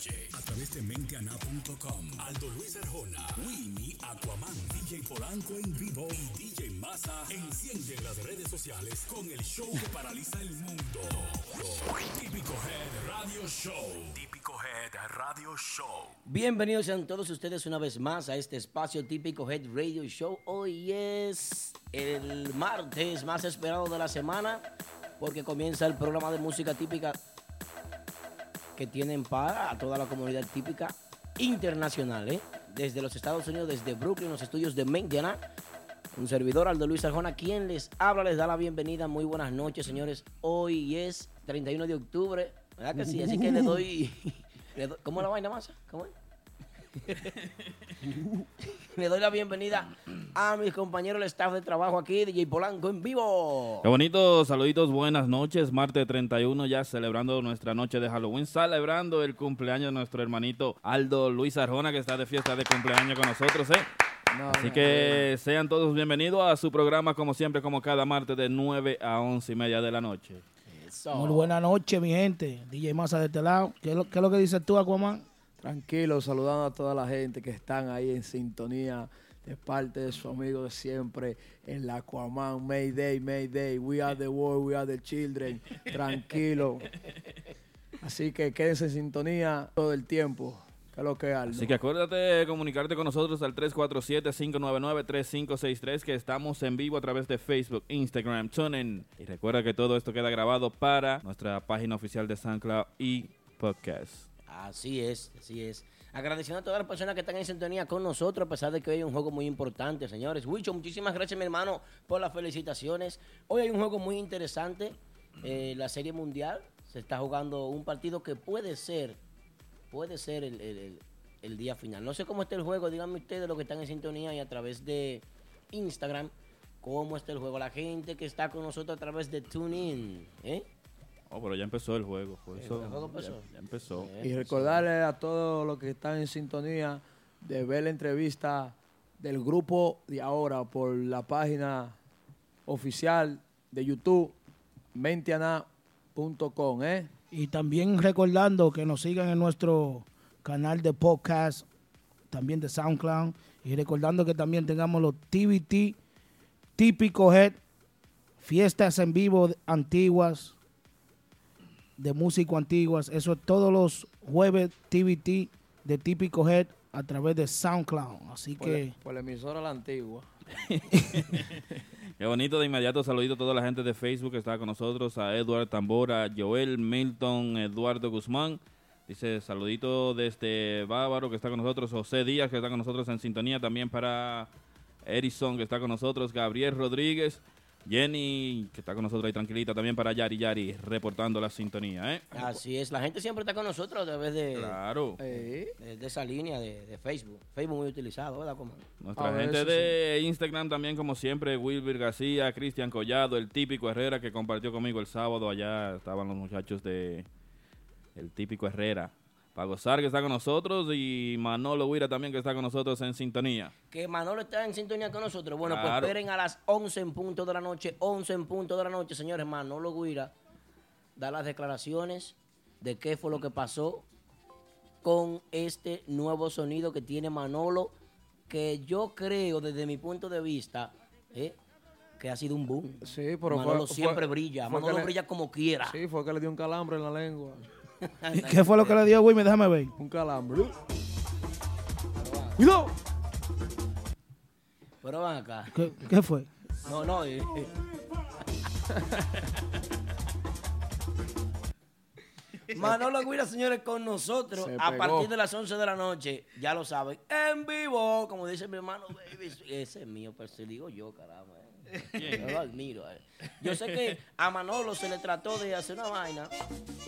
noche a través de menteana.com. Aldo Luis Arjona, Winnie, Aquaman, DJ Polanco en vivo y DJ Massa encienden las redes sociales con el show que paraliza el mundo. Típico Head Radio Show. Típico Head Radio Show. Bienvenidos sean todos ustedes una vez más a este espacio típico Head Radio Show. Hoy es el martes más esperado de la semana porque comienza el programa de música típica que tienen para toda la comunidad típica internacional, ¿eh? desde los Estados Unidos, desde Brooklyn, los estudios de Indiana. Un servidor, Aldo Luis Arjona, quien les habla, les da la bienvenida. Muy buenas noches, señores. Hoy es 31 de octubre, ¿verdad que sí? Así que le doy... ¿Cómo la vaina, masa? ¿Cómo es? Le doy la bienvenida a mis compañeros del staff de trabajo aquí, DJ Polanco en vivo. Qué bonito, saluditos, buenas noches. Martes 31 ya celebrando nuestra noche de Halloween, celebrando el cumpleaños de nuestro hermanito Aldo Luis Arjona, que está de fiesta de cumpleaños con nosotros, ¿eh? Así que sean todos bienvenidos a su programa, como siempre, como cada martes de 9 a 11 y media de la noche. Eso. Muy buena noche, mi gente. DJ Massa de este lado. ¿Qué es lo, qué es lo que dices tú, Aquaman? Tranquilo, saludando a toda la gente que están ahí en sintonía de parte de su amigo de siempre, el Aquaman, Mayday, Mayday, we are the world, we are the children, tranquilo. Así que quédense en sintonía todo el tiempo, que lo que Aldo. Así que acuérdate de comunicarte con nosotros al 347-599-3563, que estamos en vivo a través de Facebook, Instagram, TuneIn. Y recuerda que todo esto queda grabado para nuestra página oficial de SoundCloud y podcast. Así es, así es. Agradeciendo a todas las personas que están en sintonía con nosotros, a pesar de que hoy hay un juego muy importante, señores. Wicho, muchísimas gracias, mi hermano, por las felicitaciones. Hoy hay un juego muy interesante, eh, la Serie Mundial. Se está jugando un partido que puede ser, puede ser el, día final. No sé cómo está el juego, díganme ustedes los que están en sintonía y a través de Instagram, cómo está el juego. La gente que está con nosotros a través de TuneIn, ¿eh? Oh, pero ya empezó el juego. Por El eso juego empezó. Ya, ya empezó. Y recordarle a todos los que están en sintonía de ver la entrevista del grupo de ahora por la página oficial de YouTube, mentiana.com, ¿eh? Y también recordando que nos sigan en nuestro canal de podcast, también de SoundCloud. Y recordando que también tengamos los TVT, típico head, fiestas en vivo de- antiguas, de músico antiguas. Eso es todos los jueves TVT de típico head a través de SoundCloud. Así Por, que... la, por la emisora La Antigua. Qué bonito de inmediato. Saludito a toda la gente de Facebook que está con nosotros. A Edward Tambora, Joel Milton, Eduardo Guzmán. Dice saludito desde Bávaro que está con nosotros. José Díaz que está con nosotros en sintonía. También para Erison que está con nosotros. Gabriel Rodríguez. Jenny que está con nosotros ahí tranquilita. También para Yari Yari reportando la sintonía. ¿eh? Así es, la gente siempre está con nosotros a través de, Claro. Eh, de, de esa línea de, de Facebook. Facebook muy utilizado, ¿verdad? Como- Nuestra Ah, gente de Instagram también, como siempre, Wilber García, Cristian Collado, el típico Herrera que compartió conmigo el sábado. Allá estaban los muchachos de el típico Herrera. Para gozar que está con nosotros y Manolo Huira también que está con nosotros en sintonía. Que Manolo está en sintonía con nosotros. Bueno, pues esperen a las 11 en punto de la noche. 11 en punto de la noche, señores. Manolo Guira da las declaraciones de qué fue lo que pasó con este nuevo sonido que tiene Manolo. Que yo creo, desde mi punto de vista, ¿eh? que ha sido un boom. sí, pero Manolo fue- siempre fue- brilla. fue Manolo le- brilla como quiera. Sí, fue que le dio un calambre en la lengua. ¿Y ¿Qué fue lo que le dio Wilmy? Déjame ver. Un calambre. ¡Cuidado! Pero van acá. ¿Qué, qué fue? No, no. eh, eh. Manolo Guira, señores, con nosotros Se a pegó. partir de las 11 de la noche, ya lo saben, en vivo, como dice mi hermano Baby. Ese es mío, pero se digo yo, caramba. Eh. Yo lo admiro. eh. Yo sé que a Manolo se le trató de hacer una vaina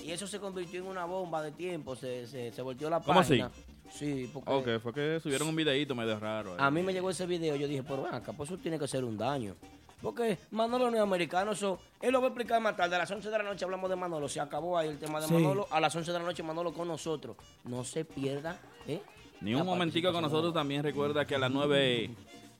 y eso se convirtió en una bomba de tiempo, se, se, se volteó la ¿Cómo así? página. Sí, porque Ok, fue que subieron un videito medio raro. ahí. a mí me llegó ese video, yo dije, pero ven acá, pues eso tiene que ser un daño. Porque Manolo no es americano, eso, él lo va a explicar más tarde. A las 11 de la noche hablamos de Manolo, se acabó ahí el tema de Sí. Manolo. A las 11 de la noche Manolo con nosotros. No se pierda, ¿eh? Ni un momentico con nosotros también recuerda que a las 9,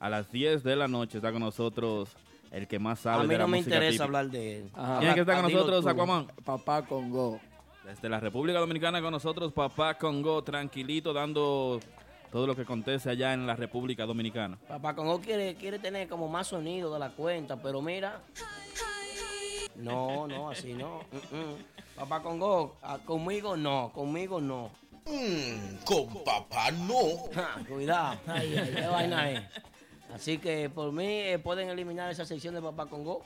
a las 10 de la noche está con nosotros el que más sabe A mí de la no me música interesa típica. hablar de él. Ajá. ¿Quién es que está con Dilo nosotros, tú. Aquaman? Papá Congo. Desde la República Dominicana con nosotros, papá Congo, tranquilito, dando todo lo que acontece allá en la República Dominicana. Papá Congo quiere, quiere tener como más sonido de la cuenta, pero mira. No, no, así no. Mm, mm. Papá Congo, ah, conmigo no, conmigo no. Con papá no. Ja, cuidado, qué vaina es. Así que por mí eh, pueden eliminar esa sección de Papá Congo.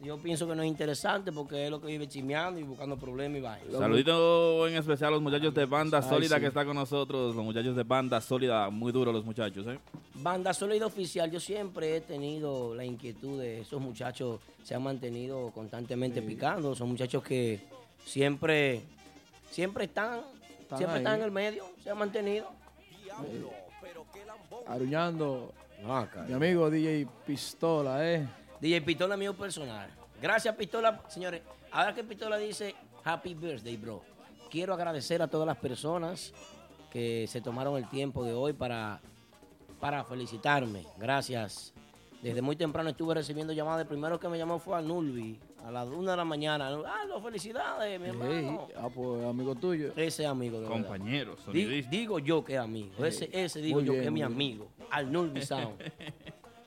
Yo pienso que no es interesante porque es lo que vive chimeando y buscando problemas y vaina. Saludito en especial a los muchachos de Banda Ay, Sólida sí. que está con nosotros, los muchachos de Banda Sólida, muy duros los muchachos, ¿eh? Banda Sólida Oficial, yo siempre he tenido la inquietud de esos muchachos, se han mantenido constantemente picando, son muchachos que siempre, siempre están, Están siempre ahí. están en el medio, se han mantenido. Aruñando, Ah, mi amigo DJ Pistola, ¿eh? DJ Pistola mío personal. Gracias Pistola, señores. Ahora que Pistola dice Happy Birthday, bro. Quiero agradecer a todas las personas que se tomaron el tiempo de hoy para, para felicitarme. Gracias. Desde muy temprano estuve recibiendo llamadas. El primero que me llamó fue a Nulvi, a las una de la mañana. Ah, no, felicidades, mi hermano. ah, pues amigo tuyo. Ese amigo, de Di- sonidistas. digo yo que es amigo. Ese, ese digo yo que es mi amigo. Al Nulvi Sound.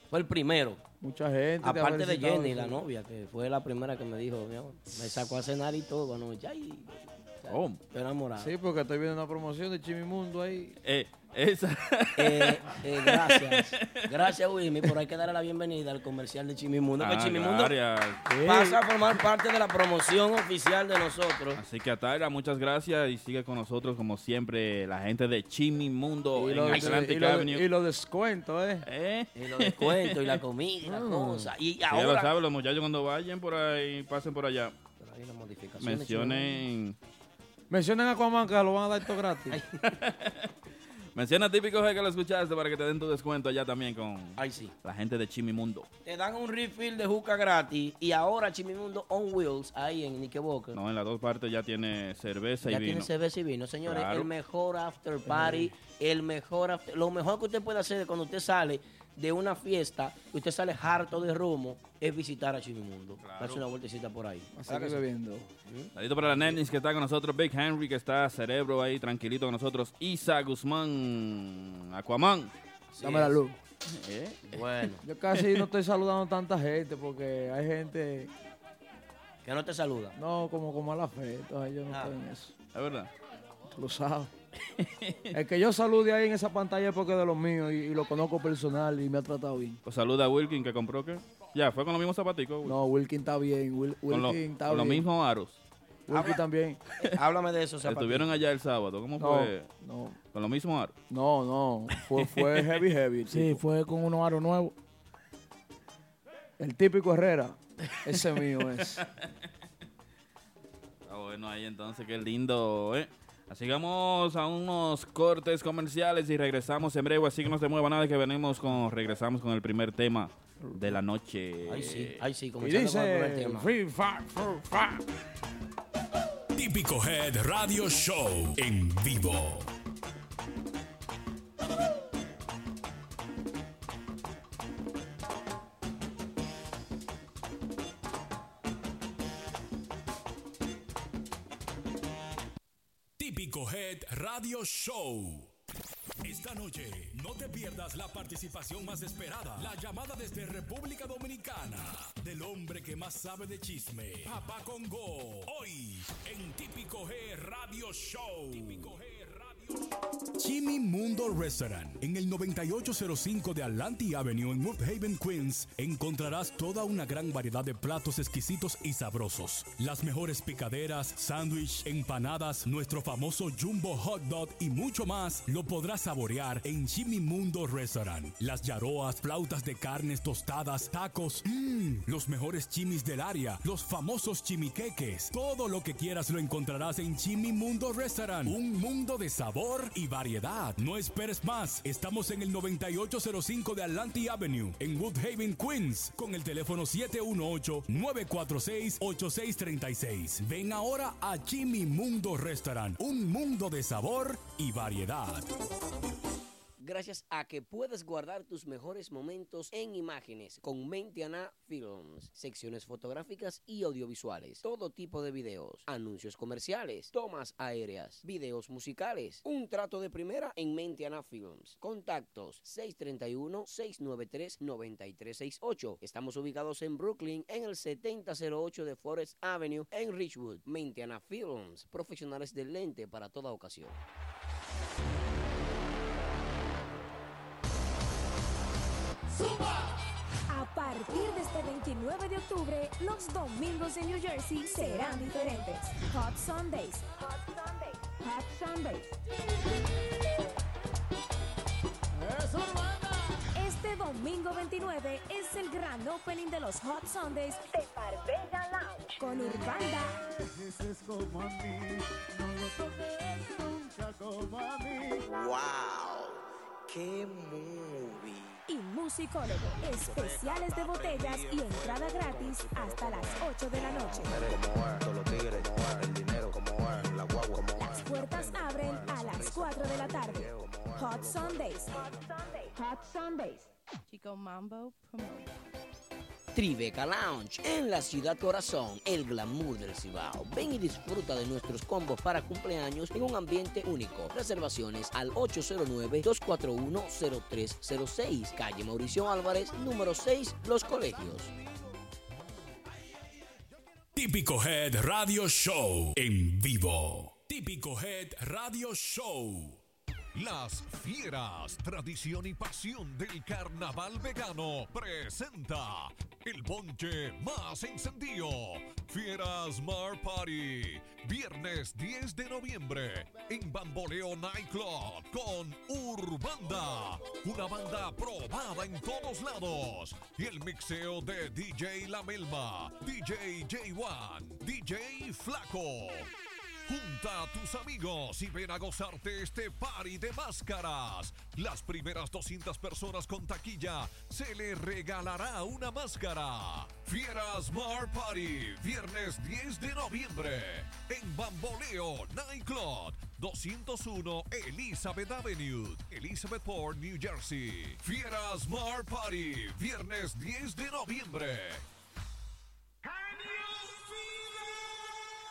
Fue el primero. Mucha gente. Aparte de Jenny, sí. la novia, que fue la primera que me dijo, mi amor, me sacó a cenar y todo anoche. Ay, Oh. estoy enamorado. Sí, porque estoy viendo una promoción de Chimimundo ahí. Eh, esa. Eh, eh, gracias. Gracias, Wilmy, por hay que darle la bienvenida al comercial de Chimimundo. que Ah, Chimimundo gracias. pasa a formar parte de la promoción oficial de nosotros. Así que Ataira, muchas gracias y sigue con nosotros como siempre la gente de Chimi Mundo Y en los Atlantic y lo- Avenue. y los descuentos, ¿eh? ¿Eh? Y los descuentos y la comida y la cosa. Y Sí, ya lo ahora. saben, los muchachos cuando vayan por ahí, pasen por allá, Pero hay una modificación de Mencionen a Aquaman que lo van a dar todo gratis. menciona típico que lo escuchaste para que te den tu descuento allá también con Chimimundo. Ay, sí. la gente de Chimi Mundo. Te dan un refill de juca gratis y ahora Chimimundo on wheels ahí en Nickelbocker. No, en las dos partes ya tiene cerveza ya y tiene vino. cerveza y vino, señores. Claro. El mejor after party, el mejor after- lo mejor que usted puede hacer cuando usted sale de una fiesta, que usted sale harto de romo, es visitar a Chimimundo. Darse una vueltecita por ahí. Así ¿Verdad que sí? bebiendo. Saludito para la Nenis que está con nosotros, Big Henry que está cerebro ahí tranquilito con nosotros, Isa Guzmán, Aquaman. Dame la luz. ¿Eh? Bueno, Yo casi no estoy saludando a tanta gente porque hay gente, que no te saluda. no, como con mala fe. Entonces yo no Ah. estoy en eso. Es verdad. Tú lo sabes. El que yo salude ahí en esa pantalla es porque es de los míos y, y lo conozco personal y me ha tratado bien. Pues saluda a Wilkin que compró que. Ya, fue con los mismos zapaticos. Wilkin. No, Wilkin está bien. Wil- con lo- Wilkin está con los mismos aros. Wilkin también. Háblame de eso, zapatillas. Estuvieron allá el sábado. ¿Cómo No, fue? no, Con los mismos aros. no, no. Fue, fue heavy, heavy. Sí, tipo. fue con unos aros nuevos. El típico Herrera. Ese mío es. Ah, bueno, ahí entonces, qué lindo, ¿eh? Así que vamos a unos cortes comerciales y regresamos en breve. Así que no se mueva nada que venimos con, regresamos con el primer tema de la noche. Ay, sí, ay, sí, Y con el primer dice... tema. Free fire, free fire. Típico Head Radio Show en vivo. Radio Show. Esta noche no te pierdas la participación más esperada, la llamada desde República Dominicana del hombre que más sabe de chisme, Papá Congo. Hoy en Típico G Radio Show. Típico G Jimmy Mundo Restaurant en el 9805 de Atlantic Avenue en Woodhaven, Queens, encontrarás toda una gran variedad de platos exquisitos y sabrosos. Las mejores picaderas, sándwich, empanadas, nuestro famoso Jumbo Hot Dog y mucho más lo podrás saborear en Jimmy Mundo Restaurant. Las yaroas, flautas de carnes tostadas, tacos, mmm, los mejores chimis del área, los famosos chimiqueques. Todo lo que quieras lo encontrarás en Jimmy Mundo Restaurant. Un mundo de sabor y variedad. No esperes más. Estamos en el 9805 de Atlantic Avenue, en Woodhaven, Queens, con el teléfono 718-946-8636. Ven ahora a Jimmy Mundo Restaurant. Un mundo de sabor y variedad. Gracias a que puedes guardar tus mejores momentos en imágenes con Mentiana Films, secciones fotográficas y audiovisuales, todo tipo de videos, anuncios comerciales, tomas aéreas, videos musicales, un trato de primera en Mentiana Films. Contactos 631-693-9368. Estamos ubicados en Brooklyn en el 7008 de Forest Avenue en Richwood. Mentiana Films, profesionales del lente para toda ocasión. A partir de este 29 de octubre, los domingos en New Jersey serán diferentes. Hot Sundays. Hot Sundays. Hot Sundays. Este domingo 29 es el gran opening de los Hot Sundays de Barbella Lounge con Urbanda. ¡Wow! ¡Qué movie! Y musicólogo, especiales de botellas y entrada gratis hasta las 8 de la noche. Como es, todos los tigres, como es, el dinero, como es, la guagua, como Las puertas abren a las 4 de la tarde. Hot Sundays. Hot Sundays. Chico Mambo Promote. Tribeca Lounge en la ciudad corazón, el glamour del Cibao. Ven y disfruta de nuestros combos para cumpleaños en un ambiente único. Reservaciones al 809-241-0306, calle Mauricio Álvarez, número 6, Los Colegios. Típico Head Radio Show en vivo. Típico Head Radio Show. Las Fieras, tradición y pasión del carnaval vegano, presenta el bonche más encendido. Fieras Mar Party, viernes 10 de noviembre en Bamboleo Nightclub con Urbanda, una banda probada en todos lados. Y el mixeo de DJ La Melma, DJ J1, DJ Flaco. Junta a tus amigos y ven a gozarte este party de máscaras. Las primeras 200 personas con taquilla se les regalará una máscara. Fieras Mar Party, viernes 10 de noviembre en Bamboleo Nightclub. 201 Elizabeth Avenue, Elizabethport, New Jersey. Fieras Mar Party, viernes 10 de noviembre.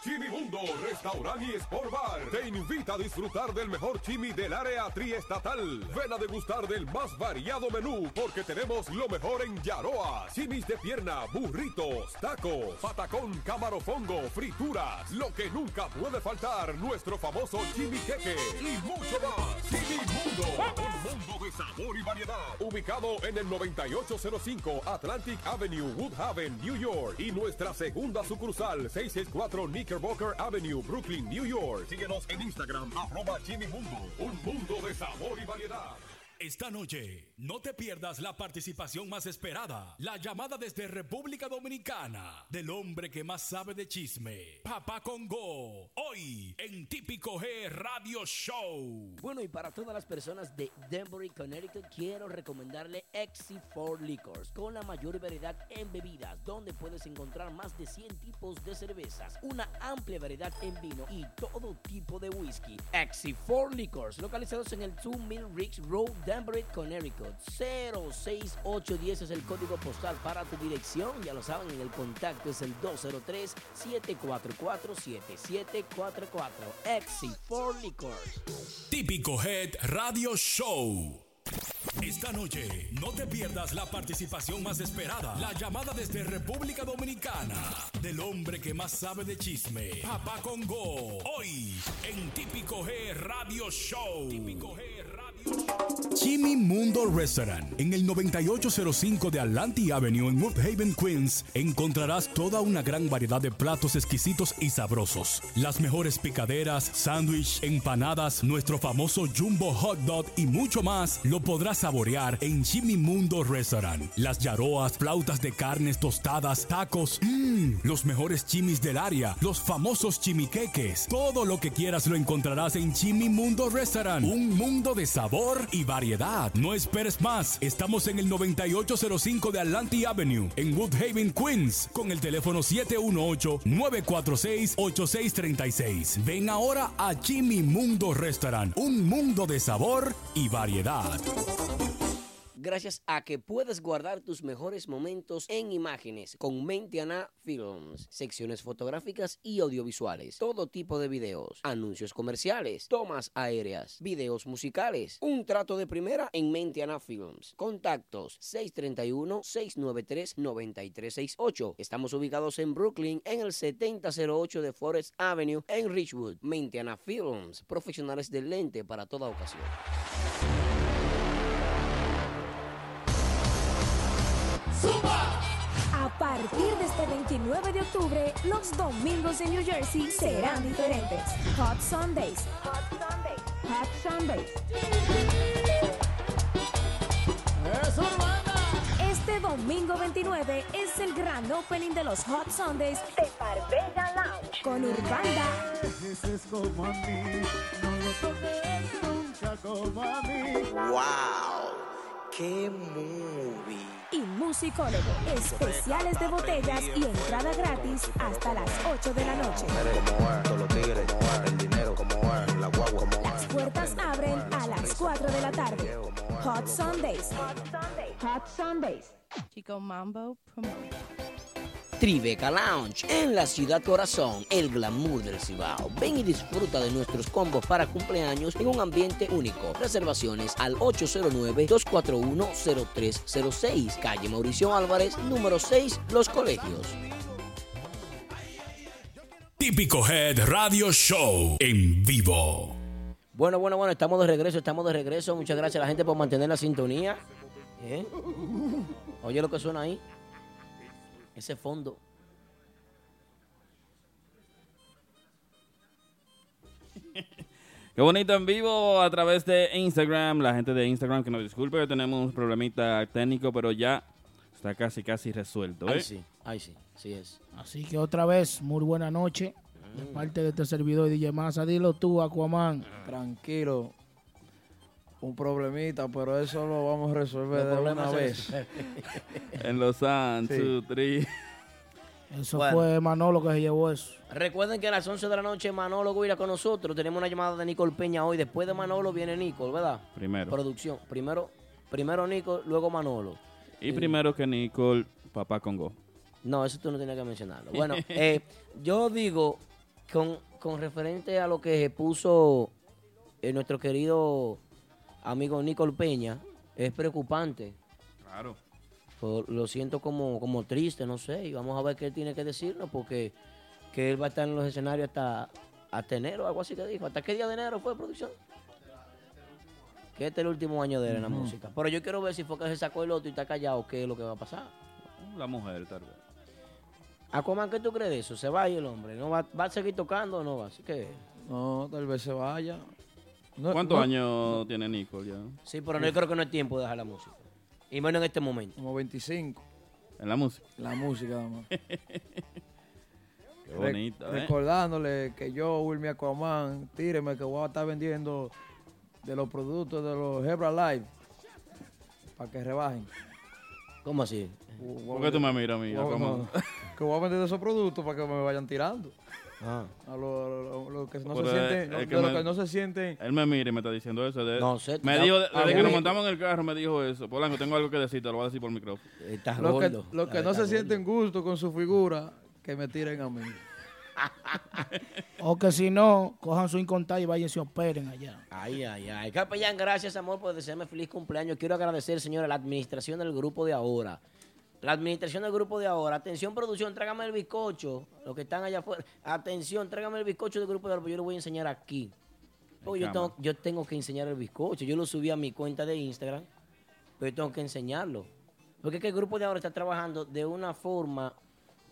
Chimimundo Restaurant y Sport Bar te invita a disfrutar del mejor chimi del área triestatal. Ven a degustar del más variado menú porque tenemos lo mejor en Yaroa. Chimis de pierna, burritos, tacos, patacón, camarofongo, frituras. Lo que nunca puede faltar, nuestro famoso chimiqueque y mucho más. Chimimundo, un mundo de sabor y variedad. Ubicado en el 9805 Atlantic Avenue, Woodhaven, New York. Y nuestra segunda sucursal, 664 Knickerbocker Avenue, Brooklyn, New York. Síguenos en Instagram, arroba Chimimundo. Un mundo de sabor y variedad. Esta noche, no te pierdas la participación más esperada, la llamada desde República Dominicana del hombre que más sabe de chisme, Papá Congo, hoy en Típico G Radio Show. Bueno, y para todas las personas de Denver, Connecticut, quiero recomendarle XC4 Liquors, con la mayor variedad en bebidas, donde puedes encontrar más de 100 tipos de cervezas, una amplia variedad en vino y todo tipo de whisky. XC4 Liquors, localizados en el 2 Mill Ricks Road, Denver, Connecticut. 06810 es el código postal para tu dirección, ya lo saben, en el contacto es el 203-744-7744. XC4 Liquors. Típico Head Radio Show. Esta noche, no te pierdas la participación más esperada, la llamada desde República Dominicana del hombre que más sabe de chisme, Papá Congo, hoy en Típico G Radio Show. Típico G Radio Jimmy Mundo Restaurant, en el 9805 de Atlantic Avenue en Woodhaven, Queens, encontrarás toda una gran variedad de platos exquisitos y sabrosos. Las mejores picaderas, sándwich, empanadas, nuestro famoso Jumbo Hot Dog y mucho más lo podrás saborear en Jimmy Mundo Restaurant. Las yaroas, flautas de carnes tostadas, tacos, mmm, los mejores chimis del área, los famosos chimiqueques. Todo lo que quieras lo encontrarás en Jimmy Mundo Restaurant. Un mundo de sabor y variedad. No esperes más. Estamos en el 9805 de Atlantic Avenue, en Woodhaven, Queens, con el teléfono 718-946-8636. Ven ahora a Jimmy Mundo Restaurant, un mundo de sabor y variedad. Gracias a que puedes guardar tus mejores momentos en imágenes con Mentiana Films, secciones fotográficas y audiovisuales, todo tipo de videos, anuncios comerciales, tomas aéreas, videos musicales, un trato de primera en Mentiana Films. Contactos 631-693-9368. Estamos ubicados en Brooklyn en el 7008 de Forest Avenue en Richwood. Mentiana Films, profesionales del lente para toda ocasión. Partir de este 29 de octubre, los domingos en New Jersey serán diferentes. Hot Sundays. Hot Sundays. Hot Sundays. Este domingo 29 es el gran opening de los Hot Sundays de Marbella Lounge con Urbanda, ¡Wow! ¡Qué movie! Y musicólogo, especiales de botellas y entrada gratis hasta las 8 de la noche. Las puertas abren a las 4 de la tarde. Hot Sundays. Hot Sundays. Chico Mambo Promote. Tribeca Lounge en la ciudad corazón, el glamour del Cibao. Ven y disfruta de nuestros combos para cumpleaños en un ambiente único. Reservaciones al 809-241-0306, calle Mauricio Álvarez, número 6, Los Colegios. Típico Head Radio Show en vivo. Bueno, bueno, bueno, estamos de regreso, estamos de regreso. Muchas gracias a la gente por mantener la sintonía. ¿Eh? Oye lo que suena ahí. Ese fondo. Qué bonito en vivo a través de Instagram. La gente de Instagram que nos disculpe que tenemos un problemita técnico, pero ya está casi, casi resuelto. ¿eh? Ay, sí, ay, sí, sí es. Así que otra vez, muy buena noche. De parte de este servidor DJ Massa, dilo tú, Aquaman. Tranquilo. Un problemita, pero eso lo vamos a resolver de una vez. En los Sun, Sí. two, three. Eso Bueno. fue Manolo que se llevó eso. Recuerden que a las 11 de la noche Manolo irá con nosotros. Tenemos una llamada de Nicole Peña hoy. Después de Manolo viene Nicole, ¿verdad? Primero. Producción. Primero, primero Nicole, luego Manolo. Y primero que Nicole, papá Congo. No, eso tú no tenías que mencionarlo. Bueno, eh, yo digo, con, con referente a lo que puso eh, nuestro querido amigo Nicole Peña, es preocupante. Claro. Por- lo siento como, como triste, no sé. Y vamos a ver qué él tiene que decirnos, porque que él va a estar en los escenarios hasta, hasta enero, algo así que dijo. ¿Hasta qué día de enero fue producción? Que este es el último año de él en la música. Pero yo quiero ver si fue que se sacó el otro y está callado, qué es lo que va a pasar. La mujer, tal vez. Aquaman, ¿qué tú crees de eso? ¿Se va a ir el hombre? ¿No va, va a seguir tocando o no va? Así que... No, tal vez se vaya. No, ¿Cuántos no, años tiene Nicole ya? Sí, pero no, yo creo que no es tiempo de dejar la música. Y menos en este momento. Como 25. En la música. La música, nada más. Qué bonito, ¿eh? Recordándole que yo, Wilmy Aquaman, tíreme que voy a estar vendiendo de los productos de los Hebra Live para que rebajen. ¿Cómo así? ¿Por qué tú me miras a mí, Aquaman? que voy a vender esos productos para que me vayan tirando. Ah. A lo, lo- lo que no Pero se es- sienten, es de que lo me- que no se sienten. Él me mira y me está diciendo eso. de- No sé, Me dijo, desde que nos montamos en el carro, me dijo eso. Polanco, tengo algo que decirte, lo voy a decir por micrófono. Estás Los que, gordo. los que no se sienten gusto con su figura, que me tiren a mí. O que si no, cojan su incontable y vayan y se operen allá. Ay, ay, ay. Capellán, gracias, amor, por desearme feliz cumpleaños. Quiero agradecer, señora, la administración del grupo de ahora. La administración del grupo de ahora. Atención, producción, trágame el bizcocho. Los que están allá afuera. Atención, trágame el bizcocho del grupo de ahora. porque Yo lo voy a enseñar aquí. Porque yo tengo, yo tengo que enseñar el bizcocho. Yo lo subí a mi cuenta de Instagram, pero yo tengo que enseñarlo. Porque es que el grupo de ahora está trabajando de una forma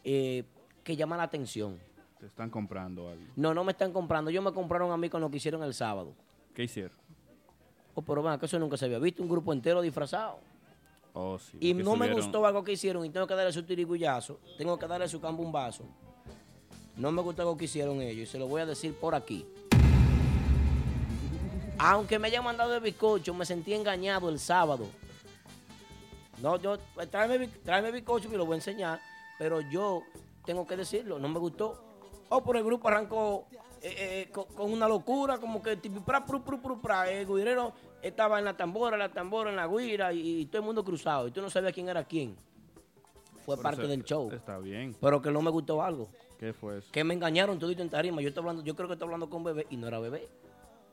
eh, que llama la atención. Te están comprando algo. No, no me están comprando. Ellos me compraron a mí con lo que hicieron el sábado. ¿Qué hicieron? Oh, pero bueno, que eso nunca se había visto, un grupo entero disfrazado. Oh, sí. Y no me gustó algo que hicieron y tengo que darle su tirigullazo, tengo que darle su cambumbazo. No me gustó algo que hicieron ellos y se lo voy a decir por aquí. Aunque me hayan mandado el bizcocho, me sentí engañado el sábado. No, yo, pues, tráeme, tráeme bizcocho que lo voy a enseñar, pero yo tengo que decirlo, no me gustó. O por el grupo arrancó eh, eh, con, con una locura, como que tipo, pra, pru, pru, pru, pra. el guirero estaba en la tambora, la tambora en la guira y, y todo el mundo cruzado. Y tú no sabías quién era quién. Fue Pero parte del show. Está bien. Pero que no me gustó algo. ¿Qué fue eso? Que me engañaron todito en tarima. Yo estoy hablando, yo creo que estoy hablando con bebé y no era bebé.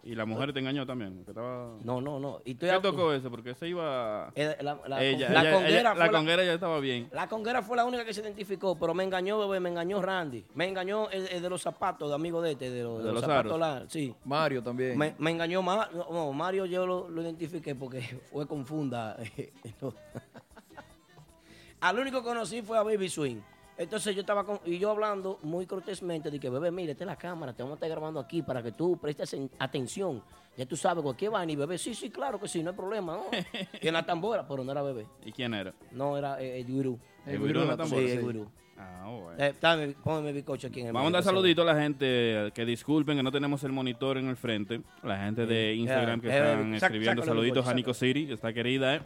¿Y la mujer te engañó también? que estaba... No, no, no. Y estoy ¿Qué hab- tocó eso? Porque se iba... Eh, la, la- Ella- la ella- conguera ella- la la- conguera ya estaba bien. La conguera fue la única que se identificó, pero me engañó, bebé, me engañó Randy. Me engañó el, el de los zapatos, de amigo de este, de los, de De los los zapatos la- sí. Mario también. Me, me engañó Ma- no, Mario, yo lo, lo identifiqué porque fue confunda. No. Al único que conocí fue a Baby Swing. Entonces yo estaba con, y yo hablando muy cortésmente de que, bebé, mire, esta es la cámara, te vamos a estar grabando aquí para que tú prestes en- atención. Ya tú sabes cualquier vaina y bebé, sí, sí, claro que sí, no hay problema, ¿no? y en la tambora, pero no era bebé. ¿Y quién era? No, era eh, el gurú. ¿El gurú en la Sí, tambora? el Sí. gurú. Ah, bueno. Eh, dame, mi bizcocho aquí en el Vamos a dar saludito a la gente que disculpen que no tenemos el monitor en el frente. La gente de Eh, Instagram que eh, están saca- escribiendo saluditos a Nico City, está querida, ¿eh?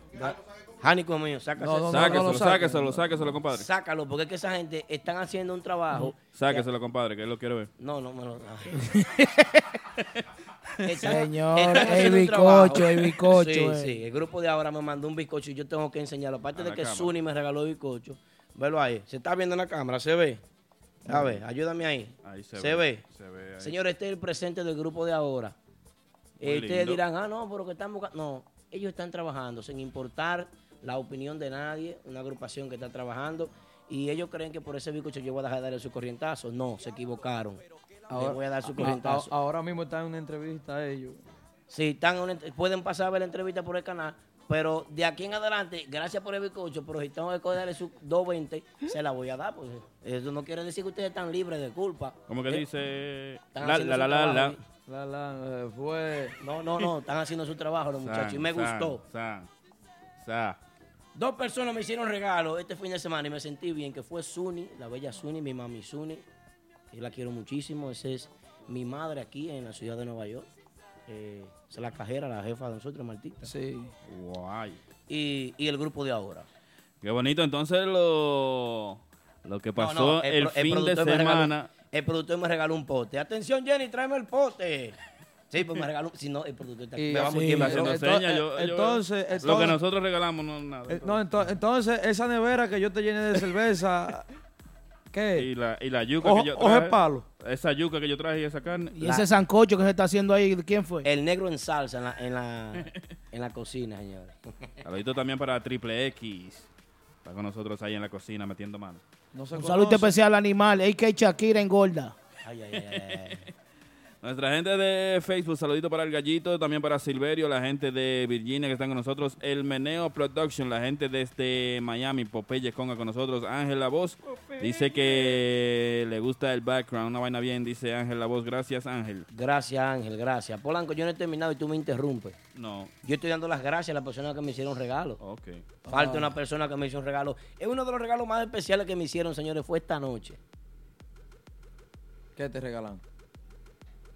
Jánico mío, sácase. No, no, Sáqueselo, no compadre. Sácalo, porque es que esa gente están haciendo un trabajo. Sáqueselo, compadre, que él lo quiere ver. No, no me lo. Señor, el bizcocho, el bizcocho, Sí, eh. sí. El grupo de ahora me mandó un bizcocho y yo tengo que enseñarlo. Aparte de que cámara. Suni me regaló el bizcocho. Velo ahí. Se está viendo en la cámara, ¿se ve? A ver, ayúdame ahí. Ahí se se, ve, ve. se ve ahí. Señor, este es el presente del grupo de ahora. Eh, ustedes dirán, ah, no, pero que están buscando. No, ellos están trabajando sin importar la opinión de nadie, una agrupación que está trabajando. Y ellos creen que por ese bizcocho yo voy a dejar de darle su corrientazo. No, se equivocaron. Le voy a dar su corrientazo. a- ahora mismo están en una entrevista a ellos. Sí, están en una pueden pasar a ver la entrevista por el canal, pero de aquí en adelante, gracias por el bizcocho, pero si tengo que cogerle su 220, se la voy a dar, pues eso no quiere decir que ustedes están libres de culpa. Como que Eh, dice... La, la, la, la, la. La, la, eh, fue. No, no, no, están haciendo su trabajo los muchachos y me San, gustó. San, San. Dos personas me hicieron regalo este fin de semana y me sentí bien, que fue Suni, la bella Suni, mi mami Suni. Yo la quiero muchísimo, esa es mi madre aquí en la ciudad de Nueva York. Eh, esa es la cajera, la jefa de nosotros, Martita. Sí. Guay. Y, y el grupo de ahora. Qué bonito. Entonces lo, lo que pasó no, el, fin de regaló- semana... el productor me regaló un pote. Atención, Jenny, tráeme el pote. Sí, pues me regaló. Si no, el productor está Y- me va muy bien. haciendo Entonces, señas, yo- yo- entonces- lo que nosotros regalamos no es nada. Eh, no, ento- entonces, esa nevera que yo te llené de cerveza, ¿qué? Y la, y la yuca que yo traje. palo. Esa yuca que yo traje y esa carne. Y ese sancocho que se está haciendo ahí, ¿quién fue? El negro en salsa en la, en la, en la cocina, señores. Saludito también para Triple X. Está con nosotros ahí en la cocina metiendo mano. No Un saludo especial al animal, AK Shakira engorda. Ay, ay, ay, ay. Nuestra gente de Facebook, saludito para el gallito, también para Silverio, la gente de Virginia que están con nosotros, el Meneo Production, la gente desde Miami, Popeye Conga con nosotros, Ángel La Voz, dice que le gusta el background, una vaina bien, dice Ángel La Voz, gracias Ángel. Gracias, Ángel, gracias. Polanco, yo no he terminado y tú me interrumpes. No, Yo estoy dando las gracias a las personas que me hicieron regalos. ok. Falta Ah. una persona que me hizo un regalo. Es uno de los regalos más especiales que me hicieron, señores, fue esta noche. ¿Qué te regalan?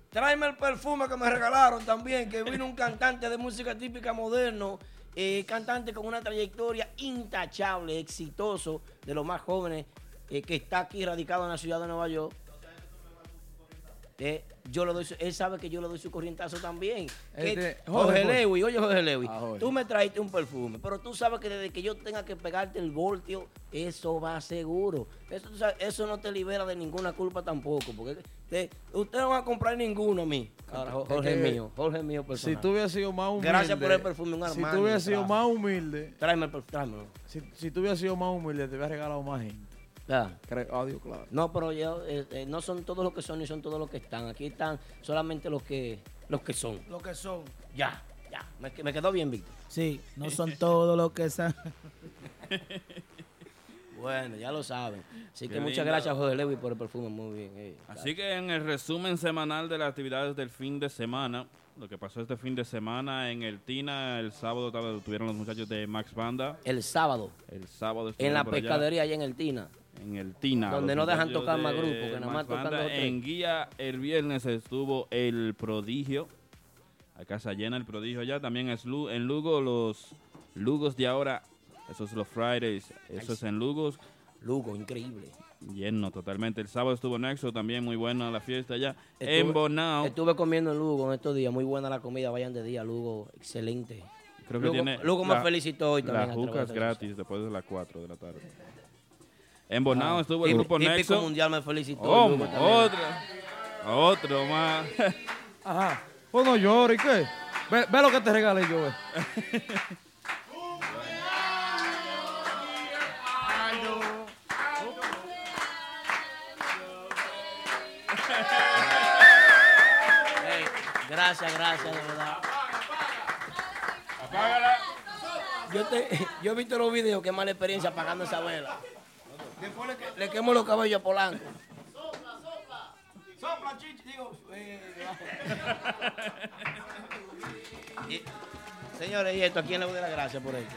Tráeme el perfume que me regalaron también, que vino un cantante de música típica moderno, eh, cantante con una trayectoria intachable, exitoso, de los más jóvenes, eh, que está aquí radicado en la ciudad de Nueva York. Eh, yo le doy su- él sabe que yo le doy su corrientazo también. Este, Jorge, Jorge, Jorge. Lewy, oye Jorge Lewy, Ah, Jorge. tú me trajiste un perfume, pero tú sabes que desde que yo tenga que pegarte el voltio, eso va seguro. Eso, sabes, eso no te libera de ninguna culpa tampoco, porque te- usted no va a comprar ninguno a mí. Ahora, Jo- Es Jorge que- mío, Jorge mío Si personal. tú hubieras sido más humilde. Gracias por el perfume, un Si tú hubieras sido más humilde. Tráeme el perfume. Si, si tú hubieras sido más humilde, te hubiera regalado más gente. Claro. No, pero yo, eh, eh, no son todos los que son ni son todos los que están. Aquí están solamente los que, los que son. Lo que son. Ya, ya. Me, me quedó bien, Víctor. Sí, no son todos los que son. Bueno, ya lo saben. Así que muchas lindo. gracias, Jorge Lewy, por el perfume. Muy bien. eh. Así que en el resumen semanal de las actividades del fin de semana, lo que pasó este fin de semana en el Tina, el sábado estuvieron los muchachos de Max Banda, El sábado, el sábado en la por allá. pescadería allá en el Tina. En el Tina. Donde no dejan tocar más de grupos, que nada más tocan dos. En guía el viernes estuvo el prodigio. La casa llena, el prodigio allá. También es en Lugo, los Lugos de ahora, esos los Fridays, eso es en Lugos. Lugo, increíble. Lleno totalmente. El sábado estuvo Nexo, también muy buena la fiesta allá. Estuve- en Bonao, Estuve comiendo en Lugo en estos días. Muy buena la comida. Vayan de día, Lugo. Excelente. creo que Lugo- tiene... Lugo me la- felicitó hoy también. Las a jucas gratis después de las 4 de la tarde. En Bonao Ah, estuvo el típico- grupo típico Nexo. mundial me felicitó. Oh, otro. Otro más. Ajá. Pues no llores, ¿y qué? Ve, ve lo que te regalé yo, ve. Gracias, gracias, de verdad. Yo, te, yo he visto los videos, qué mala experiencia apagando esa vela. Después le, que- le quemo los cabellos a Polanco. Sopla, chichi, digo. Y- señores, y esto, ¿a quién le doy las gracias por esto?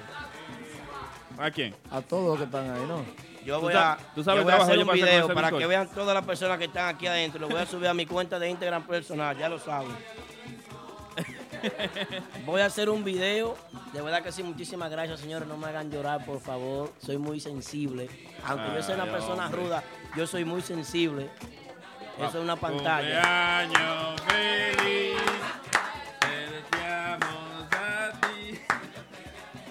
¿A quién? A todos los que están ahí, ¿no? Yo voy a, tú sabes yo voy a hacer un video para que vean todas las personas que están aquí adentro. Lo voy a subir a mi cuenta de Instagram personal, ya lo saben. Voy a hacer un video. De verdad que sí, muchísimas gracias, señores. No me hagan llorar, por favor. Soy muy sensible. Aunque yo sea una persona hombre. ruda, yo soy muy sensible. Eso es una pantalla. Cumpleaños feliz. Te deseamos a ti.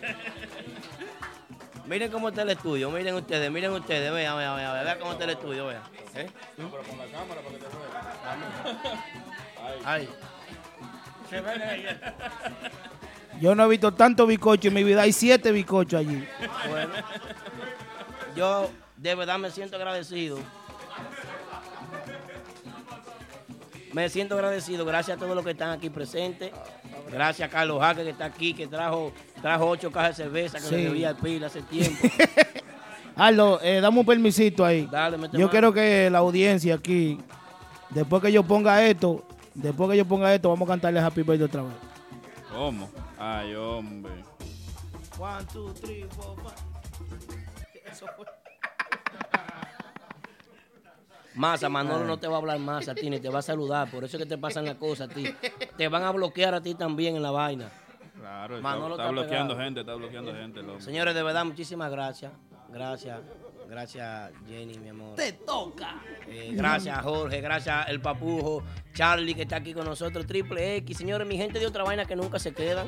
Miren cómo está el estudio. Miren ustedes, miren ustedes. Vean, vean, vean. Vean cómo está el estudio, vean. ¿Eh? Ay. Se ve ahí. Yo no he visto tanto bizcocho en mi vida. Hay siete bizcochos allí. Bueno, yo de verdad me siento agradecido. Me siento agradecido, gracias a todos los que están aquí presentes. Gracias a Carlos Jaque que está aquí, que trajo, trajo ocho cajas de cerveza que Sí. le debía al pila hace tiempo. Aldo, eh, dame un permisito ahí. Dale, Yo mano. quiero que la audiencia aquí, después que yo ponga esto, después que yo ponga esto, vamos a cantarle Happy Birthday otra vez. ¿Cómo? Ay, hombre. One, two, three, four, five. Eso fue. Masa, Manolo no te va a hablar más a ti, ni te va a saludar. Por eso es que te pasan las cosas a ti. Te van a bloquear a ti también en la vaina. Claro, está, Manolo está está bloqueando pegado. gente, está bloqueando gente. Señores, de verdad, muchísimas gracias. Gracias. Gracias, Jenny, mi amor. Te toca. Eh, gracias, Jorge. Gracias, el papujo. Charlie, que está aquí con nosotros. Triple X. Señores, mi gente de otra vaina que nunca se quedan.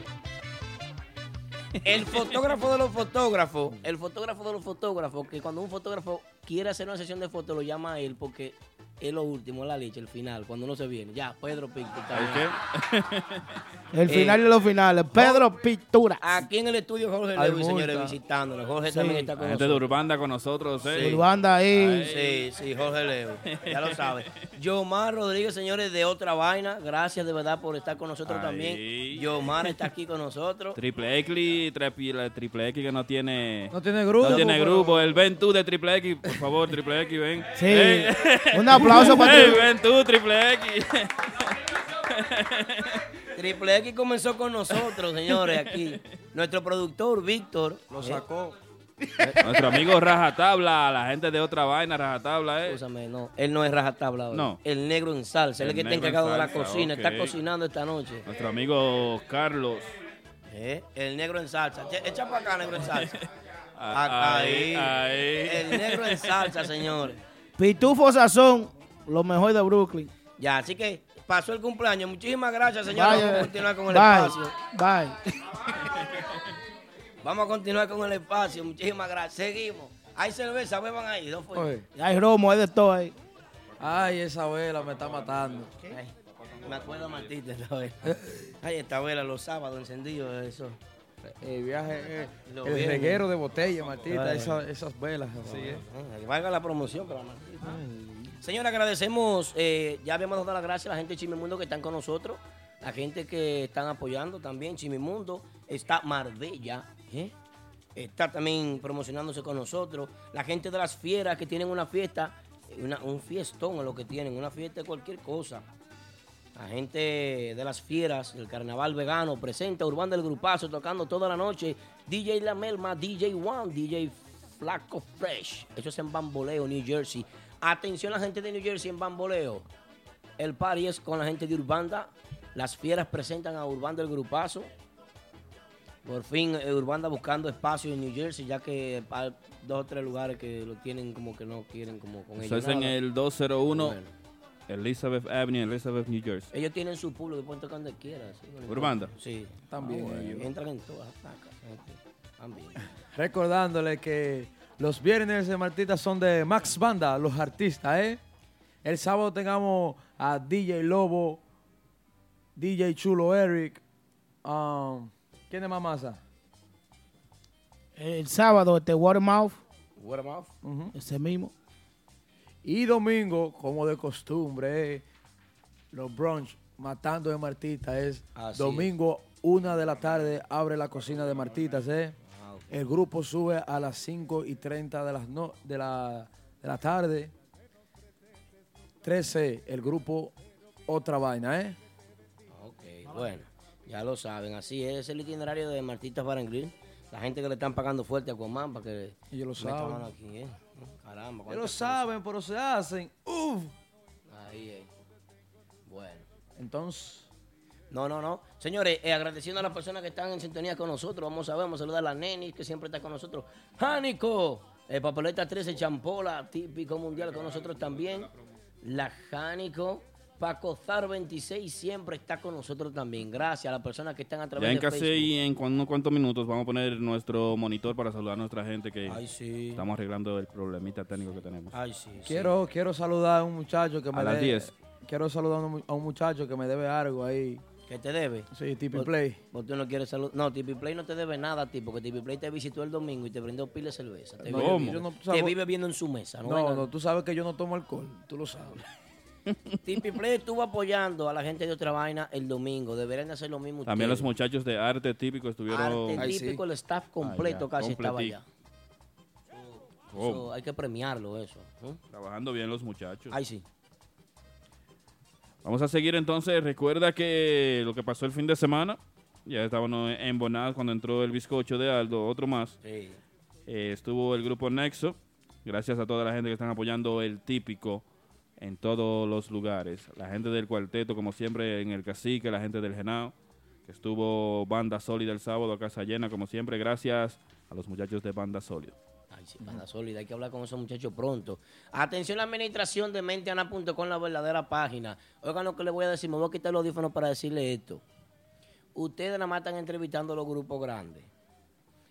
El fotógrafo de los fotógrafos. El fotógrafo de los fotógrafos. Que cuando un fotógrafo quiere hacer una sesión de fotos, lo llama a él porque es lo último, la leche, el final, cuando uno se viene. Ya, Pedro bien. El Eh, final de los finales. Pedro Pintura. Aquí en el estudio Jorge Hay Lewis, señores, visitándonos. Jorge Sí. también está La con gente de nosotros. Urbanda con nosotros, ¿eh? Sí. Urbanda ahí. Sí, sí, Jorge Leo. Ya lo sabe. Yomar Rodríguez, señores, de otra vaina. Gracias de verdad por estar con nosotros Ahí. también. Yomar está aquí con nosotros. Triple X, triple, triple X que no tiene... No tiene grupo. No tiene pero- grupo, el ven tú de Triple X, por favor, Triple X, ven. Sí. Ey. Un aplauso para Ey, ti. ven tú, Triple X. Triple X comenzó con nosotros, señores, aquí. Nuestro productor, Víctor. Lo eh, sacó. Nuestro amigo Rajatabla, la gente de otra vaina, Rajatabla, eh. Escúchame, no. Él no es rajatabla hoy. No. El negro en salsa. Él es El el que está en encargado de la cocina. Está cocinando esta noche. Nuestro amigo Carlos. Eh, El negro en salsa. Echa- para acá, negro en salsa. Ah, ahí. ahí, ahí. El negro en salsa, señores. Pitufo Sazón, lo mejor de Brooklyn. Ya, así que pasó el cumpleaños. Muchísimas gracias, señores. Vamos a continuar con el Bye. espacio. Bye. Vamos a continuar con el espacio. Muchísimas gracias. Seguimos. Hay cerveza, beban ahí. ¿no fue? Oye. Hay romo, hay de todo ahí. Ay, esa vela me está matando. Ay, me acuerdo a Martita esta vela. Ay, esta vela los sábados encendidos, eso. El viaje, eh, el reguero de botella, Martita, Ay. esa- esas velas así, ¿eh? Valga la promoción para Martita. Señora, agradecemos, eh, ya habíamos dado las gracias a la gente de Chimimundo que están con nosotros, la gente que están apoyando también Chimimundo, está Marbella, ¿eh? está también promocionándose con nosotros, la gente de las fieras que tienen una fiesta, una- un fiestón es lo que tienen, una fiesta de cualquier cosa. La gente de las fieras, del carnaval vegano, presenta Urbán del Grupazo tocando toda la noche. DJ La Melma, DJ One, DJ Flaco Fresh. Eso es en Bamboleo, New Jersey. Atención la gente de New Jersey en Bamboleo. El party es con la gente de Urbanda Las Fieras presentan a Urbanda el Grupazo. Por fin, eh, Urbanda buscando espacio en New Jersey, ya que hay dos o tres lugares que lo tienen como que no quieren como con Eso ellos. es en el 201 Bueno. Elizabeth Avenue, Elizabeth, New Jersey. Ellos tienen su público, pueden tocar donde quieran. ¿sí? Urbanda. Sí. También Ah, bueno, ellos. Entran en todas las placas. gente. También. Recordándole que los viernes de Martita son de Max Banda, los artistas, ¿eh? El sábado tengamos a DJ Lobo, DJ Chulo Eric. um, ¿Quién es más masa? El sábado, este Watermouth, Watermouth. Ujú. ese mismo. Y domingo, como de costumbre, los brunch matando de Martita es Así domingo, una de la tarde, abre la cocina de Martitas, ¿eh? El grupo sube a las 5 y 30 de, las no- de, la, de la tarde. 13, el grupo Otra Vaina, ¿eh? Ok, bueno, ya lo saben. Así es, el itinerario de Martitas Bar and Grill. La gente que le están pagando fuerte a Aquaman para que Ellos lo saben. aquí, ¿eh? Caramba. Ellos saben, pero se hacen. ¡Uf! Ahí, eh. Bueno. Entonces, No, no, no. Señores, eh, agradeciendo a las personas que están en sintonía con nosotros. Vamos a ver, vamos a saludar a la Neni, que siempre está con nosotros. Jánico, eh, Papeleta 13, Champola, típico mundial con nosotros también. La Jánico, Paco Zar 26, siempre está con nosotros también. Gracias a las personas que están a través Ya en de casi Facebook. y en cu- unos cuantos minutos vamos a poner nuestro monitor para saludar a nuestra gente que Ay, sí. estamos arreglando el problemita técnico que tenemos. Ay, sí. sí. quiero, quiero saludar a un muchacho que me A las debe- 10. Quiero saludar a un, muchacho que me debe algo ahí. ¿Qué te debe? Sí, Tipi Play. vos tú no quieres salud. No, Tipi Play no te debe nada a ti, porque Tipi Play te visitó el domingo y te brindó pila de cerveza. Te, No, vive, no- te vive viendo en su mesa. No, No, no, tú sabes que yo no tomo alcohol, tú lo sabes. Tipi Play estuvo apoyando a la gente de otra vaina el domingo. Deberían de hacer lo mismo También los muchachos de arte típico estuvieron... Arte Ay, sí. típico, el staff completo ya, casi estaba allá. Oh, Eso, hay que premiarlo eso. ¿eh? trabajando bien los muchachos. Ay, sí. Vamos a seguir entonces. Recuerda que lo que pasó el fin de semana, ya estábamos en Bonaz cuando entró el bizcocho de Aldo, otro más. Sí. Eh, estuvo el grupo Nexo. Gracias a toda la gente que están apoyando el típico en todos los lugares. La gente del cuarteto, como siempre, en el cacique, la gente del Genao, que estuvo Banda Sólida el sábado a casa llena, como siempre. Gracias a los muchachos de Banda Sólida. Banda sólida. Hay que hablar con esos muchachos pronto. Atención la administración de menteana.com, la verdadera página. Oigan lo que les voy a decir. Me voy a quitar los audífonos para decirle esto. Ustedes nada más están entrevistando los grupos grandes.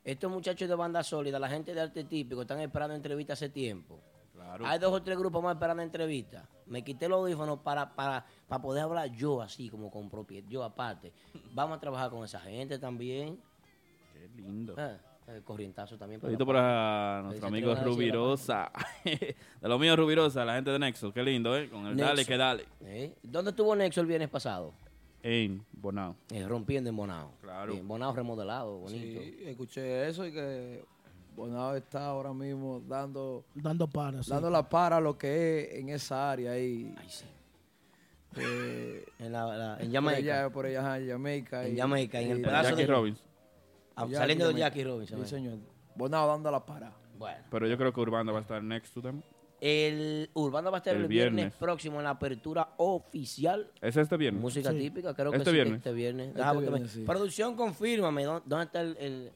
Estos muchachos de banda sólida, la gente de arte típico, están esperando entrevistas hace tiempo. Claro. Hay dos o tres grupos más esperando entrevistas. Me quité los audífonos para, para, para poder hablar yo así, como con propiedad, yo aparte. Vamos a trabajar con esa gente también. Qué lindo. Ah, el corrientazo también. Saludito para nuestro amigo Rubirosa. de lo mío, Rubirosa, la gente de Nexo. Qué lindo, ¿eh? Con el dale que dale. ¿Eh? ¿Dónde estuvo Nexo el viernes pasado? En Bonao. Eh, rompiendo en Bonao. Claro. Bien, Bonao remodelado, bonito. Sí, escuché eso y que Bonao está ahora mismo dando, Dando paras. sí. dando la para a lo que es en esa área ahí. Ay, sí. eh, En, la, la- en por Jamaica. allá, por allá, ajá, en Jamaica. En y- Jamaica, en el y- pedazo Jackie de- Robbins. Ah, Jackie saliendo de. Jackie Robinson. Sí, señor. Bonao dando la para. Bueno. Pero yo creo que Urbanda va a estar next to them. El Urbano va a estar el, El viernes. viernes. próximo en la apertura oficial. ¿Es este viernes? Música Sí. típica, creo que Este sí, viernes. este viernes. Este Ah, porque me- viernes, sí. Producción, confírmame. ¿Dónde, dónde está el, el,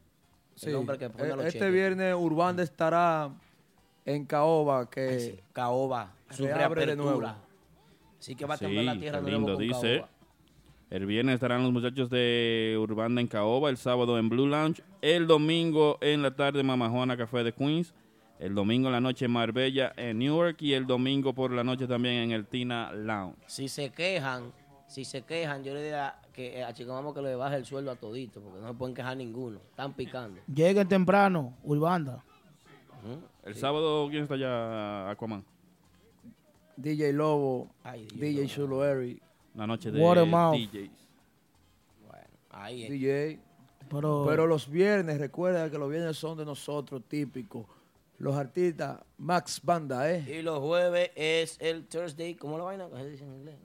el Sí. hombre que pone los Este cheques? viernes Urbanda estará en Caoba, que Ay, sí, Caoba, su reabre de reapertura. nuevo. Así que va a Sí, temblar la tierra de nuevo lindo, con dice. Caoba. El viernes estarán los muchachos de Urbanda en Caoba, el sábado en Blue Lounge, el domingo en la tarde Mama Juana Café de Queens, el domingo en la noche en Marbella en Newark y el domingo por la noche también en el Tina Lounge. Si se quejan, si se quejan, yo le diría que eh, a Chico Mamo que le baje el sueldo a todito, porque no se pueden quejar ninguno. Están picando. Lleguen temprano, Urbanda. El sábado, ¿quién está allá? Aquaman. DJ Lobo, Ay. DJ Chulo Eric, La noche de Watermouth. DJs. Bueno, ahí es. DJ. Pero, Pero los viernes, recuerda que los viernes son de nosotros, típicos. Los artistas, Max Banda, ¿eh? Y los jueves es el Thursday, ¿cómo la vaina? ¿Cómo se dice en inglés?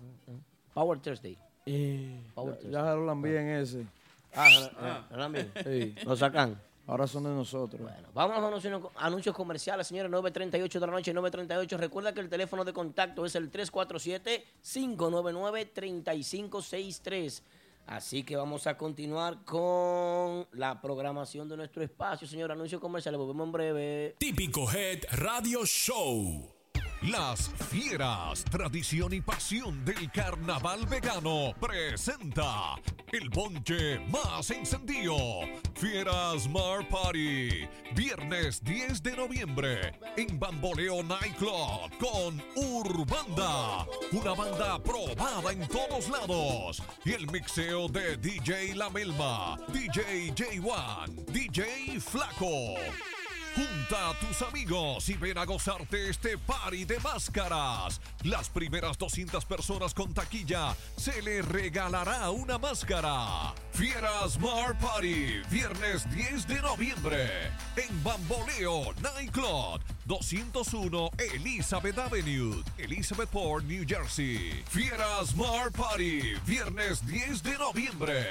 Power Thursday. eh, Power Ya Thursday. ya lo bien ese. Ah, ¿no- no- no lo han visto? Sí. Lo sacan. Ahora son de nosotros. Bueno, vamos a los anuncios, anuncios comerciales, señores, 9.38 de la noche, 9.38. Recuerda que el teléfono de contacto es el 347-599-3563. Así que vamos a continuar con la programación de nuestro espacio, señor. Anuncios comerciales, volvemos en breve. Típico Head Radio Show. Las Fieras, tradición y pasión del carnaval vegano, presenta el bonche más encendido. Fieras Mar Party, viernes 10 de noviembre en Bamboleo Nightclub con Urbanda, una banda probada en todos lados. Y el mixeo de DJ La Melma, DJ J1, DJ Flaco. Junta a tus amigos y ven a gozarte este party de máscaras. Las primeras 200 personas con taquilla se les regalará una máscara. Fieras Mar Party, viernes 10 de noviembre, en Bamboleo Nightclub, 201 Elizabeth Avenue, Elizabethport, New Jersey. Fieras Mar Party, viernes 10 de noviembre.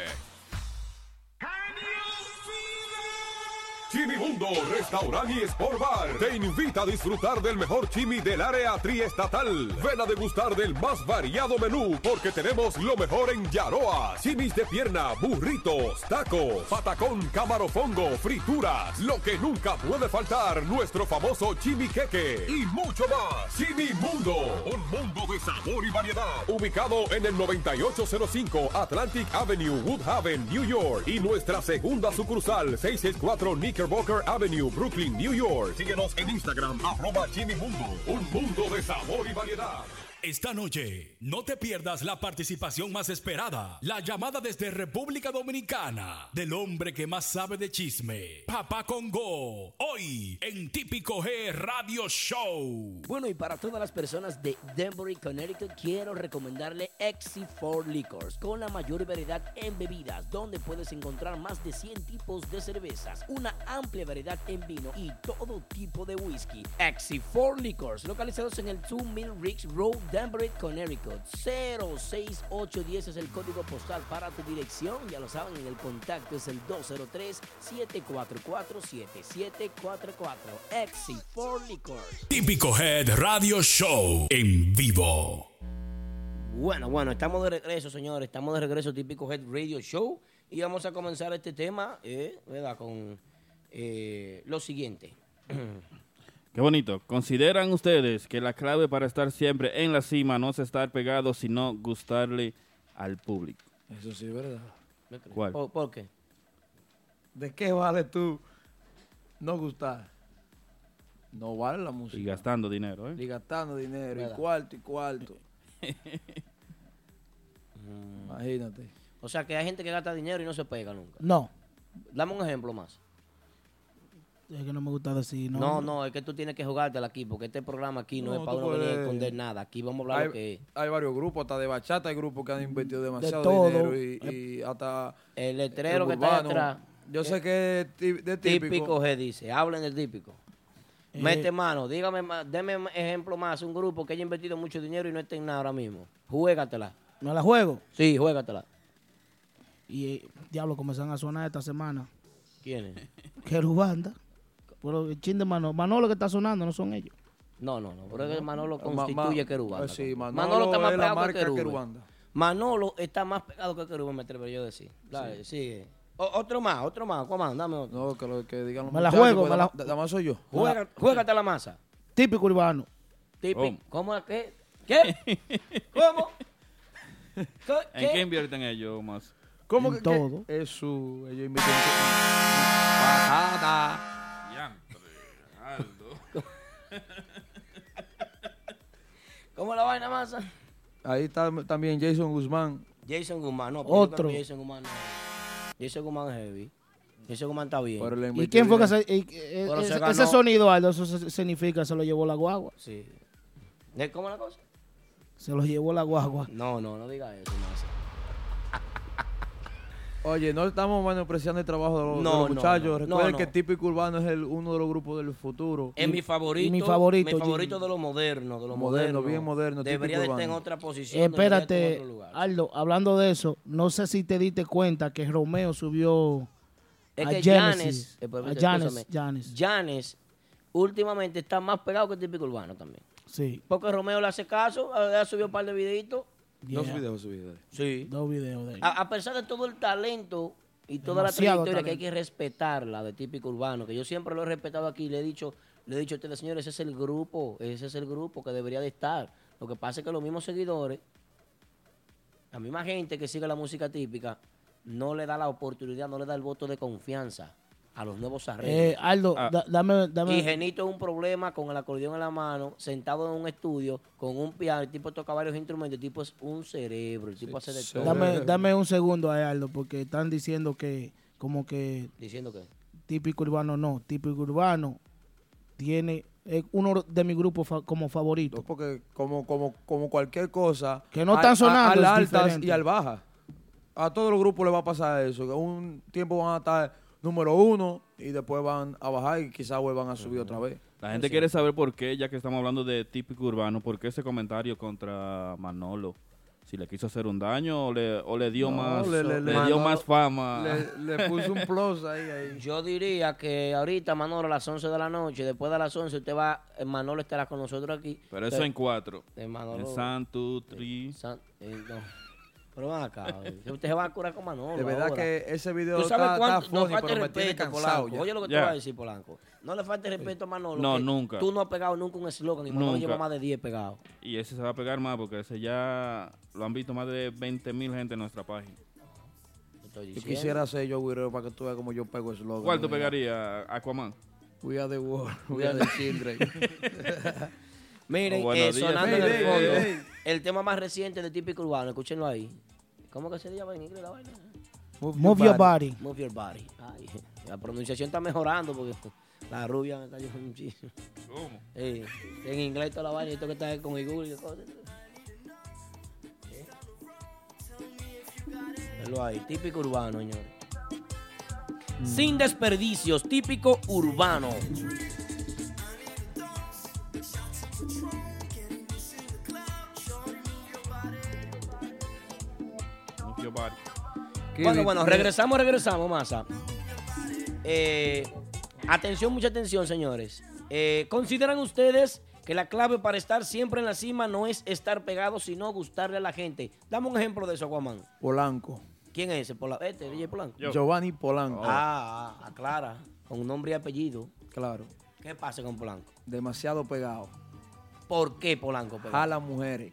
Chimimundo Restaurant y Sport Bar te invita a disfrutar del mejor chimi del área triestatal. Ven a degustar del más variado menú porque tenemos lo mejor en Yaroa. Chimis de pierna, burritos, tacos, patacón, camarofongo, frituras. Lo que nunca puede faltar, nuestro famoso chimiqueque y mucho más. Chimimundo, un mundo de sabor y variedad. Ubicado en el 9805 Atlantic Avenue, Woodhaven, New York. Y nuestra segunda sucursal, 664 Knickerbocker Avenue, Brooklyn, New York. Síguenos en Instagram, arroba Chimimundo. Un mundo de sabor y variedad. Esta noche, no te pierdas la participación más esperada, la llamada desde República Dominicana del hombre que más sabe de chisme, Papá Congo, hoy en Típico G Radio Show. Bueno, y para todas las personas de Denver, Connecticut, quiero recomendarle XC4 Liquors, con la mayor variedad en bebidas, donde puedes encontrar más de 100 tipos de cervezas, una amplia variedad en vino y todo tipo de whisky. XC4 Liquors, localizados en el 2 Mill Ridge Road, Denver, Connecticut. 06810 es el código postal para tu dirección. Ya lo saben, en el contacto es el 203-744-7744. XC4 Liquors. Típico Head Radio Show en vivo. Bueno, bueno, estamos de regreso, señores. Estamos de regreso, típico Head Radio Show. Y vamos a comenzar este tema, eh, ¿verdad? Con eh, lo siguiente. Qué bonito. ¿Consideran ustedes que la clave para estar siempre en la cima no es estar pegado, sino gustarle al público? Eso sí es verdad. ¿Cuál? ¿Por, por qué? ¿De qué vale tú no gustar? No vale la música. Y gastando dinero, ¿eh? Y gastando dinero, y cuarto, y cuarto. Imagínate. O sea, que hay gente que gasta dinero y no se pega nunca. No, Dame un ejemplo más. Es que no me gusta decir. No, No, no, es que tú tienes que jugártela aquí, porque este programa aquí no, No, es para uno venir a puedes- esconder nada. Aquí vamos a hablar lo que Hay, es. hay varios grupos, hasta de bachata hay grupos que han invertido demasiado todo. dinero y, y hasta El letrero que está atrás. Yo sé que es ti- de Típico, típico. G dice, hablen del típico. Eh, Mete mano, dígame, más, deme ejemplo más, un grupo que haya invertido mucho dinero y no esté en nada ahora mismo. Juégatela. no la juego. Sí, juégatela. Y eh, diablo, comenzaron a sonar esta semana. ¿Quién es? Pero el chin de Manolo, Manolo que está sonando no son ellos. No, no, no, pero es que Manolo Ma- constituye Querubanda. pues sí, compa. Manolo está más es la pegado que Querube. Querubanda. Manolo está más pegado que Querube, me atrevería yo a decir. Dale, sigue. O- otro más, otro más, Aquaman, dame otro. No, que lo que digan los Me la juego, pues me la- da- más soy yo. Juega, juégate la masa. Típico urbano. Típico. Oh. ¿Cómo es que? ¿Qué? ¿Cómo? ¿Qué? ¿En qué ¿Qué? invierten ellos más? ¿Cómo En que, todo. que eso? Ellos invirtieron Bajada. ¿Cómo la vaina masa? Ahí está también Jason Guzmán. Jason Guzmán, no. Otro. Jason Guzmán no. Jason Guzmán es heavy. Jason Guzmán está bien. ¿Y quién fue que dinero. se, y- eh, se ese, ganó. ese sonido, Aldo, eso se- significa se lo llevó la guagua? Sí. ¿De ¿Cómo la cosa? Se lo llevó la guagua. No, no, no diga eso, masa. Oye, no estamos menospreciando el trabajo de los, de los muchachos. no. Recuerden No, que. Típico Urbano es el, uno de los grupos del futuro. Es mi favorito. mi favorito, Mi favorito Jimmy. de lo moderno, de lo Moderno, moderno. bien moderno, Debería de estar en otra posición. Espérate, otro lugar. Aldo, hablando de eso, no sé si te diste cuenta que Romeo subió Es A que. Janes, eh, Janes, Janes. Janes últimamente está más pegado que el típico urbano también. Sí. Porque Romeo le hace caso, ha subido un par de videitos. Dos videos subidos. Sí. Dos videos de él. A, a pesar de todo el talento y toda Demasiado la trayectoria que hay que respetarla de típico urbano, que yo siempre lo he respetado aquí, le he dicho, le he dicho a ustedes, señores, ese es el grupo, ese es el grupo que debería de estar. Lo que pasa es que los mismos seguidores, la misma gente que sigue la música típica, no le da la oportunidad, no le da el voto de confianza a los nuevos arreglos. Eh, Aldo, Ah. da- dame, dame. Y Genito es un problema con el acordeón en la mano, sentado en un estudio, con un piano, el tipo toca varios instrumentos, el tipo es un cerebro, el tipo hace de todo. Dame, dame un segundo ahí, Aldo, porque están diciendo que, como que Diciendo que... típico urbano no. Típico urbano tiene. Es uno de mis grupos fa- como favorito. No, porque como, como, como cualquier cosa. Que no a- están a- sonando, Al altas diferente. y al baja. A todos los grupos les va a pasar eso. Que un tiempo van a estar número uno y después van a bajar y quizás vuelvan a subir otra vez. La gente quiere saber por qué, ya que estamos hablando de típico urbano, por qué ese comentario contra Manolo. Si le quiso hacer un daño o le, o le dio No, más le- le, le- dio Manolo- más fama. Le, le puso un plus ahí. ahí. Yo diría que ahorita, Manolo, a las 11 de la noche, después de las 11, usted va, eh, Manolo estará con nosotros aquí. Pero eso en cuatro. Eh, Manolo- En three. San- eh, no. Pero ven acá, usted se va a curar con Manolo. De verdad ahora. que ese video ¿Tú sabes está, está no funny, falta pero me tiene respeto, cansado Polanco. ya. Oye lo que te Ya. voy a decir, Polanco. No le falte respeto a Manolo. No, nunca. Tú no has pegado nunca un eslogan y Manolo Nunca. lleva más de 10 pegados. Y ese se va a pegar más porque ese ya lo han visto más de 20 mil gente en nuestra página. Te Yo quisiera ser yo, Guirero, para que tú veas como yo pego el slogan. ¿Cuál tú pegarías? Aquaman. We are the world, we are the children. Miren, Oh, eh, días. sonando en Ey, el fondo, ey, ey. el tema más reciente de Típico Urbano, escúchenlo ahí. ¿Cómo que se llama en inglés la vaina? Move your body. Move your body. Ay, la pronunciación está mejorando porque la rubia me está ayudando muchísimo. ¿Cómo? Sí, en inglés toda la vaina y esto que está con Google y cosas. Velo ahí, típico urbano, señor. Sin desperdicios, típico urbano. Your body. Bueno, bueno, regresamos, regresamos, masa. Eh, atención, mucha atención, señores. Eh, ¿Consideran ustedes que la clave para estar siempre en la cima no es estar pegado, sino gustarle a la gente? Dame un ejemplo de eso, Aquaman. Polanco. ¿Quién es ese? Pola- este, DJ Polanco. Yo. Giovanni Polanco. Ah, ah, aclara. Con nombre y apellido. Claro. ¿Qué pasa con Polanco? Demasiado pegado. ¿Por qué Polanco? pegado? A las mujeres.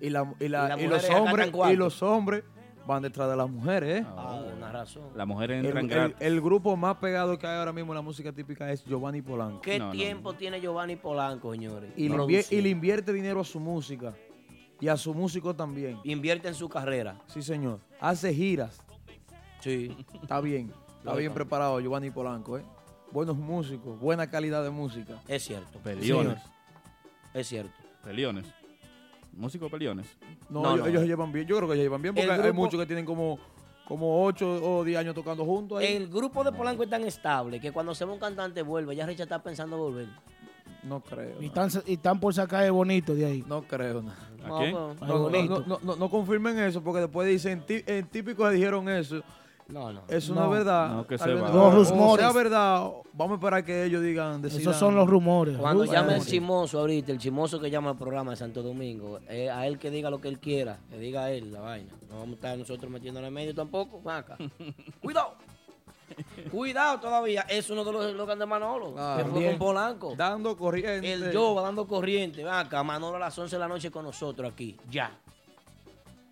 Y, la, y, la- Y las y los mujeres acatan hombres cuarto. y los hombres van detrás de las mujeres, ¿eh? Ah, una razón. Las mujeres El, entran el- gratis. el grupo más pegado que hay ahora mismo en la música típica es Giovanni Polanco. ¿Qué No, no, tiempo tiene Giovanni Polanco, señores? Y le, y le invierte dinero a su música. Y a su músico también. Invierte en su carrera. Sí, señor. Hace giras. Sí. Está bien. Está bien preparado Giovanni Polanco, ¿eh? Buenos músicos, buena calidad de música. Es cierto. Peliones. Es cierto. Peliones. Músico peliones. No, No, ellos, no. ellos se llevan bien. Yo creo que ellos se llevan bien porque hay muchos que tienen como, como 8 o 10 años tocando juntos ahí. El grupo de Polanco es tan estable que cuando se va un cantante vuelve, ya Richard está pensando volver. No creo. Y están, y están por sacar el bonito de ahí. No creo, no. ¿A No, quién? No, no, no, no, no confirmen eso porque después dicen, "Tí- en típico dijeron eso. No, no. Eso no, No. es verdad. No, que. Los O rumores. sea verdad, vamos a esperar que ellos digan. decidan. Esos son los rumores. Cuando Rumores. llame el chimoso ahorita, el chimoso que llama al programa de Santo Domingo, eh, a él que diga lo que él quiera, que diga a él la vaina. No vamos a estar nosotros metiéndole en medio tampoco. ven acá. Cuidado. Cuidado todavía. Es uno de los eslogans de Manolo, Ah, que fue con Polanco. Dando corriente. El yo va dando corriente. Ven acá, Manolo a las 11 de la noche con nosotros aquí. Ya.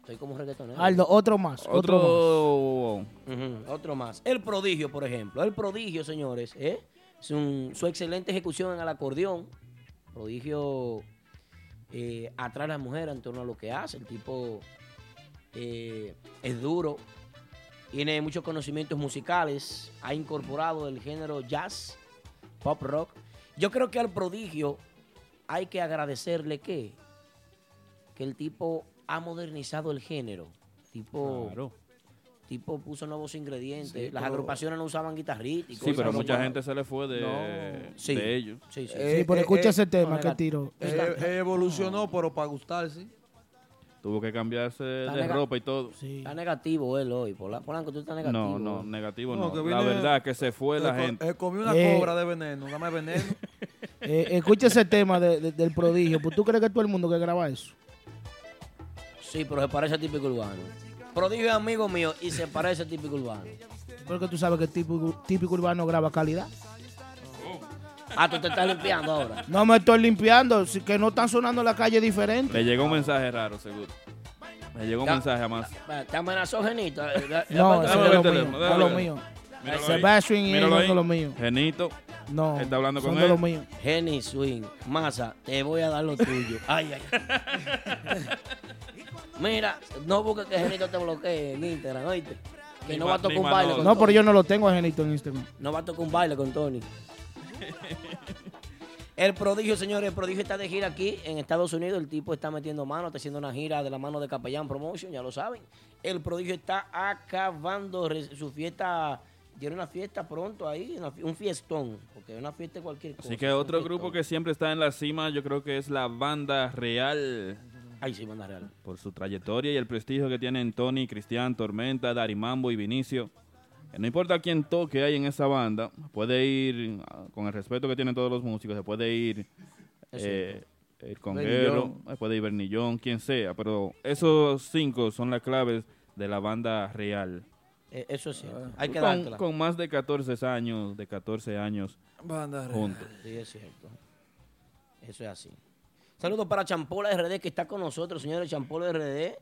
Estoy como reggaetonero. Aldo, otro más. Otro, más. Otro. Más. El prodigio, por ejemplo. El prodigio, señores, ¿eh? es un- su excelente ejecución en el acordeón. Prodigio eh, atrae a la mujer en torno a lo que hace. El tipo eh, es duro. Tiene muchos conocimientos musicales. Ha incorporado el género jazz, pop rock. Yo creo que al prodigio hay que agradecerle que, que el tipo ha modernizado el género. Tipo, Claro. tipo puso nuevos ingredientes. Sí, Las pero- agrupaciones no usaban guitarritas. y Sí, pero mucha gente se le fue de, No. Sí. de ellos. Sí, sí. Eh, Sí, pero eh, escucha eh, ese tema no, que tiro. Eh, eh, evolucionó, pero para gustarse. Tuvo que cambiarse Está de ropa y todo. Está negativo él hoy. Pola- Polanco, tú estás negativo. No, no, negativo No, La verdad que se fue la gente. se comió una Eh. cobra de veneno, dame veneno. Eh, escucha ese tema de- de- del prodigio. Pues tú crees que todo el mundo que graba eso. Sí, pero se parece a típico urbano. Prodigio es amigo mío y se parece a típico urbano. Porque tú sabes que típico, típico urbano graba calidad. Ah, tú te estás limpiando ahora. No me estoy limpiando, si- que no están sonando en la calle diferente. Le llegó un mensaje raro, seguro. Le llegó un Ya. mensaje a más. Te amenazó Genito. Eh, No, Dame es lo mío. Es lo mío. Míralo ahí. Sebastián y él Míralo no ahí. son los míos. Genito. No, Está hablando con él. Jenny Swing, Masa, te voy a dar lo tuyo. Ay, ay. Mira, no busques que Genito te bloquee en Instagram, oíste. Que no va a tocar un baile con No, pero Tony. yo no lo tengo a Genito en Instagram. No va a tocar un baile con Tony. El prodigio, señores, el prodigio está de gira aquí en Estados Unidos. El tipo está metiendo mano, está haciendo una gira de la mano de Capellán Promotion, ya lo saben. El prodigio está acabando su fiesta. Tiene una fiesta pronto ahí, una un fiestón, porque una fiesta es cualquier cosa. Así que es otro grupo que siempre está en la cima, yo creo que es la banda real. Ay, sí, banda real. Por su trayectoria y el prestigio que tienen Tony, Cristian, Tormenta, Dari Mambo y Vinicio. Que no importa quién toque hay en esa banda, puede ir, ah, con el respeto que tienen todos los músicos, se puede ir eh, el. Conguero, eh, puede ir Bernillón, quien sea, pero esos cinco son las claves de la banda real. Eh, eso es cierto. Hay que con, dártela. con más de 14 años, de 14 años Banda real. juntos. Sí, es cierto. Eso es así. Saludos para Champola RD que está con nosotros, señores. Champola RD,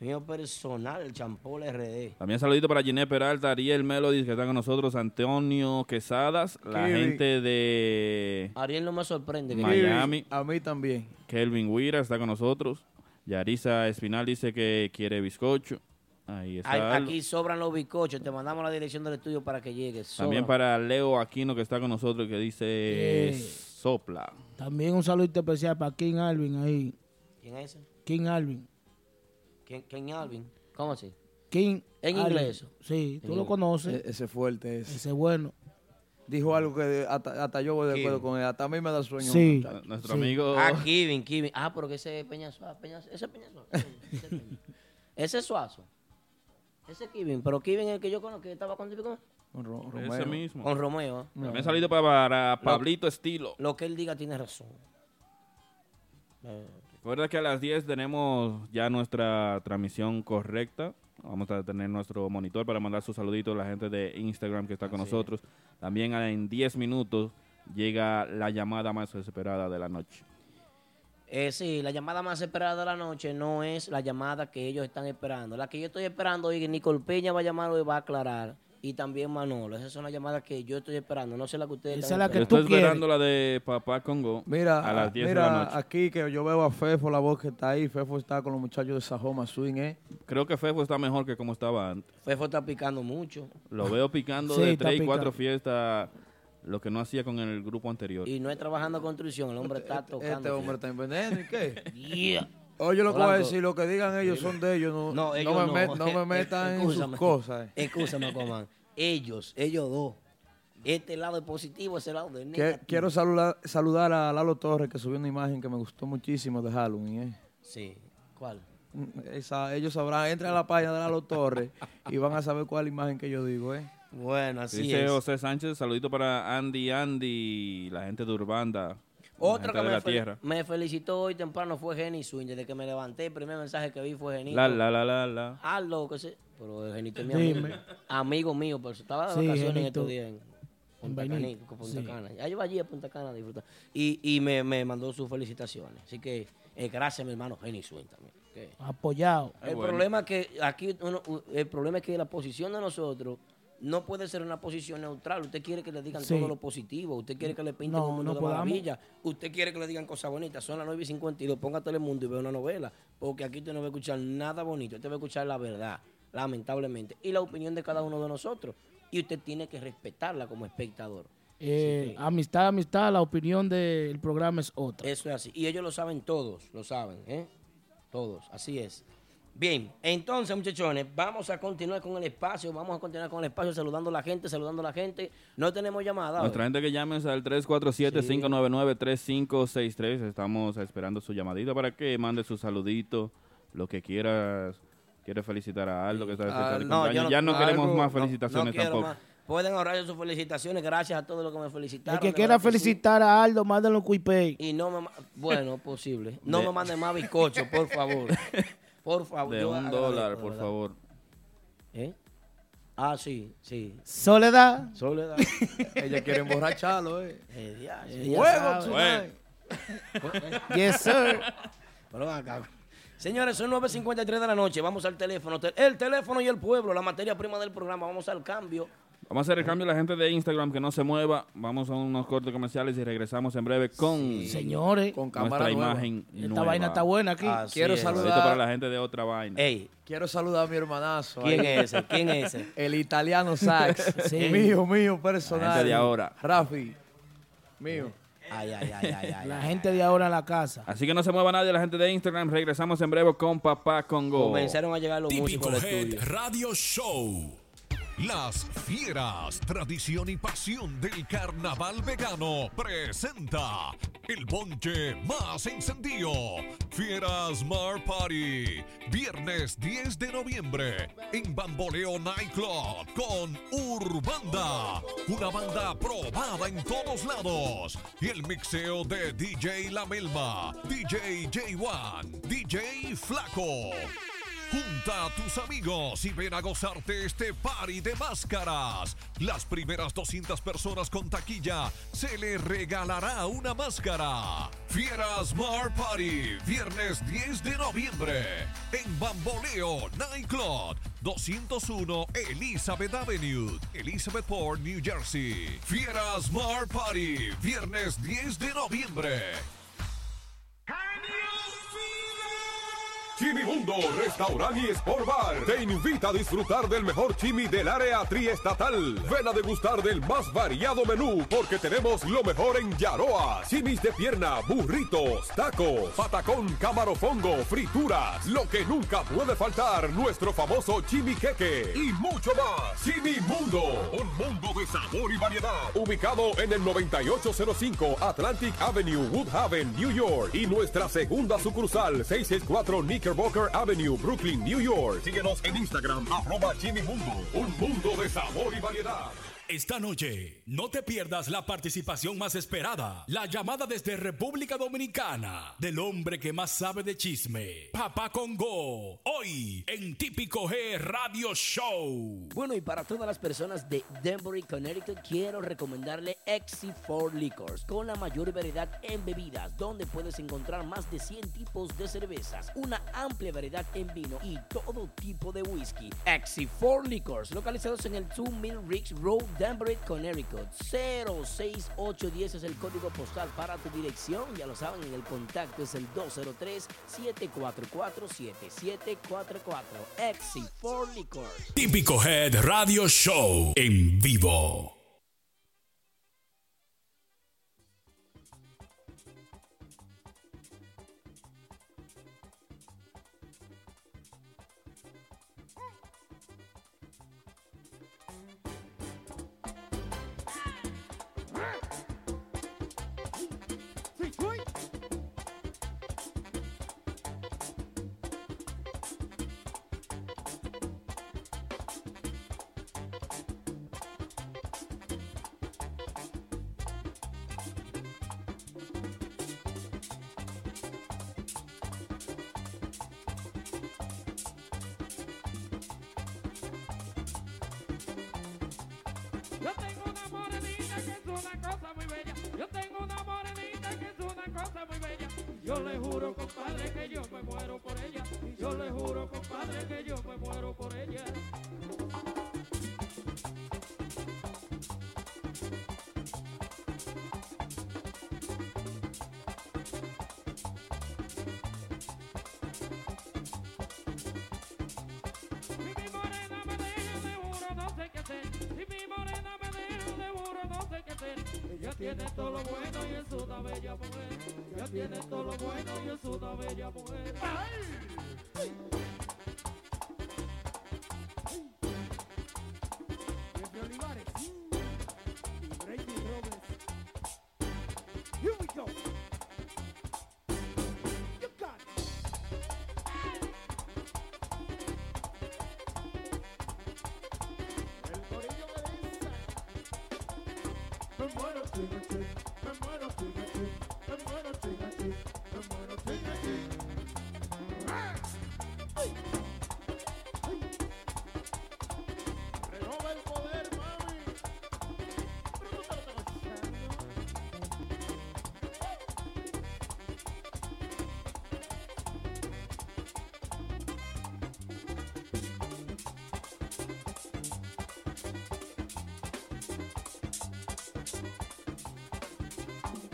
mío personal, el Champola RD. También saludito para Ginés Peralta, Ariel Melody, que está con nosotros, Antonio Quesadas, la Kiwi. gente de Ariel no me sorprende. que- Miami, A mí también. Kelvin Huira está con nosotros, Yarisa Espinal dice que quiere bizcocho, ahí está. Ay, aquí sobran los bizcochos. Te mandamos la dirección del estudio para que llegues. También para Leo Aquino que está con nosotros que dice Eh. Sopla. También un saludito especial para King Alvin ahí. ¿Quién es ese? King Alvin. ¿Quién, quién Alvin? ¿Cómo así? King ¿En Alvin. inglés? Sí, tú En lo inglés. conoces. E- ese fuerte ese. Ese es bueno. Dijo algo que hasta, hasta yo voy de acuerdo con él. Hasta a mí me da sueño. Sí. Nuestro Sí. amigo Ah, Kevin, Kevin. Ah, pero que ese es Peña Suazo. Peña, ese es Peña Suazo. Ese es. Ese es Suazo. Ese es Kevin. Pero Kevin es el que yo conozco que estaba con, con, Ro- ese Romeo. mismo. con Romeo. También saludito para, para Pablito Estilo. Lo que él diga tiene razón. Eh, Recuerda que a las 10 tenemos ya nuestra transmisión correcta. Vamos a tener nuestro monitor para mandar sus saluditos a la gente de Instagram que está con Así nosotros. También en 10 minutos llega la llamada más desesperada de la noche. Eh, sí, la llamada más esperada de la noche no es la llamada que ellos están esperando. La que yo estoy esperando hoy, que Nicole Peña va a llamar hoy, va a aclarar. Y también Manolo. Esas son las llamadas que yo estoy esperando. No sé la que ustedes Esa están es la que esperando. estoy tú esperando la de Papá Congo Mira, a las 10 de la mira noche. aquí que yo veo a Fefo, la voz que está ahí. Fefo está con los muchachos de Sajoma Swing, ¿eh? Creo que Fefo está mejor que como estaba antes. Fefo está picando mucho. Lo veo picando Sí, de está 3 y 4 picando. fiestas, lo que no hacía con el grupo anterior. Y no es trabajando construcción. El hombre está tocando. Este hombre está en veneno, ¿y qué? Yeah. Oye, lo que voy a decir, lo que digan ellos son de ellos. No, No, no, ellos me, no. met- no me metan en sus cosas. eh. Excúsame, Aquaman. Ellos, ellos dos. Este lado es positivo, ese lado es Que- negativo. quiero saludar, saludar a Lalo Torres, que subió una imagen que me gustó muchísimo de Halloween. ¿eh? Sí. ¿Cuál? Esa, ellos sabrán, entren a la página de Lalo Torres y van a saber cuál imagen que yo digo. ¿eh? Bueno, así Dice es. José Sánchez, saludito para Andy Andy, la gente de Urbanda, Otro la que me, la fel- tierra. me felicitó hoy temprano fue Jenny Swing. Desde que me levanté, el primer mensaje que vi fue Jenny. La, la, la, la, la. Ah, que sé. Pero Genito es mi amigo. Amigo mío, pero estaba de Sí, vacaciones en estos días en Punta Vainilla. Cana. Punta Sí. Cana. Ya yo allí a Punta Cana a disfrutar. Y, y me, me mandó sus felicitaciones. Así que eh, gracias mi hermano Jenny Swing también. Apoyado. El bueno. problema es que aquí uno- el problema es que la posición de nosotros no puede ser una posición neutral. Usted quiere que le digan Sí. todo lo positivo, usted quiere que le pinten No, un mundo no de maravilla, usted quiere que le digan cosas bonitas. Son las 9 y 52, ponga Telemundo y ve una novela, porque aquí usted no va a escuchar nada bonito, usted va a escuchar la verdad, lamentablemente, y la opinión de cada uno de nosotros. Y usted tiene que respetarla como espectador. Eh, sí. Amistad, amistad, la opinión del programa es otra. Eso es así. Y ellos lo saben todos, lo saben, ¿eh? Todos, así es. Bien, entonces, muchachones, vamos a continuar con el espacio, vamos a continuar con el espacio saludando a la gente, saludando a la gente. No tenemos llamada. Nuestra gente que llames al 347-599-3563. Estamos esperando su llamadita para que mande su saludito, lo que quieras. ¿Quieres felicitar a Aldo que está de Ah, fecha de no, cumpleaños? yo no- ya no queremos algo- más felicitaciones no tampoco. más. Pueden ahorrar sus felicitaciones. Gracias a todos los que me felicitaron. El que quiera sí. felicitar a Aldo, mándenlo un Quipay. Y no me... Bueno, posible. No De- me manden más bizcocho, por favor. Por favor. De un dólar, por verdad. favor. ¿Eh? Ah, sí, sí. Soledad. Soledad. Ella quiere emborracharlo, eh. Eh, Eh, sabe. tonight. Yes, sir. Pero acá. Señores, son 9.53 de la noche. Vamos al teléfono. Te- El teléfono y el pueblo, la materia prima del programa. Vamos al cambio. Vamos a hacer el cambio a la gente de Instagram que no se mueva. Vamos a unos cortes comerciales y regresamos en breve con Señores, Con cámara nuestra nueva. imagen. esta nueva. vaina está buena aquí. Así Quiero es. saludar- Saludito para la gente de otra vaina. Ey, Quiero saludar a mi hermanazo. ¿quién ahí. es ese? ¿Quién es ese? El italiano Sax. Sí. Mío, mío, personal. La gente de ahora. Rafi. Mío. Ay, ay, ay, ay, ay. La ay. gente de ahora en la casa. Así que no se mueva nadie, la gente de Instagram. Regresamos en breve con Papá Congo. Comenzaron a llegar los Típico músicos al Head estudio. Radio Show. Las Fieras, tradición y pasión del carnaval vegano, presenta el bonche más encendido. Fieras Mar Party, viernes 10 de noviembre en Bamboleo Nightclub con Urbanda, una banda probada en todos lados. Y el mixeo de DJ La Melma, DJ J1, DJ Flaco. Junta a tus amigos y ven a gozarte este party de máscaras. Las primeras 200 personas con taquilla se les regalará una máscara. Fieras Mar Party, viernes 10 de noviembre en Bamboleo Nightclub, 201 Elizabeth Avenue, Elizabethport, New Jersey. Fieras Mar Party, viernes 10 de noviembre. Chimimundo Restaurant y Sport Bar te invita a disfrutar del mejor chimi del área triestatal. Ven a degustar del más variado menú porque tenemos lo mejor en Yaroa. Chimis de pierna, burritos, tacos, patacón, camarofongo, frituras. Lo que nunca puede faltar, nuestro famoso chimiqueque y mucho más. Chimimundo, un mundo de sabor y variedad. Ubicado en el 9805 Atlantic Avenue, Woodhaven, New York. Y nuestra segunda sucursal, 664 Knickerbocker Avenue, Brooklyn, New York. Síguenos en Instagram, arroba Chimimundo. Un mundo de sabor y variedad. Esta noche, no te pierdas la participación más esperada, la llamada desde República Dominicana del hombre que más sabe de chisme, Papá Congo, hoy en Típico G Radio Show. Bueno, y para todas las personas de Denver Connecticut, quiero recomendarle XC4 Liquors, con la mayor variedad en bebidas, donde puedes encontrar más de 100 tipos de cervezas, una amplia variedad en vino y todo tipo de whisky. XC4 Liquors, localizados en el 2 Mill Ridge Road, Denver, Connecticut. 06810 es el código postal para tu dirección, ya lo saben, en el contacto es el 203-744-7744. XC4 Liquors. Típico Head Radio Show en vivo.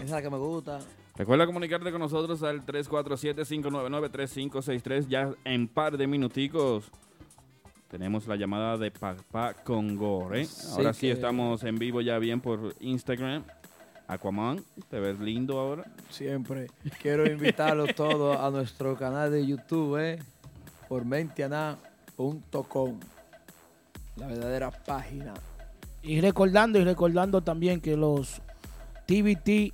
Esa es la que me gusta. Recuerda comunicarte con nosotros al 347-599-3563. Ya en par de minuticos tenemos la llamada de Papá Congo. ¿eh? Sí ahora sí que- estamos en vivo ya bien por Instagram. Aquaman, te ves lindo ahora. Siempre. Quiero invitarlos todos a nuestro canal de YouTube, ¿eh? por mentiana.com. La verdadera página. Y recordando y recordando también que los TBT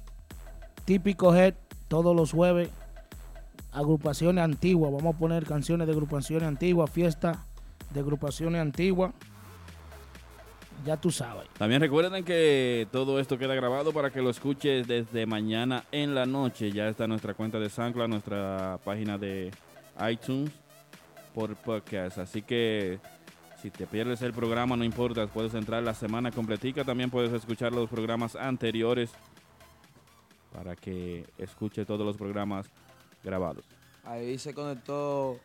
típico head todos los jueves agrupaciones antiguas, vamos a poner canciones de agrupaciones antiguas, fiesta de agrupaciones antiguas. Ya tú sabes. También recuerden que todo esto queda grabado para que lo escuches desde mañana en la noche. Ya está nuestra cuenta de SoundCloud, nuestra página de iTunes por podcast. Así que si te pierdes el programa, no importa, puedes entrar la semana completica. También puedes escuchar los programas anteriores para que escuche todos los programas grabados. Ahí se conectó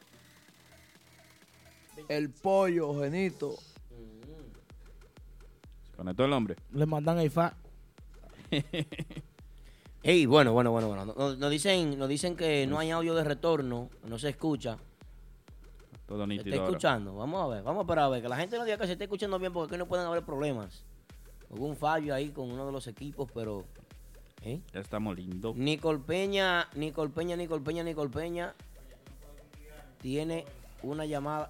el pollo, Genito. ¿Se conectó el hombre? Le mandan el fa. Hey, bueno, bueno, bueno, bueno. Nos, nos dicen, nos dicen que no hay audio de retorno, no se escucha. Todo ¿Se nítido está ahora. escuchando? Vamos a ver, vamos a esperar a ver. Que la gente nos diga que se está escuchando bien porque aquí no pueden haber problemas. Hubo un fallo ahí con uno de los equipos, pero... ¿eh? Ya estamos lindos. Nicole Peña, Nicole Peña, Nicole Peña, Nicole Peña tiene una llamada.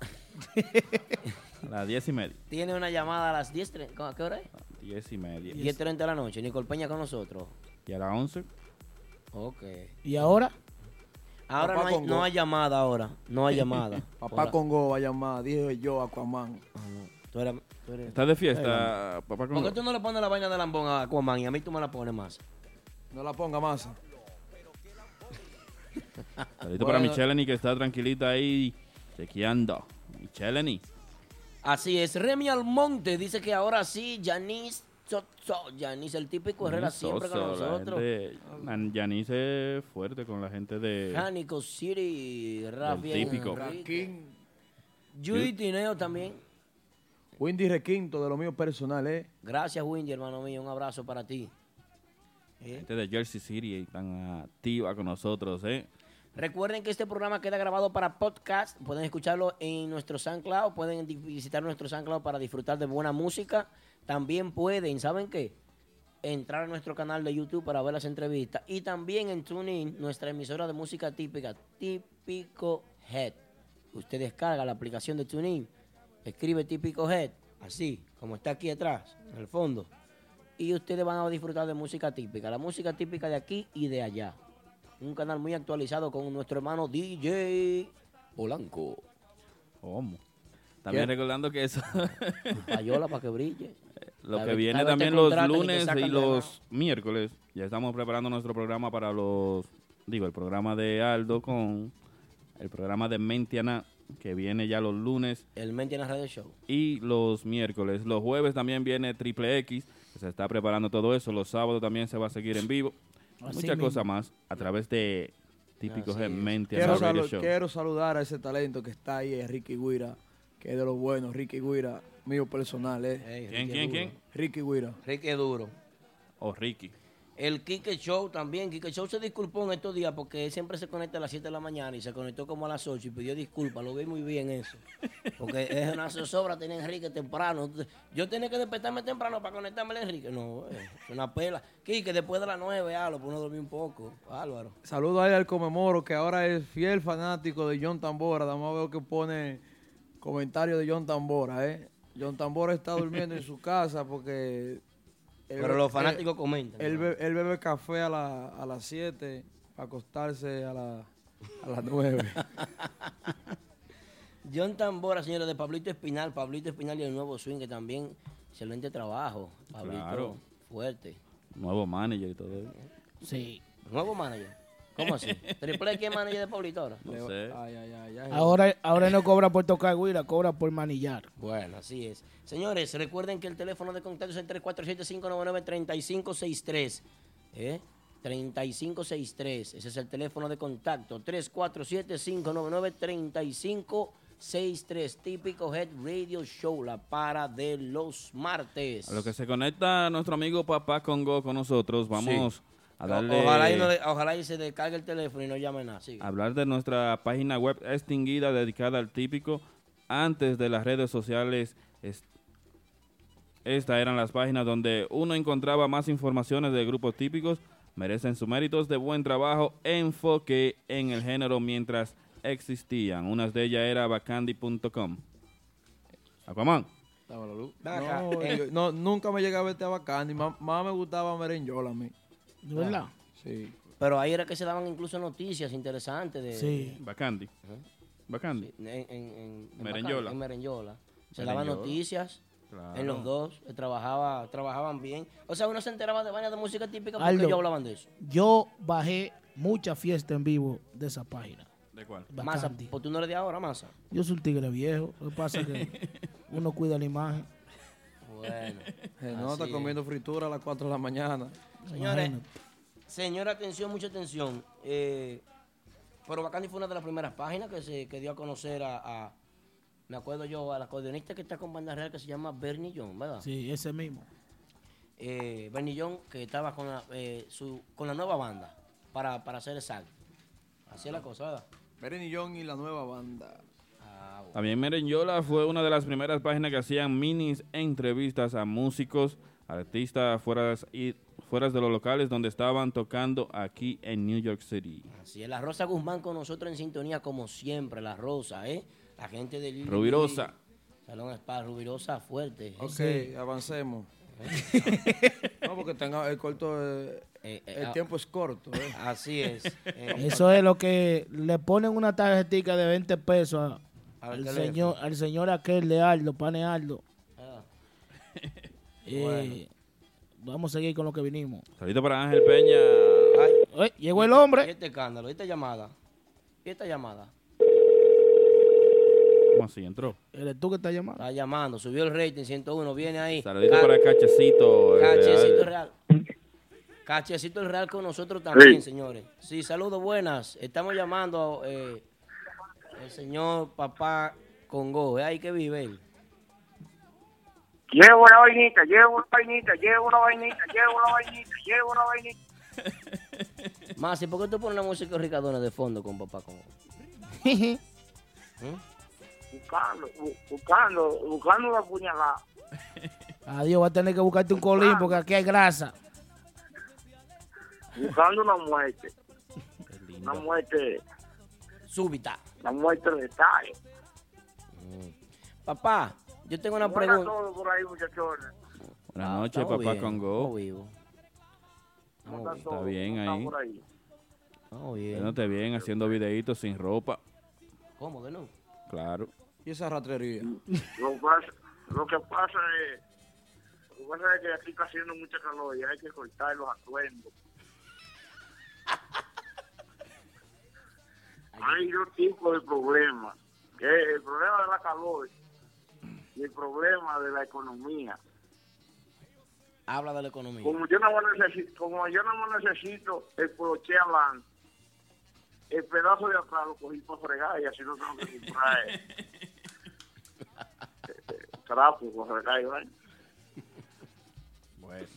A las diez y media. tiene una llamada a las 10. tre- ¿A qué hora es? Diez y media. 10.30 de la noche. Nicole Peña con nosotros. Y a las once. Ok. ¿Y ahora? Ahora no hay, Congo. no hay llamada ahora. No hay llamada. Papá Ahora- Congo va a llamar, dije yo, Aquaman. Tú eres- tú eres- ¿Estás de fiesta, papá? ¿Por qué tú no le pones la vaina de lambón a Aquaman y a mí tú me la pones más? No la ponga masa. Saludito para Bueno. Micheleni que está tranquilita ahí chequeando. Micheleni. Así es, Remy Almonte dice que ahora sí, Yanis Soto, Yanis, el típico Herrera siempre con nosotros. Yanis es fuerte con la gente de... Jánico City, bien típico. Judy Tineo también. Windy Requinto, de lo mío personal, ¿eh? Gracias, Windy, hermano mío. Un abrazo para ti. ¿Eh? gente de Jersey City tan activa con nosotros, ¿eh? Recuerden que este programa queda grabado para podcast. Pueden escucharlo en nuestro SoundCloud. Pueden visitar nuestro SoundCloud para disfrutar de buena música. También pueden, ¿saben qué? Entrar a nuestro canal de YouTube para ver las entrevistas. Y también en TuneIn, nuestra emisora de música típica, Típico Head. Usted descarga la aplicación de TuneIn, escribe Típico Head, así como está aquí atrás, en el fondo. Y ustedes van a disfrutar de música típica. La música típica de aquí y de allá un canal muy actualizado con nuestro hermano DJ Polanco. ¿Cómo? También ¿Qué? recordando que eso... Payola para que brille. Lo que vez- viene también los y lunes y de los miércoles. Ya estamos preparando nuestro programa para los... Digo, el programa de Aldo con el programa de Mentiana, que viene ya los lunes. El Mentiana Radio Show. Y los miércoles. Los jueves también viene Triple X, se está preparando todo eso. Los sábados también se va a seguir en vivo. Así Muchas mismo. cosas más a través de Típicos es. Mentiana Quiero, Radio salu- Show. quiero saludar a ese talento que está ahí, Ricky Guira, que es de los buenos. Ricky Guira, mío personal, ¿eh? ¿Quién, quién, quién? Ricky Guira. Ricky duro. O Ricky. El Kike Show también. Kike Show se disculpó en estos días porque siempre se conecta a las 7 de la mañana y se conectó como a las 8 y pidió disculpas. Lo vi muy bien eso. Porque es una zozobra tener a Enrique temprano. Yo tenía que despertarme temprano para conectarme a Enrique. No, eh, es una pela. Kike, después de las 9, ah, lo pone a dormir un poco. Álvaro. Saludo ahí al Comemoro, que ahora es fiel fanático de John Tambora. Nada más veo que pone comentario de John Tambora, ¿eh? John Tambora está durmiendo en su casa porque... Pero los fanáticos él- comentan, Él, ¿no? be- él bebe café a, la- a las 7 para acostarse a, la- a las 9. John Tambora, señores, de Pablito Espinal. Pablito Espinal y el nuevo swing, que también excelente trabajo. Pablito, Claro. fuerte. Nuevo manager y todo eso. Sí. Nuevo manager. ¿Cómo así? ¿Triple X es manager de Pablito ahora? No sé. Ay, ay, ay, ay. Ahora, ahora no cobra por tocar guira, cobra por manillar. Bueno, así es. Señores, recuerden que el teléfono de contacto es el 347-599-3563. ¿Eh? 3563. Ese es el teléfono de contacto. 347-599-3563. Típico Head Radio Show, la para de los martes. A lo que se conecta nuestro amigo Papá Congo con nosotros, vamos darle... Ojalá y, no le- ojalá y se descargue el teléfono y no llame nada. Sigue. hablar de nuestra página web extinguida dedicada al típico antes de las redes sociales. es- Estas eran las páginas donde uno encontraba más informaciones de grupos típicos. Merecen sus méritos de buen trabajo, enfoque en el género mientras existían. Unas de ellas era bacandi.com. Aquaman. No, yo- no, nunca me llegaba este bacán y más, más me gustaba Merenyola a mí. ¿De verdad? Sí. Pero ahí era que se daban incluso noticias interesantes de... Sí. Bacandi. Bacandi. En, en, en- en Merenyola. En Merenyola. Se daban noticias Claro. en los dos. eh, Trabajaba, trabajaban bien. O sea, uno se enteraba de vainas de música típica porque Aldo, ellos hablaban de eso. Yo bajé mucha fiesta en vivo de esa página. ¿De cuál? Masa, Bacanti. pues tú no eres de ahora, Masa. Yo soy un tigre viejo. Lo que pasa es que uno cuida la imagen. Bueno. Nota así comiendo fritura a las 4 de la mañana. Es. Señores, señora, atención, mucha atención. Eh, pero Bacandi fue una de las primeras páginas que se que dio a conocer a, a- me acuerdo yo, al acordeonista que está con Banda Real que se llama Bernie John, ¿verdad? Sí, ese mismo. eh, Bernie John, que estaba con la, eh, su, con la nueva banda, para, para hacer exacto. Así es la cosa, ¿verdad? Beren y John y la nueva banda. Ah, bueno. También Merenyola fue una de las primeras páginas que hacían minis entrevistas a músicos, artistas fuera, y, fuera de los locales donde estaban tocando aquí en New York City. Así es, la Rosa Guzmán con nosotros en sintonía como siempre, la Rosa, ¿eh? La gente de Lili Rubirosa. Salón Spa, Rubirosa fuerte. Ok, Sí. avancemos. no, porque tenga el corto, eh, Eh, eh, el ah, tiempo es corto. eh. Así es. eh, Eso es lo que le ponen una tarjetita de 20 pesos a- Al teléfono. señor, al señor aquel de Aldo, pane Aldo. ah, Eh, Vamos a seguir con lo que vinimos. Saludito para Ángel Peña. ay, Eh, llegó el ¿Y hombre. este escándalo? ¿Y esta llamada? ¿Y esta llamada? ¿Cómo así? Entró. Eres tú que estás llamando. Está llamando, subió el rating 101, viene ahí. Saludito Ca- para Cachecito. el Cachecito Real. Real. Cachecito el Real con nosotros también, señores. Sí, saludos, buenas. Estamos llamando eh, el señor papá Congo. ¿Es ahí que vive él? Llevo una vainita, llevo una vainita, llevo una vainita, llevo una vainita, llevo una vainita. Más, ¿y por qué tú pones una música ricadona de fondo con papá Congo? ¿Mm? Buscando, bu- buscando, buscando una puñalada. Adiós, va a tener que buscarte un colín porque aquí hay grasa. Buscando una muerte. Una muerte, Súbita. una muerte de detalle. Papá, yo tengo una Buenas pregunta. todos por ahí, muchachones. Buenas Ah, noches, papá bien, Congo. ¿Cómo Estamos están bien, ahí. por ahí? estamos bien. Bien, haciendo videitos sin ropa. ¿Cómo que no? Claro. Y esa ratrería. Lo que pasa, lo que pasa es, lo que pasa es que aquí está haciendo mucha calor y hay que cortar los atuendos. Hay dos tipos de problemas, el problema de la calor y el problema de la economía. Habla de la economía. Como yo no necesito, como yo no necesito el poloche adelante, el pedazo de atrás lo cogí para fregar y así no tengo que comprar eh, eh, trapo para fregar y vaina. Bueno.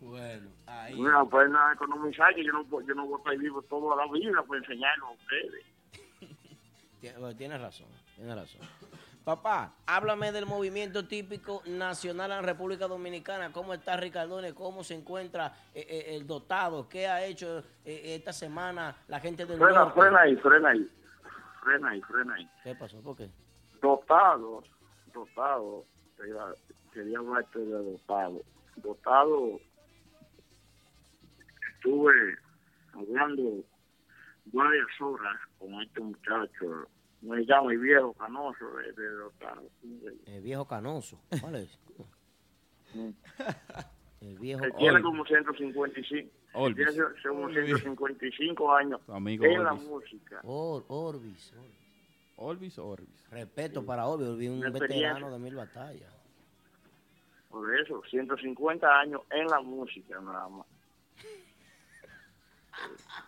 Bueno, ahí. Mira, pues nada, economizar, que yo no, yo no voy a estar vivo toda la vida para enseñarlo a ustedes. Tienes razón, tienes razón. Papá, háblame del movimiento típico nacional en la República Dominicana. ¿Cómo está Ricardone? ¿Cómo se encuentra eh, eh, el dotado? ¿Qué ha hecho eh, esta semana la gente del Frena, norte? frena ahí, frena ahí. Frena ahí, frena ahí. ¿Qué pasó? ¿Por qué? Dotado, dotado, quería, quería hablarte de dotado. Dotado, estuve hablando varias horas con este muchacho, me llama el viejo canoso de, de dotado. El viejo canoso. ¿Cuál es? Mm. El viejo que tiene como 155, que Olvis. tiene como 155 años amigo en la Olvis. música. Or- Orbis. Orbis. Olvis o Orbis. Respeto para Orbis, Orbis, un veterano de mil batallas. Por eso, 150 años en la música nada más.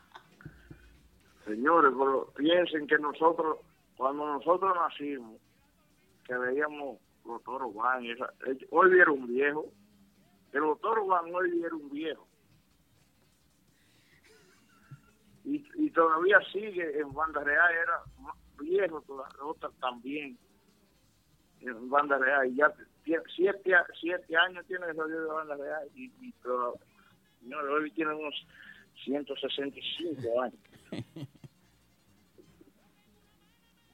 Señores, pero piensen que nosotros, cuando nosotros nacimos, que veíamos los toros van, eh, hoy era un viejo, que los toros van hoy era un viejo. Y, y todavía sigue en banda real, era viejo otra también en banda real y ya siete, siete años tiene salir de banda real y, y no, hoy tiene unos 165 años.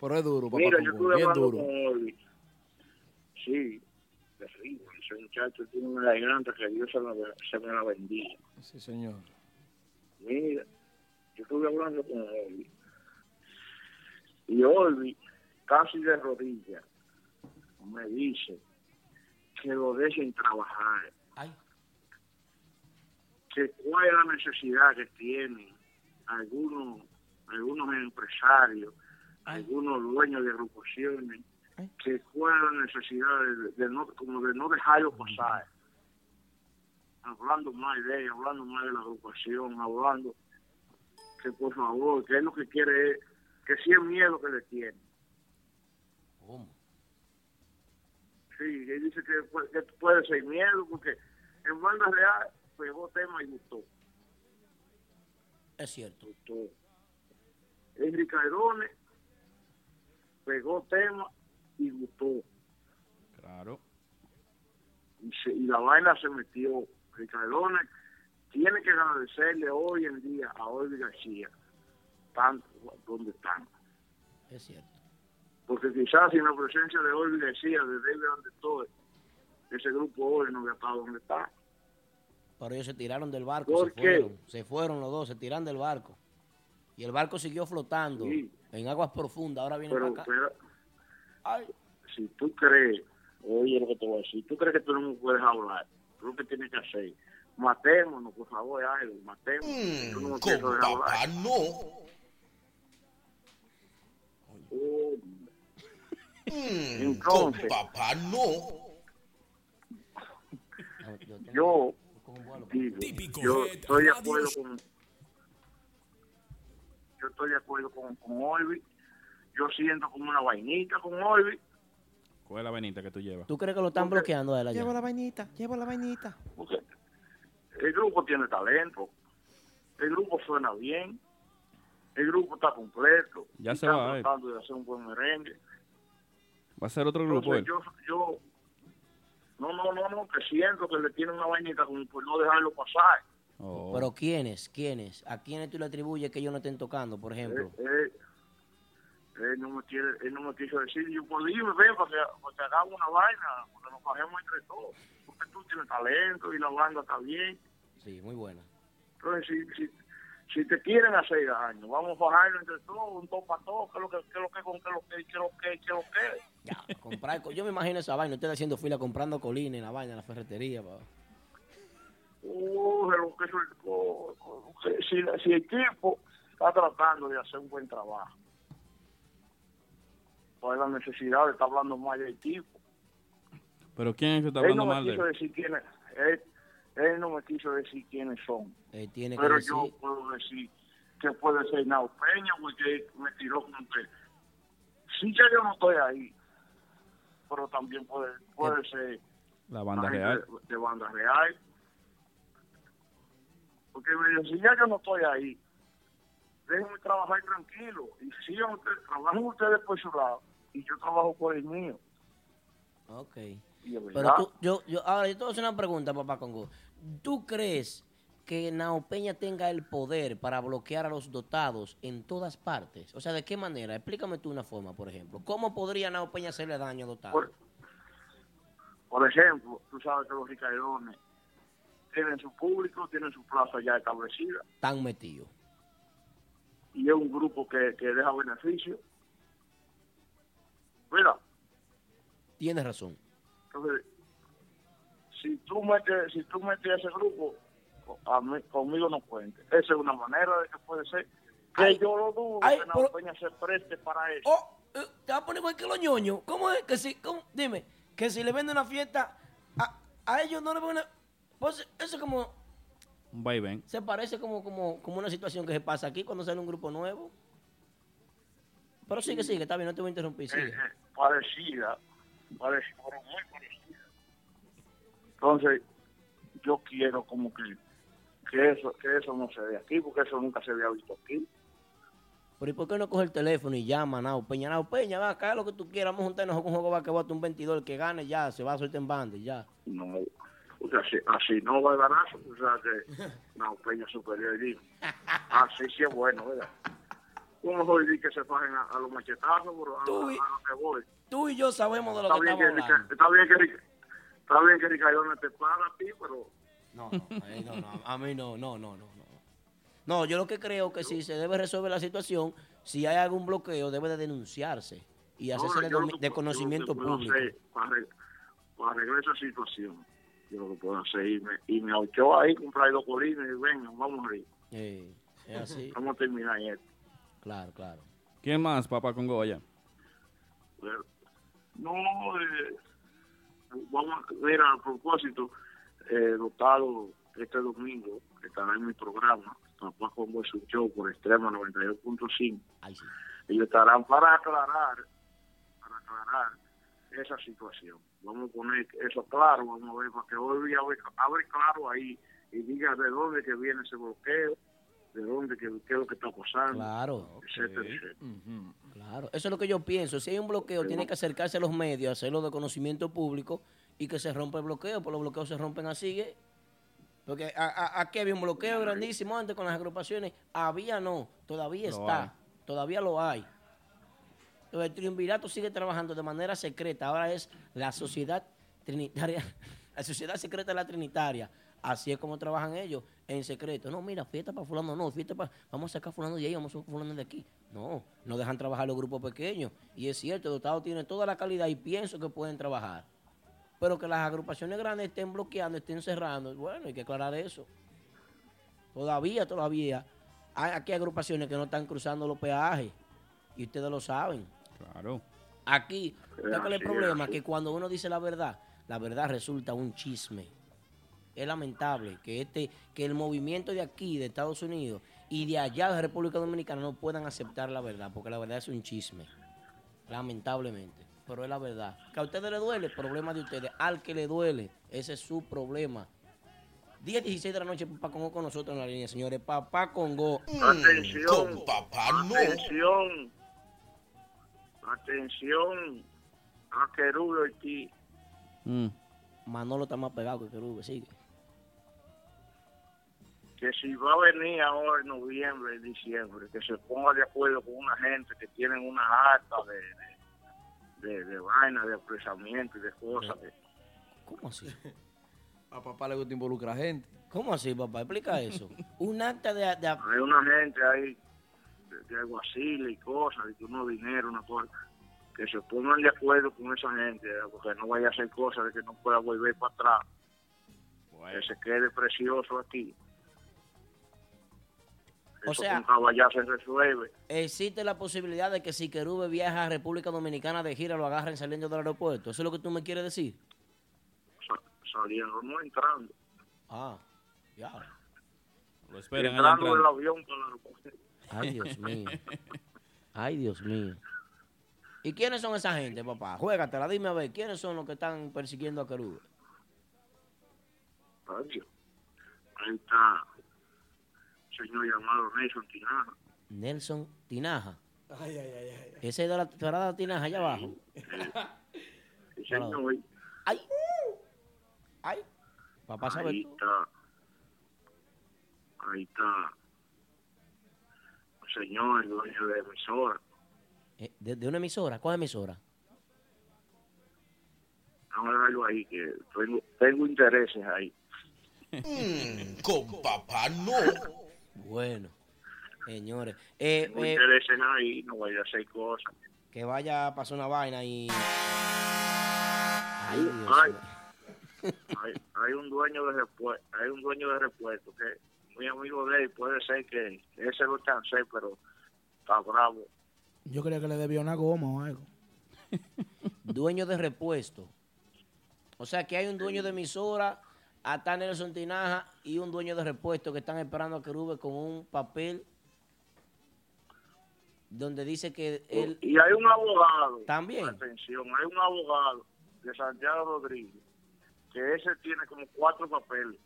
Pero es duro, papá. Mira, yo estuve bien hablando duro. con Olvi. Sí, terrible. Ese muchacho tiene una garganta que Dios se me, se me la bendiga. Sí, señor. Mira, yo estuve hablando con Olvi. Y Olvi, casi de rodillas, me dice que lo dejen trabajar. Que cuál es la necesidad que tienen algunos, algunos empresarios, algunos dueños de agrupaciones, que cuál es la necesidad de, de no, como de no dejarlo pasar. Hablando más de ella, hablando más de la agrupación, hablando que por favor, que es lo que quiere es, que sí es miedo que le tiene. ¿Cómo? Sí, él dice que, que puede ser miedo porque en banda real pegó tema y gustó. Es cierto. gustó. En Ricardones pegó tema y gustó. Claro. Y, se- y la vaina se metió. Ricardones tiene que agradecerle hoy en día a Olvi García tanto donde están. Es cierto. Porque quizás sin la presencia de Olvi García, de David Andertoe, ese grupo hoy no hubiera estado donde está. Pero ellos se tiraron del barco, ¿Por se qué? fueron. Se fueron los dos, se tiraron del barco. Y el barco siguió flotando Sí. En aguas profundas. Ahora viene Pero, para acá. pero si tú crees, oye lo que te voy a decir, tú crees que tú no me puedes hablar, tú lo que tienes que hacer, matémonos, por favor, algo, matémonos. tú no me dejar hablar. no. Oh, Mm, Entonces, con papá no. yo digo, yo estoy de acuerdo con yo estoy de acuerdo con, con Olvi, yo siento como una vainita con Olvi, ¿Cuál es la venita que tú llevas? ¿Tú crees que lo están bloqueando a él allá? Llevo la vainita, llevo la vainita. porque el grupo tiene talento, el grupo suena bien, el grupo está completo, Ya se va a ir. tratando de hacer un buen merengue. Va a ser otro grupo Entonces, yo, yo, no, no, no, no, que siento que le tiene una vainita como por no dejarlo pasar. Oh. Pero ¿quiénes? ¿Quiénes? ¿A quiénes tú le atribuyes que ellos no estén tocando, por ejemplo? Eh, eh, él no me quiere, él no me quiso decir, yo dime, ven, para que, para que hagamos una vaina, porque nos bajemos entre todos, porque tú tienes talento y la banda está bien. Sí, muy buena. Entonces, si, si, si te quieren hacer daño, vamos a bajarlo entre todos, un todo para todos, que lo que, que es lo que, con que lo que, que lo que, que lo que. Ya, comprar, co- yo me imagino esa vaina, ustedes haciendo fila comprando colina en la vaina, en la ferretería. pa. Lo que eso- o- o- si, si el equipo está tratando de hacer un buen trabajo, pues la necesidad de estar hablando mal del equipo. Pero ¿quién es que está él hablando no mal de quiso él? decir quiénes, él, él no me quiso decir quiénes son. Él tiene que Pero decir, yo puedo decir que puede ser Nao Peña, porque me tiró como que sí ya yo no estoy ahí, pero también puede, puede ser La banda real. de, de banda real. Porque me dijo, si ya yo no estoy ahí, déjenme trabajar tranquilo. Y sigan ustedes, trabajen ustedes por su lado y yo trabajo por el mío. ok. Pero tú, yo, yo, ahora yo te voy a hacer una pregunta, papá Congo. ¿Tú crees que Nao Peña tenga el poder para bloquear a los dotados en todas partes? O sea, ¿de qué manera? Explícame tú una forma, por ejemplo. ¿Cómo podría Nao Peña hacerle daño a dotados? por, por ejemplo, tú sabes que los ricardones tienen su público, tienen su plaza ya establecida Tan metido. y es un grupo que, que deja beneficio. Mira, Tienes razón. Entonces, si tú metes, si tú metes a ese grupo, a mí- conmigo no cuente. Esa es una manera de que puede ser. Que Ay, yo lo dudo ay, que pero- Peña se preste para eso. Oh, eh, te va a poner igual que los ñoños. ¿Cómo es que si, cómo? dime, que si le venden una fiesta, a, a ellos no le ven una... Pues eso como, Un vaivén. se parece como, como, como una situación que se pasa aquí cuando sale un grupo nuevo. Pero sigue, sigue, está bien, no te voy a interrumpir, sigue. eh, parecida, parecida, pero muy parecida. Entonces, yo quiero como que, que eso que eso no se ve aquí, porque eso nunca se había visto aquí. Pero ¿y por qué no coge el teléfono y llama Nao Peña? Nao Peña, va acá lo que tú quieras, vamos a juntarnos con un juego va que bote un 22, el que gane ya, se va a soltar en banda ya. No, o sea, así, así no va a ganar, o sea que no, Peña superior y digo. Así sí es bueno, ¿verdad? Uno hoy que se fajen a, a los machetazos, pero a, Tú a, y- a lo que voy. Tú y yo sabemos de lo Está que estamos hablando. Está bien que está bien que Ricardona te paga a ti, pero No, no, no, no, a mí no, no, no, no, no. No, yo lo que creo que si se debe resolver la situación, si hay algún bloqueo, debe de denunciarse y hacerse de, que de puedo- conocimiento yo público. hacer Para, para arreglar esa situación, yo lo que puedo hacer y me, y me Ochoa ahí, comprar dos colines y venga, vamos a ir. Es así. Vamos a terminar esto. Claro, claro. ¿Quién más, papá con Goya? Pero, no, eh, vamos a ver a propósito, eh, dotado este domingo, que estará en mi programa, Papá con su show por Extrema 92.5. Ellos estarán para aclarar, para aclarar esa situación. Vamos a poner eso claro, vamos a ver, para que hoy abre, abre claro ahí y diga de dónde que viene ese bloqueo, de dónde, que, qué es lo que está pasando, Claro. etcétera, etcétera. Claro, eso es lo que yo pienso. Si hay un bloqueo, tiene que acercarse a los medios, hacerlo de conocimiento público y que se rompa el bloqueo, pues los bloqueos se rompen así. ¿eh? Porque a- a- aquí había un bloqueo grandísimo antes con las agrupaciones. Había no, todavía está, hay. todavía lo hay. El triunvirato sigue trabajando de manera secreta. Ahora es la sociedad trinitaria, la sociedad secreta de la trinitaria. Así es como trabajan ellos, en secreto. No, mira, fiesta para fulano, no, fiesta para... Vamos a sacar fulano de ahí, vamos a sacar fulano de aquí. No, no dejan trabajar los grupos pequeños. Y es cierto, el Estado tiene toda la calidad y pienso que pueden trabajar. Pero que las agrupaciones grandes estén bloqueando, estén cerrando, bueno, hay que aclarar eso. Todavía, todavía, hay aquí agrupaciones que no están cruzando los peajes. Y ustedes lo saben. Claro. Aquí, ¿sabes cuál es el problema? es. Que cuando uno dice la verdad, la verdad resulta un chisme. Es lamentable que este, que el movimiento de aquí, de Estados Unidos, y de allá de República Dominicana no puedan aceptar la verdad, porque la verdad es un chisme. Lamentablemente. Pero es la verdad. Que a ustedes les duele, problema de ustedes. Al que le duele, ese es su problema. 10, 16 de la noche, Papá Congo con nosotros en la línea, señores. Papá Congo. Atención, papá atención, atención a Querubio Ortiz. Mm. Manolo está más pegado que Querube, sigue. que si va a venir ahora en noviembre y diciembre, que se ponga de acuerdo con una gente que tienen una acta de, de, de, de vaina, de apresamiento y de cosas. ¿Cómo así? A papá le gusta involucrar gente. ¿Cómo así, papá? Explica eso. Un acta de... de- Hay una gente ahí de, alguaciles y cosas, y que uno dinero, una cosa, que se pongan de acuerdo con esa gente, porque no vaya a hacer cosas de que no pueda volver para atrás, que se quede precioso aquí. O Eso sea- con caballar se resuelve. Existe la posibilidad de que si Querube viaja a República Dominicana de gira, lo agarren saliendo del aeropuerto. ¿Eso es lo que tú me quieres decir? saliendo, no entrando. Ah, ya. Lo esperan allá entrando entrando. el avión para el aeropuerto. Ay, Dios mío. Ay, Dios mío. ¿Y quiénes son esa gente, papá? Juégatela, dime a ver, ¿quiénes son los que están persiguiendo a Querube? Ahí está un señor llamado Nelson Tinaja. Nelson Tinaja. Ay, ay, ay, ay. Ese es de la parada Tinaja allá abajo. Sí, señor. Ay. Ay. Papá sabe Ahí está. Ahí está. Señor, el dueño de emisora. Eh, ¿De, de una emisora? ¿Cuál emisora? Vamos a dejarlo ahí, que tengo, tengo intereses ahí. Mm, con papá no. Bueno, señores. Eh, Tengo eh, intereses ahí, no vaya a hacer cosas. que vaya a pasar una vaina y... Ay, Dios hay, hay un dueño de repuesto, hay un dueño de repuesto que muy amigo de él, puede ser que ese lo chancé, pero está bravo. Yo creía que le debía una goma o algo. Dueño de repuesto. O sea que hay un dueño de emisora, hasta Nelson Tinaja y un dueño de repuesto que están esperando a Kerube con un papel donde dice que él... Y hay un abogado, También. atención, hay un abogado de Santiago Rodríguez, que ese tiene como cuatro papeles.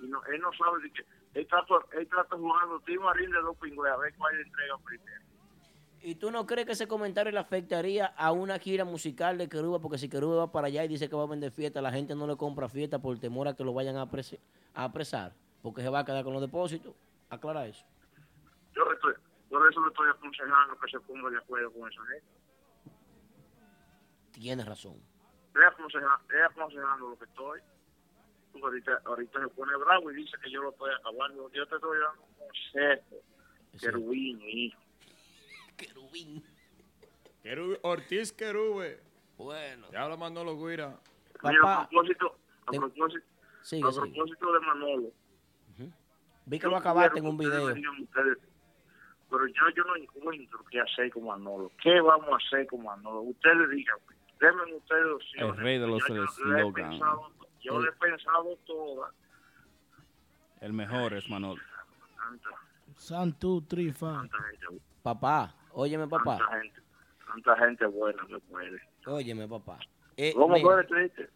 Y no, él no sabe de qué. Él está, él está jugando Tim Marín de dos pingües, a ver cuál le entrega primero. ¿Y tú no crees que ese comentario le afectaría a una gira musical de Keruba? Porque si Keruba va para allá y dice que va a vender fiesta, la gente no le compra fiesta por temor a que lo vayan a, a apresar, porque se va a quedar con los depósitos. Aclara eso. Yo estoy, por eso le estoy aconsejando que se ponga de acuerdo con esa gente. Tienes razón. Estoy aconsejando, estoy aconsejando lo que estoy. Ahorita, ahorita se pone bravo y dice que yo lo estoy acabando. Yo te estoy dando un consejo. Querubín, hijo. Querubín. Querube- Ortiz Querube. Bueno. Ya habla Manolo Guira. Mira, a propósito, a propósito, Sigue, a sigue. propósito de Manolo. Vi que lo acabaste en un video. ustedes, pero yo, yo no encuentro qué hacer con Manolo. ¿Qué vamos a hacer con Manolo? Ustedes digan, denme ustedes opciones. El rey de los Yo- yo le he pensado- Yo le he pensado todas. El mejor es Manolo. Tanta, Santu, Trifa. tanta gente, Papá, óyeme, papá. tanta gente, tanta gente buena que puede. Óyeme, papá. Eh, ¿Cómo puede, dices?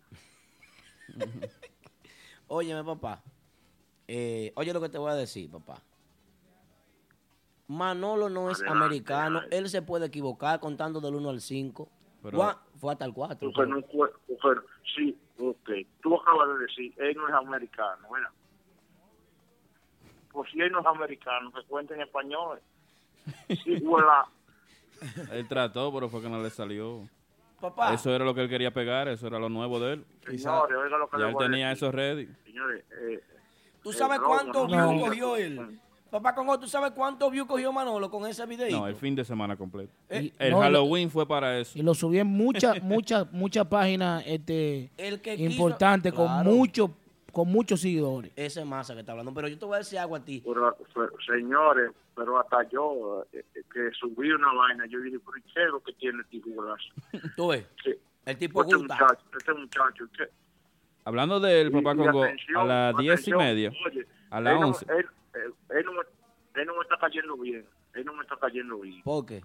óyeme, papá. Eh, oye lo que te voy a decir, papá. Manolo no es Adelante, americano. Él se puede equivocar contando del 1 al 5. Pero- Fue hasta el 4. Porque no sí, ok. Tú acabas de decir, él no es americano, ¿verdad? Pues si él no es americano, que cuente en español. Sí, voilà. Él trató, pero fue que no le salió. Papá. Eso era lo que él quería pegar, eso era lo nuevo de él. Señores, oiga lo que Ya le él voy a tenía decir. eso ready. Señores, eh, ¿Tú sabes cuántos views cogió él? Papá Congo, ¿tú sabes cuántos views cogió Manolo con ese video? No, el fin de semana completo. Eh, el no, Halloween fue para eso. Y lo subí en muchas, muchas, muchas páginas este, importantes con Claro. muchos con muchos seguidores. Ese es masa que está hablando. Pero yo te voy a decir algo a ti. pero, pero, señores, pero hasta yo, eh, eh, que subí una vaina, yo dije, pero ¿y ¿qué es lo que tiene figurazo? Tú ves. ¿Qué? El tipo este gusta. muchacho, este muchacho, ¿qué? Hablando del papá y Congo, atención, a las diez y media, oye, a las once. Él, él- no me, él no me está cayendo bien. Él no me está cayendo bien. ¿Por qué?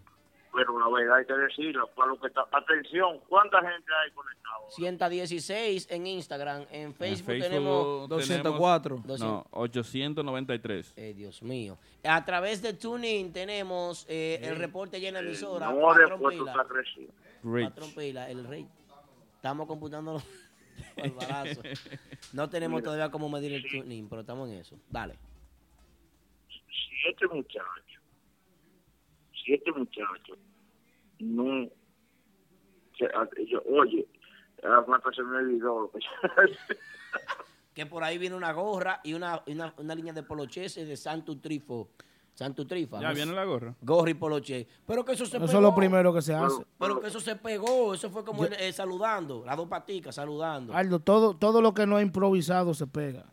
Pero la verdad hay que decirlo. Para lo que está, atención, ¿cuánta gente hay conectada? 116 en Instagram. En Facebook, Facebook tenemos... 204. No, 893. Eh, Dios mío. A través de TuneIn tenemos eh, el reporte llena de emisora. No, después estás crecido. Patrón Pila, el rey. Estamos computando los los balazos. No tenemos Mira, todavía cómo medir el TuneIn, pero estamos en eso. Dale. Si este muchacho, si este muchacho no, que, a- yo- oye, hasta se me olvidó lo que Que por ahí viene una gorra y una, y una, una línea de poloches de Santo Trifo. Santo Trifa. Ya ¿no? viene la gorra. Gorra y poloche. Pero que eso se Eso pegó. es lo primero que se hace. Pero que eso se pegó. Eso fue como él, eh, saludando. Las dos paticas saludando. Aldo, todo, todo lo que no es improvisado se pega.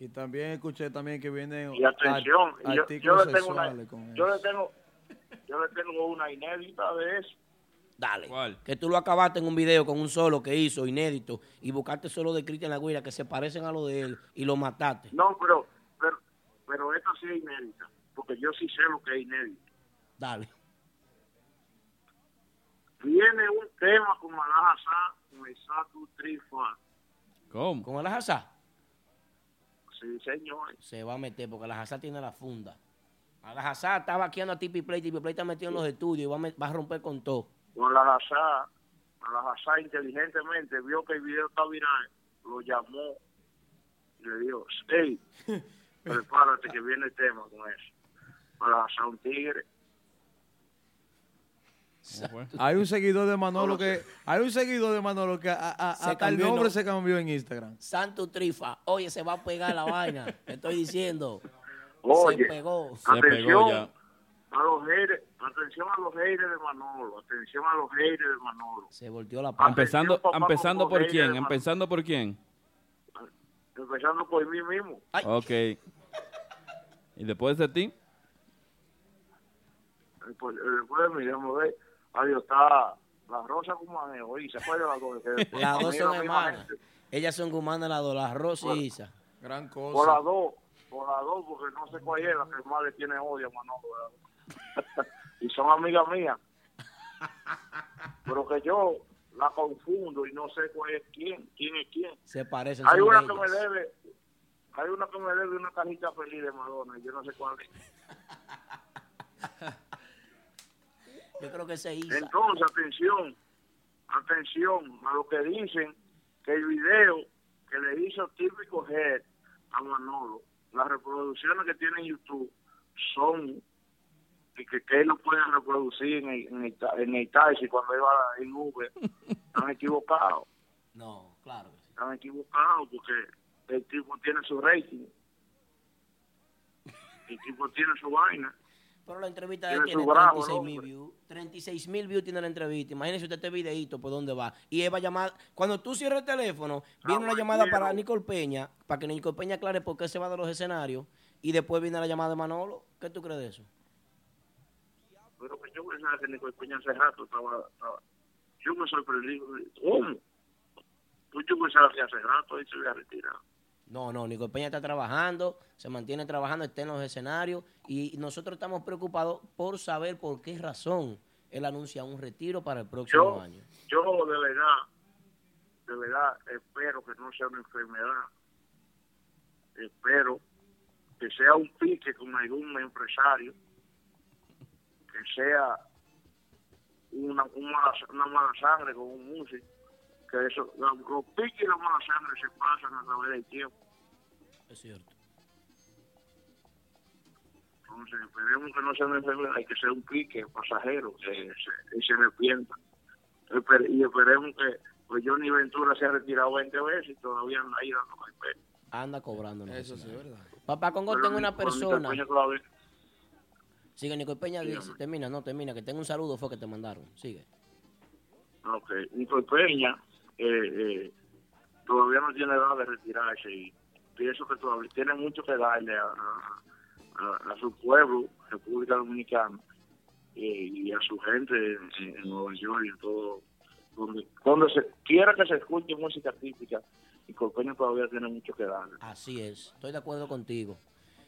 Y también escuché también que vienen Y atención, ar- yo, artículos yo le tengo una, sexuales con yo eso. le tengo, yo le tengo una inédita de eso. Dale. ¿Cuál? Que tú lo acabaste en un video con un solo que hizo, inédito, y buscaste solo de Cristian Lagüira que se parecen a lo de él y lo mataste. No, pero, pero, pero esta sí es inédita, porque yo sí sé lo que es inédito. Dale. Viene un tema con Malajasa, con el Satu Trifa. ¿Cómo? ¿Con el Hazá? Sí, señor. Se va a meter porque el Hazá tiene la funda. El Hazá está vaqueando a Tipi Play, Tipi Play está metido en los estudios y va a, va a romper con todo. Malajasa, Malajasa inteligentemente vio que el video está viral, lo llamó y le dijo, hey, prepárate que viene el tema con eso. Malajasa un tigre. Hay un seguidor de Manolo que hay un seguidor de Manolo que a- a- Se hasta el cambió el nombre nombre. se cambió en Instagram. Santo Trifa, oye, se va a pegar la vaina. Te estoy diciendo. Oye, se pegó. atención a los haters, atención a los haters de Manolo, atención a los haters de Manolo. Se volteó la Empezando, papá, empezando con por quién, empezando por quién. empezando por mí mismo. Ok. ¿Y después de ti? Después, después de mí, déjame ver. Ahí está la Rosa Guzmán y se acuerda las dos. que- Las dos son la hermanas. Ellas son gumanas las dos, las Rosy y Isa. Gran Por las dos, por las dos, porque no sé cuál es la que más le tiene odio a Manolo. y son amigas mías. Pero que yo la confundo y no sé cuál es quién, quién es quién. Se parecen. Hay una que me debe, hay una que me debe una cajita feliz de Madonna, y yo no sé cuál es. Yo creo que se Isa. Entonces, atención, atención a lo que dicen que el video que le hizo típico Head a Manolo, las reproducciones que tiene en YouTube son y que, que él lo puede reproducir en el, en el, en el taxi cuando iba en Uber. Están equivocados, No, claro. están equivocados porque el tipo tiene su rating. El tipo tiene su vaina. Pero la entrevista Tiene tiene su bravo, 36 ¿no? mil views. 36 mil views tiene la entrevista. Imagínese usted este videito por dónde va. Y Eva llamada. Cuando tú cierras el teléfono, viene una llamada para Nicole Peña, para que Nicole Peña aclare por qué se va de los escenarios. Y después viene la llamada de Manolo. ¿Qué tú crees de eso? pero que yo pensaba que Nicole Peña hace rato estaba, estaba- yo me sorprendí ¿cómo? pues yo pensaba que hace rato él se había retirado No, no, Nicole Peña está trabajando, se mantiene trabajando, está en los escenarios y nosotros estamos preocupados por saber por qué razón él anuncia un retiro para el próximo yo año. yo de verdad de verdad espero que no sea una enfermedad espero que sea un pique con algún empresario que sea una, un mala- una mala sangre con un músico que eso los, piques y la mala sangre se pasan a través del tiempo Es cierto. Entonces, esperemos que no sea una enfermedad, hay que ser un pique pasajero, que se, y se arrepienta. Y esperemos que pues Johnny Ventura se ha retirado 20 veces y todavía anda ahí dando carpeta. Anda cobrando. Eso sí, escenarios. ¿verdad? Papá Congo, Pero tengo una persona. Sigue, Nicole Peña dice, termina, no, termina, que tengo un saludo, fue que te mandaron. Sigue. Ok, Nicole Peña eh, eh, todavía no tiene edad de retirarse y pienso que todavía tiene mucho que darle a, su pueblo, República Dominicana, eh, y a su gente en, Nueva York y en todo, donde, donde se quiera que se escuche música típica, Nicole Peña todavía tiene mucho que darle. Así es, estoy de acuerdo contigo.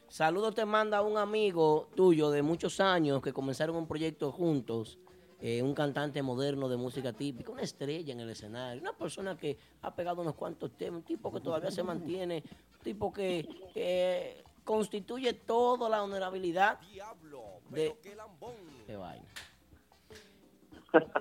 Saludos te manda un amigo tuyo de muchos años que comenzaron un proyecto juntos, eh, un cantante moderno de música típica, una estrella en el escenario, una persona que ha pegado unos cuantos temas, un tipo que todavía se mantiene, un tipo que, constituye toda la honorabilidad de... Qué vaina.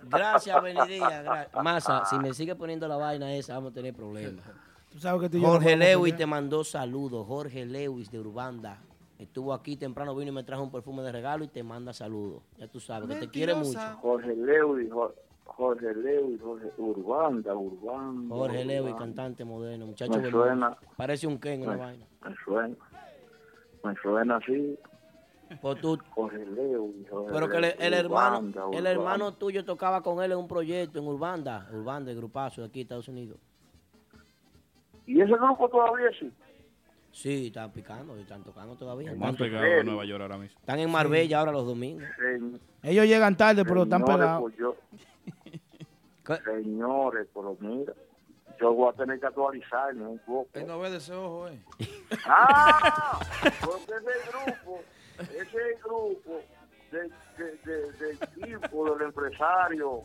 Gracias, Benidía. gra- Masa, si me sigue poniendo la vaina esa, vamos a tener problemas. Tú sabes que tú y yo no Jorge Lewis te mandó saludos. Jorge Lewis de Urbanda. Estuvo aquí temprano, vino y me trajo un perfume de regalo y te manda saludos. Ya tú sabes que te quiere mucho. Jorge Lewis, Jo- Jorge Lewis, Jorge Urbanda, Urbanda. Jorge Lewis, Urbanda. cantante moderno, muchacho Me suena. Parece un Ken una Me- vaina. Me suena. Me suena así. Pues tú- Jorge Lewis, Jorge pero que el, hermano, Urbanda, el hermano tuyo tocaba con él en un proyecto en Urbanda, Urbanda, el grupazo de aquí, Estados Unidos. ¿Y ese grupo todavía sí? Sí, están picando, están tocando todavía. Están- Nueva York ahora mismo. Están en Marbella ahora los domingos. Ellos llegan tarde, pero están Señores, pegados. pues yo- Señores, pero mira, yo voy a tener que actualizarme un poco. Él no ve de ese ojo, eh. ¡Ah! Porque ese grupo, ese grupo de, de, de- del tipo, del empresario,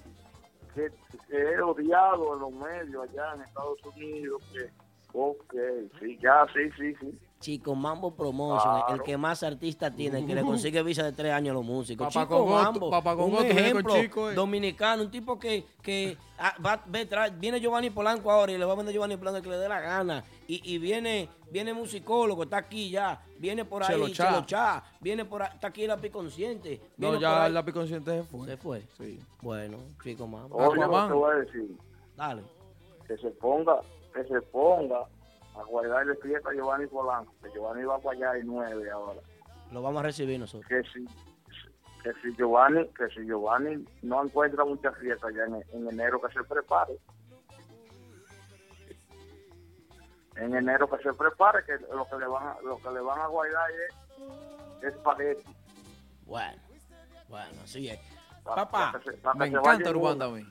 que, que es odiado en los medios allá en Estados Unidos, que, ok, sí, ya, sí, sí, sí. Chico Mambo Promotion, el que más artistas tiene, el que le consigue visa de tres años a los músicos. Papá Chico Congo, Mambo, Papá Congo, un tú vienes con ejemplo Chico, eh. dominicano, un tipo que, que ah, va, ve, trae- viene Giovanni Polanco ahora y le va a vender Giovanni Polanco que le dé la gana. Y, y viene viene musicólogo, está aquí ya, viene por ahí Chelo Chá. Chelo Chá, viene por ahí, está aquí el lápiz consciente. No, viene por ya ahí- el lápiz consciente se fue. Se fue. Sí. Bueno, Chico Mambo. Oye, lo que voy a decir, Dale. que se ponga, que se ponga a guardarle fiesta a Giovanni Polanco, que Giovanni va para allá y nueve ahora. Lo vamos a recibir nosotros. que si que si Giovanni que si Giovanni no encuentra muchas fiestas ya en, en enero que se prepare en enero que se prepare, que lo que le van a, lo que le van a guardar es espagueti. Bueno, bueno, así es. Pa- Papá, Me encanta Urbanda a mí.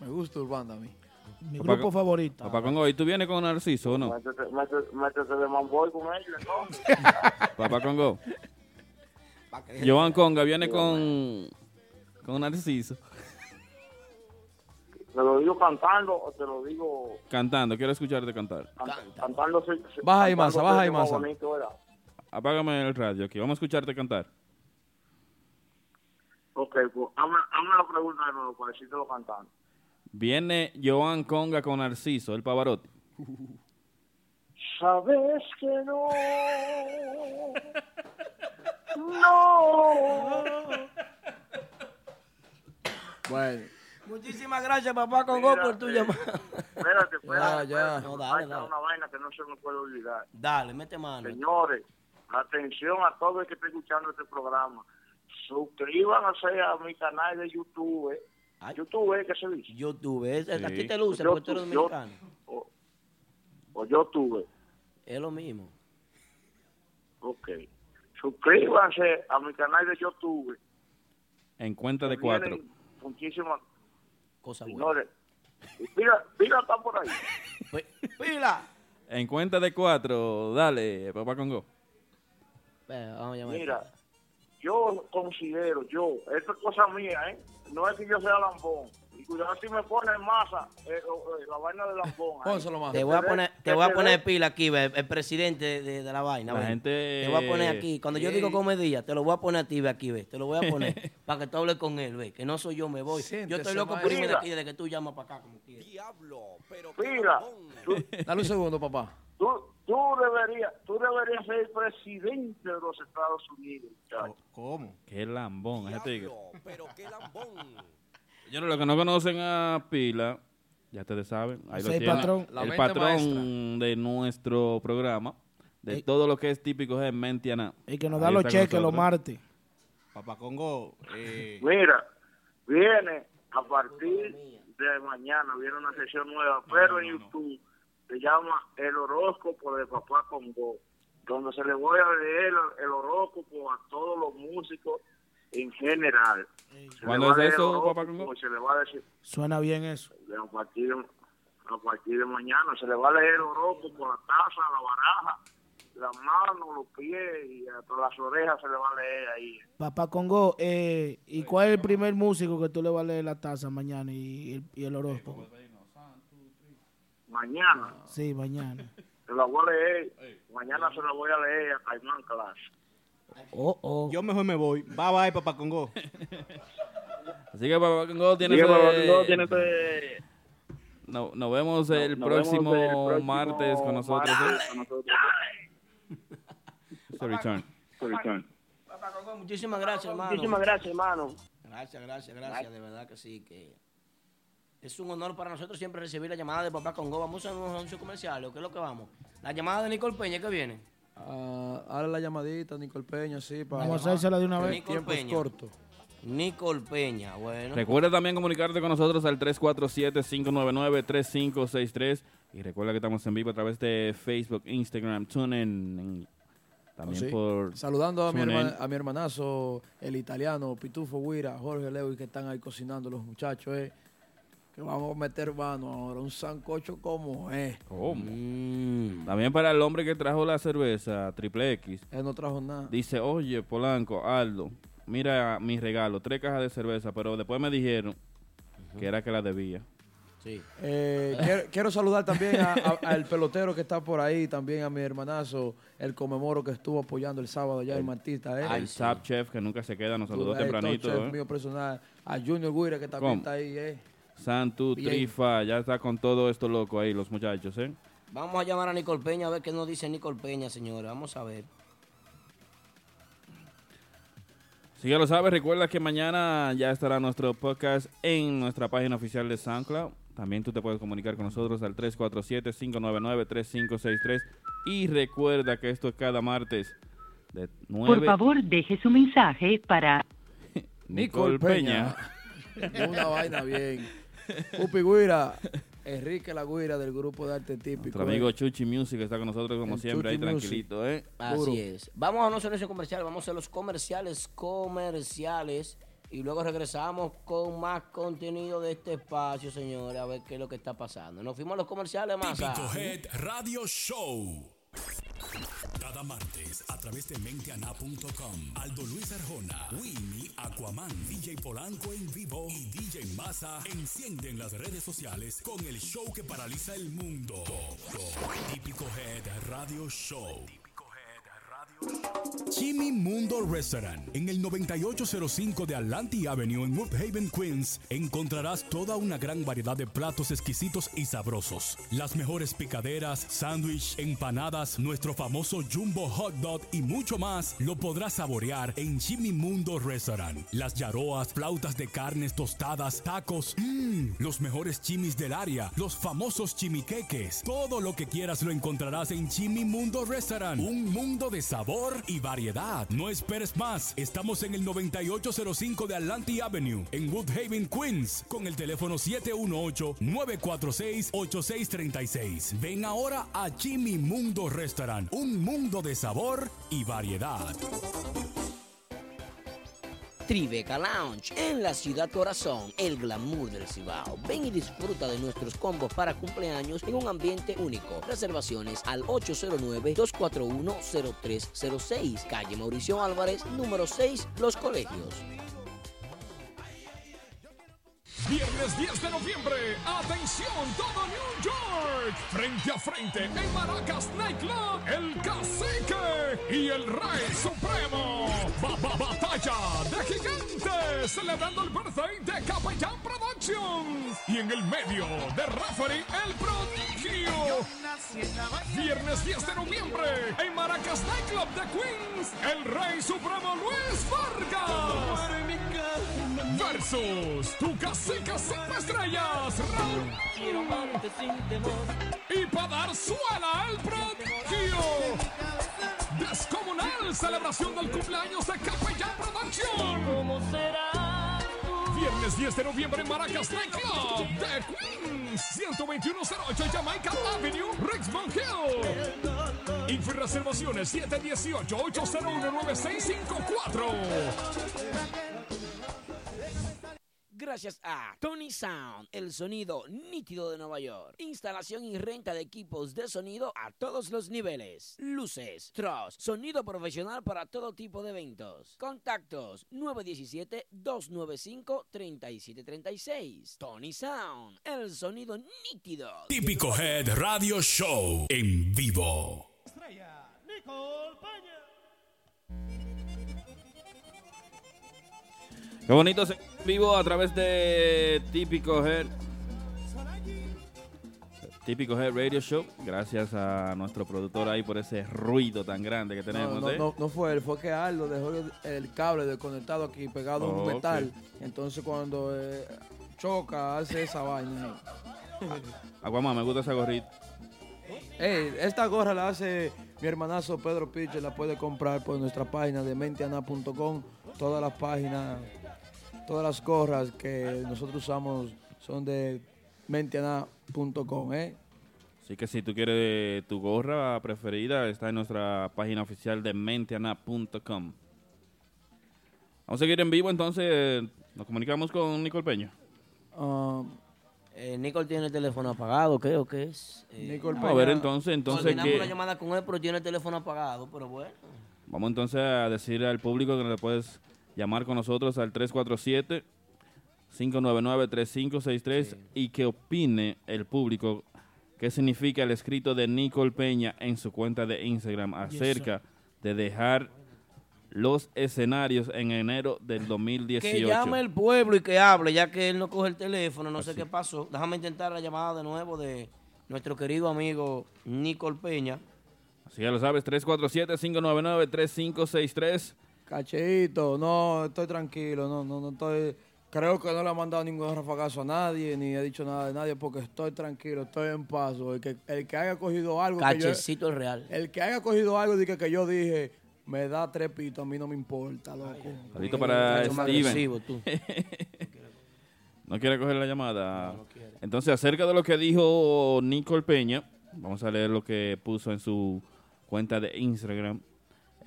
Me gusta Urbanda a mí. Mi Papá- grupo favorito. Papá Congo, ¿y tú vienes con Narciso o no? Métete, de mamboy con ellos, entonces. Papá Congo. Joan Conga viene con, con Narciso. ¿Te lo digo cantando o te lo digo Cantando, quiero escucharte cantar. can- cantando? se- se- Baja ahí, cantando Masa, baja más Masa. Apágame el radio aquí, vamos a escucharte cantar. Ok, pues hazme, hazme la pregunta de nuevo para decírtelo cantando. Viene Joan Conga con Narciso, el Pavarotti. Sabes que no. No. Bueno, muchísimas gracias, papá Congo, Mira, por tu eh, llamada. Espérate, espérate. Ya, ya. espérate, No, dale, dale. una vaina que no se me puede olvidar. Dale, mete mano. Señores, atención a todo el que esté escuchando este programa. Suscríbanse a mi canal de YouTube. eh. Ay. YouTube. ¿qué se dice? YouTube, es, a Sí. ti te luce Yo- porque tú eres yo- dominicano. O, o YouTube. Es lo mismo. Ok. Suscríbanse a mi canal de YouTube. En cuenta de cuatro. Muchísimas. Cosa buena. Señores, y Pila, Pila está por ahí. Pi- ¡Pila! En cuenta de cuatro, dale, Papá Congo. Ve, vamos a llamar. Mira, yo considero, yo, esto es cosa mía, ¿eh? No es que yo sea lambón. Y cuidado si me pone en masa eh, eh, la vaina de lambón. ahí. pónselo más. Te voy a poner, te voy a poner pila aquí, ve, el presidente de, la vaina. La gente- Te voy a poner aquí. Cuando yo digo comedia, te lo voy a poner a ti, ve aquí, ve. Te lo voy a poner para que tú hables con él, ve. Que no soy yo, me voy. yo estoy loco por irme de aquí desde que tú llamas para acá, como quieras. Diablo, pero Pila, Dale un segundo, papá. tú, tú deberías, tú deberías ser presidente de los Estados Unidos, muchacho. ¿Cómo? Qué lambón. Diablo, pero qué lambón. Señores, los que no conocen a Pila, ya ustedes saben, ahí lo es el tienen. patrón. La el mente patrón de nuestro programa, de Ey. todo lo que es típico de Mentiana. El que nos Ahí da los cheques los martes. Papá Congo, eh, Mira, viene a partir de mañana, viene una sesión nueva, pero en YouTube se llama El horóscopo de Papá Congo, donde se le voy a leer el horóscopo a todos los músicos en general. Se ¿Cuándo es eso, Papá Congo? Se le va a decir Suena bien eso. a partir de, a partir de mañana, se le va a leer el horóscopo, la taza, la baraja, las manos, los pies y hasta las orejas se le va a leer ahí. Papá Congo, eh, ¿y cuál es el primer músico que tú le vas a leer la taza mañana y el, y el horóscopo? Mañana. Sí, mañana. Se la voy a leer. Mañana se la voy a leer a Caimán Class. Oh, oh. yo mejor me voy. Bye bye, Papá Congo. Así que Papá Congo tiene Sí. No- nos vemos el, Nos próximo vemos el próximo martes con nosotros. martes ¿eh? con nosotros. It's a return. Papá Congo, muchísimas gracias, hermano. Muchísimas gracias, hermano. Gracias, gracias, gracias. De verdad que sí, que es un honor para nosotros siempre recibir la llamada de Papá Congo. Vamos a un anuncio comercial, ¿o qué es lo que vamos? La llamada de Nicole Peña que viene. Ah, hazle la llamadita, Nicole Peña, sí, para Vamos a hacérsela de una vez. Nicole tiempos Peña. cortos. Nicole Peña, bueno. Recuerda también comunicarte con nosotros al 347-599-3563. Y recuerda que estamos en vivo a través de Facebook, Instagram, TuneIn. en- También Sí. por Saludando a mi, TuneIn. herma- a mi hermanazo, el italiano, Pitufo Guira, Jorge Lewis, que están ahí cocinando los muchachos, eh, que vamos a meter mano ahora, un sancocho como es. ¿Cómo? Mm. También para el hombre que trajo la cerveza, Triple X. Él no trajo nada. Dice, oye, Polanco, Aldo, mira mi regalo, tres cajas de cerveza, pero después me dijeron que era que la debía. Sí. Eh, quiero, quiero saludar también al pelotero que está por ahí, también a mi hermanazo, el conmemoro que estuvo apoyando el sábado ya el Martista. Eh. el Tap Chef, que nunca se queda, nos saludó tempranito. Chef ¿eh? mío personal, a Junior Guira que también ¿Cómo? está ahí. Eh. Santu, Bien. Trifa, ya está con todo esto loco ahí, los muchachos, ¿eh? Vamos a llamar a Nicole Peña a ver qué nos dice Nicole Peña, señora. Vamos a ver. Si ya lo sabes, recuerda que mañana ya estará nuestro podcast en nuestra página oficial de SoundCloud. También tú te puedes comunicar con nosotros al 347-599-3563. Y recuerda que esto es cada martes de 9 Por favor, deje su mensaje para Nicole Peña. Una vaina bien. Pupi Guira, Enrique La Guira del grupo de arte típico. Nuestro amigo Chuchi Music está con nosotros como El siempre, ahí Chuchi Music. tranquilito, ¿eh? Así es. Vamos a no hacer ese comercial, vamos a hacer los comerciales comerciales y luego regresamos con más contenido de este espacio, señores, a ver qué es lo que está pasando. Nos fuimos a los comerciales más. Típico Head Radio Show. Cada martes a través de menteana.com. Aldo Luis Arjona, Winnie, Aquaman, DJ Polanco en vivo y DJ Massa encienden las redes sociales con el show que paraliza el mundo. Típico Head Radio Show. Jimmy Mundo Restaurant en el 9805 de Atlantic Avenue en Woodhaven, Queens, encontrarás toda una gran variedad de platos exquisitos y sabrosos. Las mejores picaderas, sándwich, empanadas, nuestro famoso Jumbo Hot Dog y mucho más lo podrás saborear en Jimmy Mundo Restaurant. Las yaroas, flautas de carnes tostadas, tacos, mmm, los mejores chimis del área, los famosos chimiqueques. Todo lo que quieras lo encontrarás en Jimmy Mundo Restaurant. Un mundo de sabor y variedad. No esperes más. Estamos en el 9805 de Atlantic Avenue, en Woodhaven, Queens, con el teléfono 718-946-8636. Ven ahora a Jimmy Mundo Restaurant. Un mundo de sabor y variedad. Tribeca Lounge en la ciudad corazón, el glamour del Cibao. Ven y disfruta de nuestros combos para cumpleaños en un ambiente único. Reservaciones al 809-241-0306, calle Mauricio Álvarez, número 6, Los Colegios. Viernes 10 de noviembre, atención todo New York, frente a frente en Maracas Nightclub, el Cacique y el Rey Supremo. Ba- ba- batalla de gigantes, celebrando el birthday de Capellán Productions. Y en el medio de referee, el prodigio. Viernes 10 de noviembre, en Maracas Nightclub de Queens, el Rey Supremo Luis Vargas. Versus tu cacique cinco estrellas, Raúl. Y para dar suela al prodigio. Descomunal celebración del cumpleaños de Capellán Production. Viernes 10 de noviembre en Maracas Nightclub de Queens, 12108 Jamaica Avenue, Richmond Hill. Info y reservaciones 718-801-9654. Gracias a Tony Sound, el sonido nítido de Nueva York. Instalación y renta de equipos de sonido a todos los niveles. Luces, truss, sonido profesional para todo tipo de eventos. Contactos 917-295-3736. Tony Sound, el sonido nítido. Típico Head Radio Show en vivo. Qué bonito ser en vivo a través de Típico Head. Típico Head Radio Show. Gracias a nuestro productor ahí por ese ruido tan grande que tenemos. No, no, ¿eh? no, no fue él, fue que Aldo dejó el, cable desconectado aquí pegado a Oh, un ok. metal. Entonces cuando eh, choca, hace esa vaina. Aguamá, me gusta esa gorrita. Esta gorra la hace mi hermanazo Pedro Piche, la puede comprar por nuestra página de menteana.com. Todas las páginas, todas las gorras que nosotros usamos son de menteana.com, ¿eh? Así que si tú quieres tu gorra preferida, está en nuestra página oficial de menteana.com. Vamos a seguir en vivo, entonces nos comunicamos con Nicole Peña. Eh, Nicole tiene el teléfono apagado, creo que es. Eh, Nicole Vamos a ver entonces, entonces que una llamada con él, pero tiene el teléfono apagado, pero bueno. vamos entonces a decir al público que le puedes llamar con nosotros al 347 599-3563 y que opine el público qué significa el escrito de Nicole Peña en su cuenta de Instagram acerca de dejar los escenarios en enero del 2018. Que llame el pueblo y que hable, ya que él no coge el teléfono, no sé qué pasó. Déjame intentar la llamada de nuevo de nuestro querido amigo Nicole Peña. Así ya lo sabes, 347-599-3563. Cacheito, no, estoy tranquilo, no, no, no estoy. Creo que no le ha mandado ningún rafagazo a nadie, ni he dicho nada de nadie, porque estoy tranquilo, estoy en paso. El que, el que haya cogido algo. que yo- Cachecito el real. el que haya cogido algo de que, que yo dije, me da tres pitos, a mí no me importa, loco. Saludito para Steven. agresivo, tú. ¿No quiere coger la llamada? Entonces, acerca de lo que dijo Nicole Peña, vamos a leer lo que puso en su cuenta de Instagram.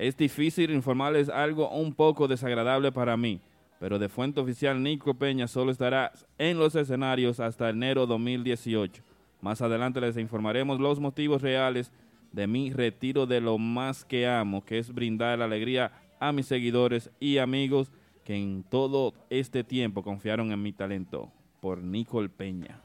Es difícil informarles algo un poco desagradable para mí, pero de fuente oficial Nico Peña solo estará en los escenarios hasta enero 2018. Más adelante les informaremos los motivos reales de mi retiro de lo más que amo, que es brindar alegría a mis seguidores y amigos que en todo este tiempo confiaron en mi talento. Por Nicole Peña.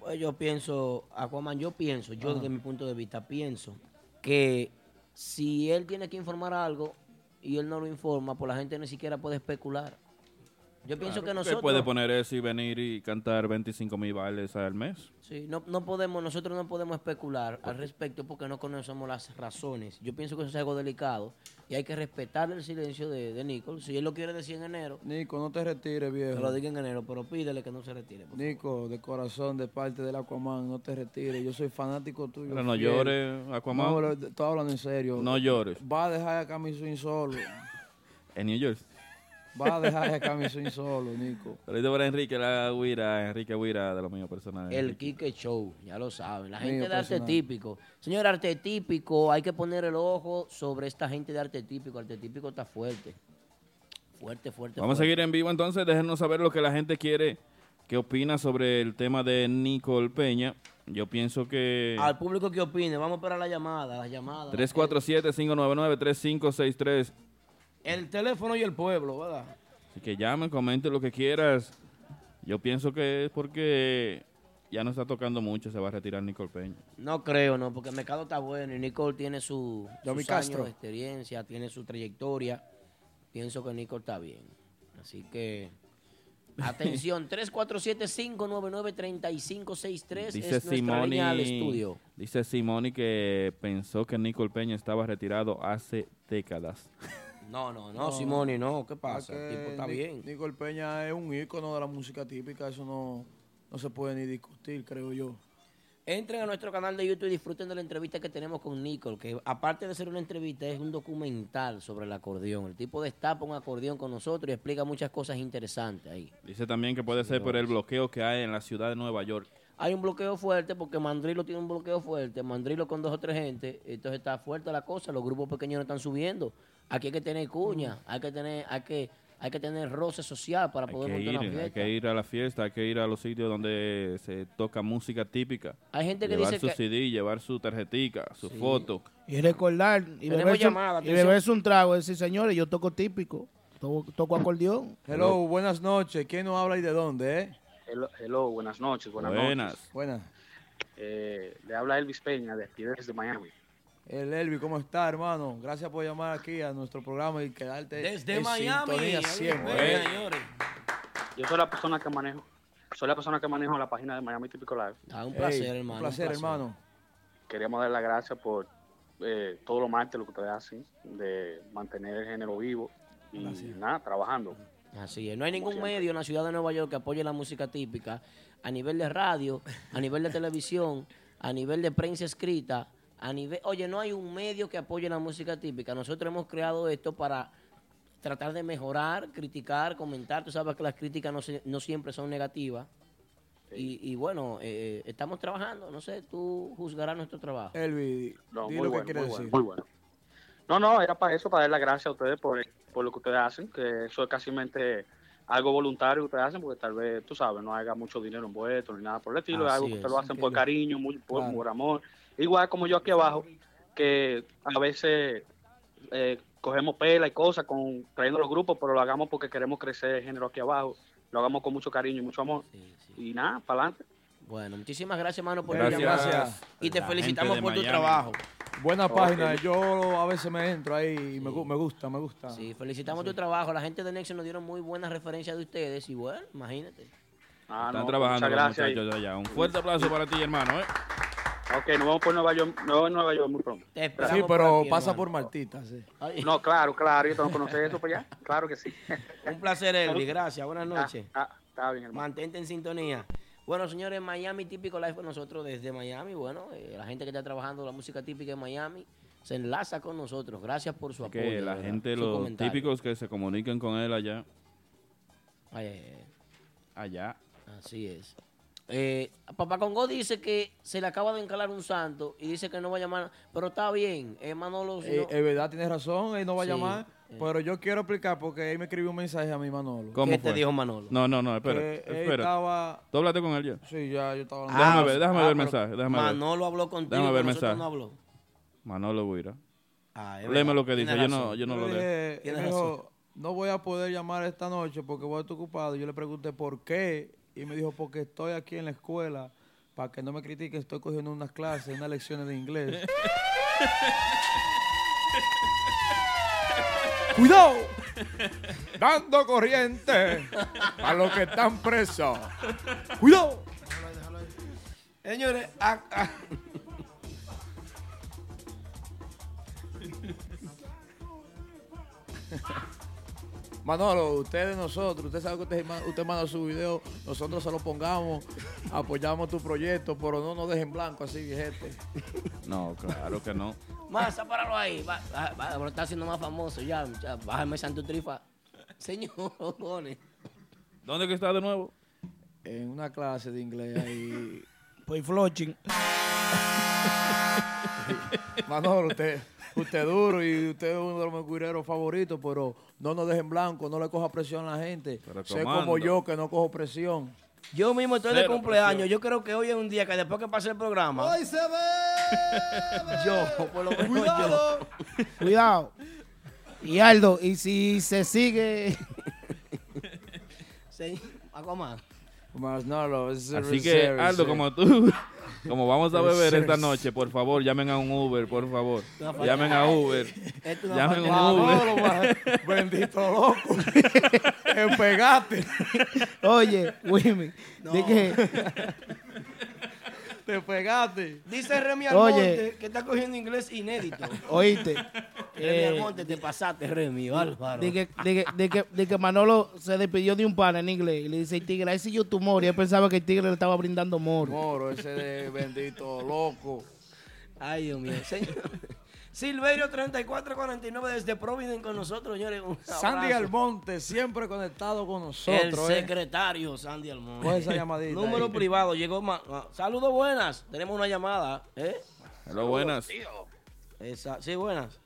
Pues yo pienso, Aquaman, yo pienso, yo Ajá. desde mi punto de vista pienso que si él tiene que informar algo y él no lo informa, pues la gente ni siquiera puede especular. Yo pienso que Claro, nosotros... puede poner eso y venir y cantar 25 mil bailes al mes. Sí, no, no podemos, nosotros no podemos especular al respecto porque no conocemos las razones. Yo pienso que eso es algo delicado y hay que respetar el silencio de, de Nicole. Si él lo quiere decir en enero, Nico, no te retires, viejo. que lo diga en enero, pero pídele que no se retire. Nico, de corazón, de parte del Aquaman, no te retires. Yo soy fanático tuyo. Pero no fiel. llores, Aquaman. No, estoy hablando en serio. No llores. Va a dejar a Cami Swing solo. En New York. Va a dejar a Cami Swing solo, Nico. Saludito para Enrique la Guira, Enrique Guira de lo mío personal. El Quique Show, ya lo saben. La Mío gente de arte típico. Señor, arte típico, hay que poner el ojo sobre esta gente de arte típico. Arte típico está fuerte. Fuerte, fuerte. Vamos a seguir en vivo entonces, déjenos saber lo que la gente quiere, qué opina sobre el tema de Nicole Peña. Yo pienso que Al público que opine, vamos a esperar la llamada, la llamada. 347-599-3563. El teléfono y el pueblo, ¿verdad? Así que llamen, comenten lo que quieras. Yo pienso que es porque ya no está tocando mucho, se va a retirar Nicole Peña. No creo, no, porque el mercado está bueno y Nicole tiene su, sus años de experiencia, tiene su trayectoria. Pienso que Nicole está bien. Así que, atención, 347-599-3563 Dice es nuestra línea al estudio. dice Simoni que pensó que Nicole Peña estaba retirado hace décadas. No, no, no, Simoni, no, ¿qué pasa? El tipo está Ni- bien. Nicole Peña es un ícono de la música típica, eso no, no se puede ni discutir, creo yo. Entren a nuestro canal de YouTube y disfruten de la entrevista que tenemos con Nicole, que aparte de ser una entrevista, es un documental sobre el acordeón. El tipo destapa un acordeón con nosotros y explica muchas cosas interesantes ahí. Dice también que puede ser por el bloqueo que hay en la ciudad de Nueva York. Hay un bloqueo fuerte porque Mandrilo tiene un bloqueo fuerte, Mandrilo con dos o tres gente, entonces está fuerte la cosa, los grupos pequeños no están subiendo. Aquí hay que tener cuña, hay que tener, hay que, hay que tener roce social para poder Hay montar ir, una hay fiesta. que ir a la fiesta, hay que ir a los sitios donde se toca música típica. Hay gente que llevar dice su que- CD, llevar su tarjetica, su foto. Y recordar, y beberse, llamada, y beberse un trago, decir, señores, yo toco típico, toco, toco acordeón. Hello, buenas noches. ¿Quién nos habla y de dónde, eh? Hello, hello, buenas noches, buenas, Buenas. noches. Buenas. Eh, le habla Elvis Peña de aquí desde Miami. El Elvi, ¿cómo está, hermano? Gracias por llamar aquí a nuestro programa y quedarte Desde en Miami, sintonía siempre. ¿eh? señores. Yo soy la persona que manejo, soy la persona que manejo la página de Miami Típico Live. Ah, un Ey, placer, hermano. Un placer, hermano. Queríamos dar las gracias por eh, todo lo martes lo que ustedes hacen, de mantener el género vivo y nada, trabajando. Así es. No hay ningún medio en la ciudad de Nueva York que apoye la música típica a nivel de radio, a nivel de televisión, a nivel de prensa escrita, a nivel... Oye, no hay un medio que apoye la música típica. Nosotros hemos creado esto para tratar de mejorar, criticar, comentar. Tú sabes que las críticas no, se- no siempre son negativas. Y, y bueno, eh, estamos trabajando. No sé, tú juzgarás nuestro trabajo. Elvi, No, di muy lo que bueno, quieres muy bueno, decir. muy bueno. No, no, era para eso, para dar las gracias a ustedes por, por lo que ustedes hacen, que eso es casi algo voluntario que ustedes hacen, porque tal vez, tú sabes, no haya mucho dinero envuelto ni nada por el estilo, es Así algo que es. ustedes lo hacen por cariño, muy, por, Claro. por amor. Igual como yo aquí abajo, que a veces eh, cogemos pela y cosas con trayendo los grupos, pero lo hagamos porque queremos crecer el género aquí abajo, lo hagamos con mucho cariño y mucho amor. Y nada, para adelante. Bueno, muchísimas gracias, hermano, por Gracias. Gracias. Y te La felicitamos por tu trabajo. Buena página. Yo a veces me entro ahí y me, gu- me gusta, me gusta. Sí, felicitamos tu trabajo. La gente de Nexo nos dieron muy buenas referencias de ustedes y bueno, imagínate. Ah, Están no, trabajando muchas los gracias. muchachos de allá. Un fuerte aplauso para ti, hermano. ¿eh? Ok, nos vemos por Nueva York, en Nueva York muy pronto. Sí, pero pasa por Martita, sí. No, claro, claro, yo tengo que conocer eso por allá. Claro que sí. Un placer, Elvi. Gracias. Buenas noches. Ah, ah, está bien, hermano. Mantente en sintonía. Bueno, señores, Miami Típico Live con nosotros desde Miami. Bueno, eh, la gente que está trabajando la música típica en Miami se enlaza con nosotros. Gracias por su apoyo. Que la verdad, gente, su los comentario. típicos que se comuniquen con él allá. Ay, ay, ay. Allá. Así es. Eh, Papá Congo dice que se le acaba de encalar un santo y dice que no va a llamar, pero está bien, eh, Manolo. si Eh, no- es verdad, tienes razón, él no va a llamar. eh. Pero yo quiero explicar porque él me escribió un mensaje a mi Manolo. ¿Cómo ¿Qué te dijo Manolo? No, no, no, espera. Que él espera. estaba- ¿Tú hablaste con él ya? Sí, ya, yo estaba hablando. Déjame Ah, ver, déjame ah, ver el mensaje. Déjame ver. Manolo habló contigo, Déjame ver mensaje. no habló. Manolo Guira. Ah, Léeme lo que dice. Yo no, yo no lo le leo. Tienes razón. no voy a poder llamar esta noche porque voy a estar ocupado. Yo le pregunté por qué y me dijo porque estoy aquí en la escuela para que no me critiquen. Estoy cogiendo unas clases, unas lecciones de inglés. ¡Cuidado! Dando corriente a los que están presos. ¡Cuidado! Señores, ah, ah. Manolo, usted de nosotros, usted sabe que usted, usted manda su video, nosotros se lo pongamos, apoyamos tu proyecto, pero no nos dejen blanco así, viejete. No, claro que no. Masa, páralo ahí. Va, va, va, está siendo más famoso ya. ya bájame Santo Trifa. Señores. ¿Dónde que está de nuevo? En una clase de inglés ahí. Pues floching. Manolo, usted, usted es duro y usted es uno de los mercureros favoritos, pero no nos dejen blanco, no le coja presión a la gente. Pero sé como yo que no cojo presión. Yo mismo estoy de Cero cumpleaños. presión. Yo creo que hoy es un día que después que pase el programa. se ve! Yo, por lo menos ¡Cuidado! Cuidado. Y Aldo, y si se sigue. Sí, Aquaman. Manolo, es Así que, Aldo, como tú, como vamos a beber esta noche, por favor, llamen a un Uber, por favor. Llamen a Uber. Llamen a un Uber. bendito loco. Te pegaste. Oye, Wimmy, de que Te pegaste. Dice Remy Oye. Almonte que está cogiendo inglés inédito. Oíste. Remy eh, Almonte, te pasaste, Remy, bárbaro. de que, de, que, de, que, de que Manolo se despidió de un pana en inglés y le dice, tigre, I see you tomorrow. Y él pensaba que el tigre le estaba brindando moro. Moro, ese de bendito loco. Ay, Dios mío. Señor. Silverio 3449 desde Providence con nosotros, señores. Un Sandy. Almonte, siempre conectado con El nosotros. ¿eh? secretario Sandy Almonte. Coge esa llamadita Número ahí. privado, llegó. ma- ah, Saludos buenas. Tenemos una llamada. ¿eh? Hello, buenas. Esa, sí, buenas.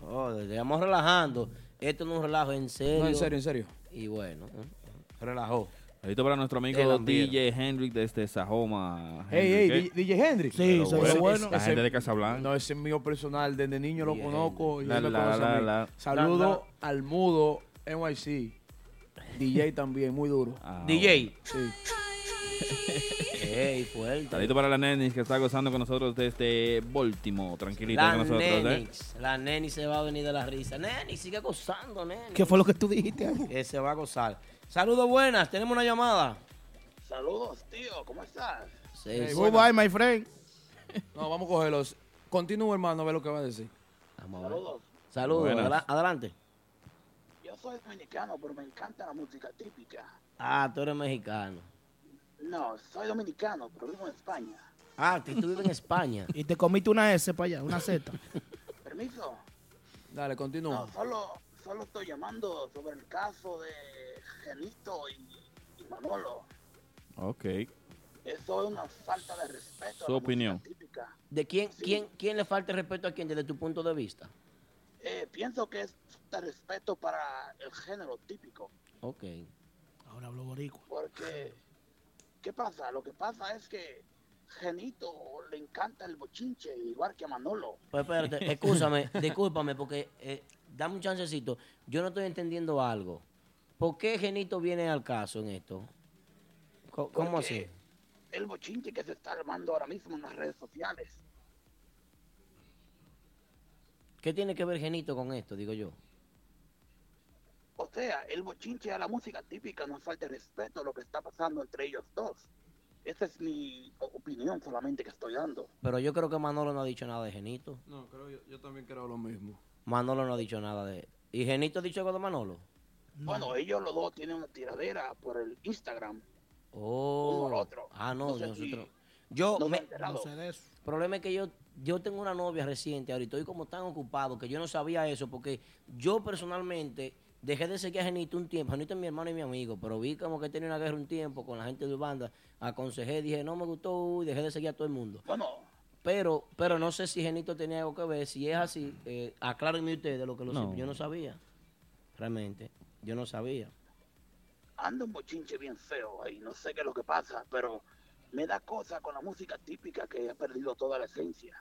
Oh, estamos relajando. Esto no es un relajo, en serio. No, en serio, en serio. Y bueno, ¿eh? relajó. Ahorita para nuestro amigo ambiente. DJ Hendrick desde Sajoma. Hey, hey, ¿eh? DJ Hendrix. Sí, soy bueno, bueno. La gente de Casablanca. No, ese es mío personal. Desde niño lo conozco. Y La, la, la, la. Saludo al mudo NYC. DJ también, muy duro. Ah, DJ. Sí. Ey, fuerte. Saludito para la Nenis que está gozando con nosotros desde Baltimore. Tranquilita con nosotros, ¿eh? Nenix. La Neni se va a venir de la risa. Neni, sigue gozando, Neni. ¿Qué fue lo que tú dijiste ahí? Que se va a gozar. Saludos buenas, tenemos una llamada. Saludos, tío, ¿cómo estás? Sí, Hey. Goodbye, my friend. No, vamos a cogerlos. Continúa, hermano, a ver lo que va a decir. Vamos a ver. Saludos. Saludos, adela- adelante. Yo soy dominicano, pero me encanta la música típica. Ah, tú eres mexicano. No, soy dominicano, pero vivo en España. Ah, que tú vives en España. Y te comiste una S para allá, una Z. Permiso. Dale, continúa. No, solo, solo estoy llamando sobre el caso de Genito y, y Manolo. Ok. Eso es una falta de respeto. a Su la opinión. típica. ¿De quién, quién, quién le falta respeto a quién desde tu punto de vista? Eh, pienso que es de respeto para el género típico. Ok. Ahora hablo boricua. Porque, ¿qué pasa? Lo que pasa es que Genito le encanta el bochinche, igual que a Manolo. Pues espérate, escúchame, discúlpame, porque eh, dame un chancecito. Yo no estoy entendiendo algo. ¿Por qué Genito viene al caso en esto? ¿Cómo así? El bochinche que se está armando ahora mismo en las redes sociales. ¿Qué tiene que ver Genito con esto, digo yo? O sea, el bochinche a la música típica no falta respeto a lo que está pasando entre ellos dos. Esa es mi opinión solamente que estoy dando. Pero yo creo que Manolo no ha dicho nada de Genito. No, creo yo, yo también creo lo mismo. Manolo no ha dicho nada de... ¿Y Genito ha dicho algo de Manolo? Bueno, ellos los dos tienen una tiradera por el Instagram. Oh. Uno al otro. Ah, no, sé nosotros... Yo no se me... han enterado. No sé de eso. El problema es que yo, yo tengo una novia reciente ahorita, estoy como tan ocupado que yo no sabía eso, porque yo personalmente dejé de seguir a Genito un tiempo. Genito es mi hermano y mi amigo, pero vi como que tenía una guerra un tiempo con la gente de banda. Aconsejé, dije, no me gustó y dejé de seguir a todo el mundo. Pero, pero no sé si Genito tenía algo que ver. Si es así, eh, aclárenme ustedes lo que lo No. Yo no sabía. Realmente. Yo no sabía. Anda un bochinche bien feo ahí, no sé qué es lo que pasa, pero me da cosa con la música típica que ha perdido toda la esencia.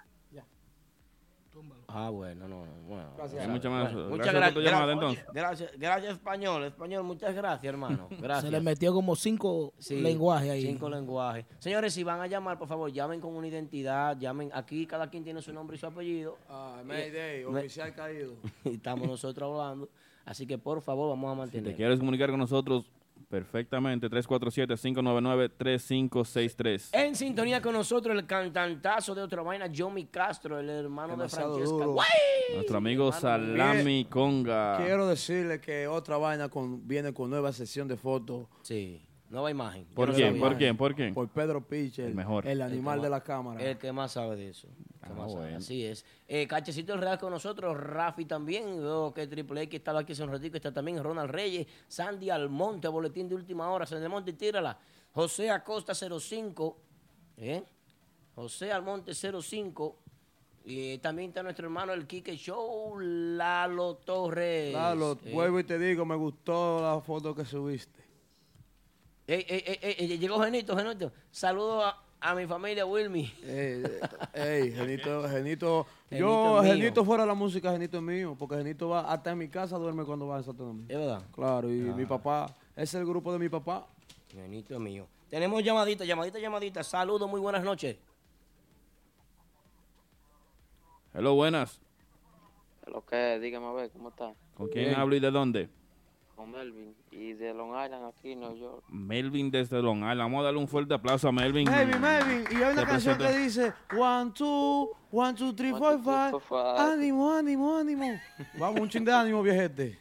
Ah, bueno, no, no, bueno. Hay mucha más- Bueno, gracias muchas por gracias. tu llamada, entonces. Gracias, gracias, español. Español, muchas gracias, hermano. Gracias. Se le metió como cinco Sí, lenguajes ahí. Cinco lenguajes. Señores, si van a llamar, por favor, llamen con una identidad, llamen. Aquí cada quien tiene su nombre y su apellido. Ah, Mayday, Y- me- oficial caído. y estamos nosotros hablando. Así que, por favor, vamos a Si mantener. te quieres comunicar con nosotros, perfectamente, 347-599-3563. En sintonía con nosotros, el cantantazo de otra vaina, Johnny Castro, el hermano Demasiado de Francesca. Nuestro amigo Salami Conga. Quiero decirle que otra vaina con, viene con nueva sesión de fotos. Sí, nueva imagen. ¿Por Yo quién? ¿Por quién? ¿Por quién? Por Pedro Piche, el, mejor. el El animal de la cámara. El que más sabe de eso. el que Ah, más sabe. Así es. Eh, Cachecito el Real con nosotros, Rafi también, veo que Triple X estaba aquí hace un ratito, está también Ronald Reyes, Sandy Almonte, boletín de última hora, Sandy Almonte, tírala. José Acosta 05, ¿eh? José Almonte 05, y también está nuestro hermano el Quique Show, Lalo Torres. Lalo, Eh, vuelvo y te digo, me gustó la foto que subiste. Ey, ey, ey, ey, ey, llegó Genito, Genito. Saludos a, a mi familia Wilmy. Ey, ey, Genito, Genito, Genito yo, es mío. Genito fuera de la música, Genito es mío, porque Genito va hasta en mi casa, duerme cuando va a Santo Domingo. ¿Es verdad? Claro, y Ah. mi papá, ese es el grupo de mi papá. Genito mío. Tenemos llamadita, llamadita, llamadita. Saludos, muy buenas noches. Hello, buenas. Lo que, dígame a ver, ¿cómo está? ¿Con quién Bien. hablo y de dónde? Con Melvin. Y de Long Island, aquí en Nueva York. Melvin desde Long Island. Vamos a darle un fuerte aplauso a Melvin. Melvin, Melvin, y hay una canción que dice One, two, one, two, three, One, four, two, five. four, five. Ánimo, ánimo, ánimo. Vamos, un chin de ánimo, viejete.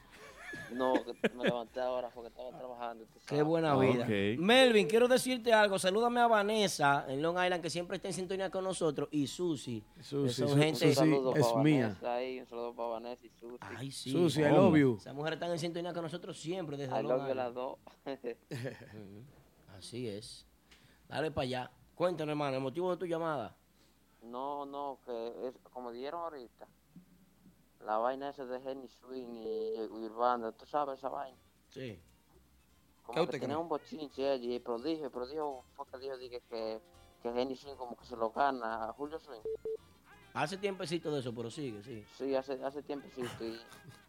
No, me levanté ahora porque estaba trabajando. Qué buena vida. Ok. Melvin, quiero decirte algo. Salúdame a Vanessa en Long Island, que siempre está en sintonía con nosotros. Y Susi. Susi, son Su- gente. Un saludo es para mía. Vanessa ahí, un saludo para Vanessa y Susi. Ay, sí. Susi, I love you. Esas mujeres están en sintonía con nosotros siempre desde I Long love you las Island. dos. Así es. Dale para allá. Cuéntanos, hermano, el motivo de tu llamada. no, no, que es como dijeron ahorita. La vaina esa de Henny Swing y, y Urbana, ¿tú sabes esa vaina? Sí. Como ¿Qué que tenía un bochinche allí, el prodigio, prodigio fue que dijo dije, que, que Henny Swing como que se lo gana a Julio Swing. Hace tiempecito de eso, pero sigue, sí. Sí, hace, hace tiempecito y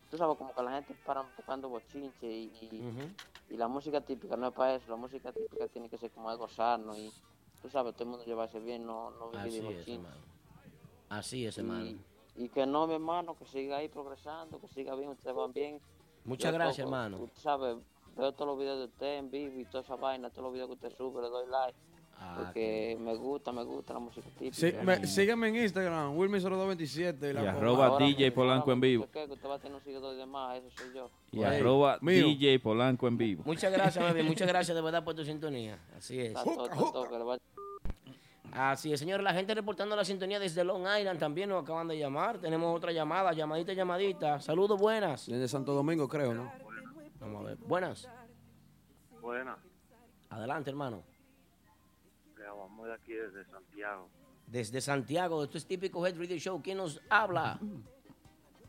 tú sabes como que la gente para buscando bochinche y, y, y la música típica no es para eso, la música típica tiene que ser como algo sano y tú sabes, todo el mundo llevarse bien, no, no vivir Así de es, bochinche. hermano. Así es, hermano. Y, que no, mi hermano, que siga ahí progresando, que siga bien, ustedes van bien. Muchas Yo gracias, toco, hermano. Usted sabe, veo todos los videos de usted en vivo y toda esa vaina, todos los videos que usted sube, le doy like. Ah, porque me gusta, me gusta la música típica. Sí, me- sígueme en Instagram, Wilmy0227. Y arroba Ahora DJ mismo, Polanco en vivo. ¿qué? Que usted va a tener un seguidor de más, eso soy yo. Y arroba mío. DJ Polanco en vivo. Muchas gracias, Melvin. Muchas gracias de verdad por tu sintonía. Así es todo, todo, que le va- Así es, señor. La gente reportando la sintonía desde Long Island también nos acaban de llamar. Tenemos otra llamada, llamadita, llamadita. Saludos, buenas. Desde Santo Domingo, creo, ¿no? Vamos a ver. Buenas. Buena, Adelante, hermano. le vamos de aquí desde Santiago. Desde Santiago, esto es típico Head Radio Show. ¿Quién nos habla?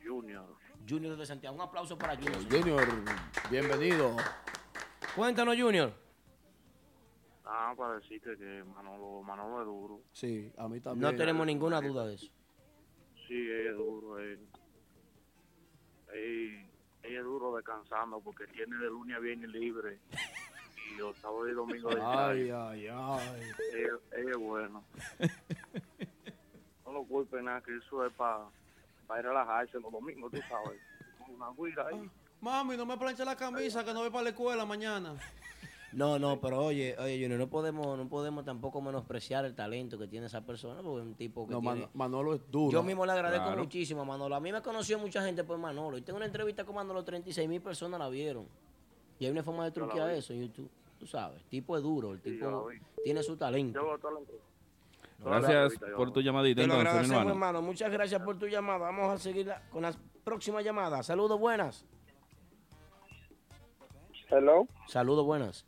Junior, Junior de Santiago. Un aplauso para Junior. Junior, bienvenido. Cuéntanos, Junior. Ah, para decirte que Manolo, Manolo es duro. Sí, a mí también. No tenemos ninguna duda de eso. Sí, es duro. Él, él, él es duro descansando porque tiene de lunes a viernes libre y los sábados y domingos de Ay, ay, ay. Él, él es bueno. No lo culpen nada, que eso es para ir a relajarse los domingos, tú sabes. Con una guira ahí. Mami, no me planche la camisa que no voy para la escuela mañana. No, no, pero oye, oye, Junior, no podemos, no podemos tampoco menospreciar el talento que tiene esa persona, porque es un tipo que No, tiene... Manolo es duro. Yo mismo le agradezco Claro. muchísimo a Manolo. A mí me conoció mucha gente por Manolo. Y tengo una entrevista con Manolo, 36 mil personas la vieron. Y hay una forma de truquear eso en YouTube. Tú sabes, el tipo es duro, el tipo tiene su talento. Yo. Gracias por tu llamadita, Te lo entonces, mi agradecemos, hermano. hermano. Muchas gracias por tu llamada. Vamos a seguir la- con las próximas llamadas. Saludos, buenas. Hello. Saludos, buenas.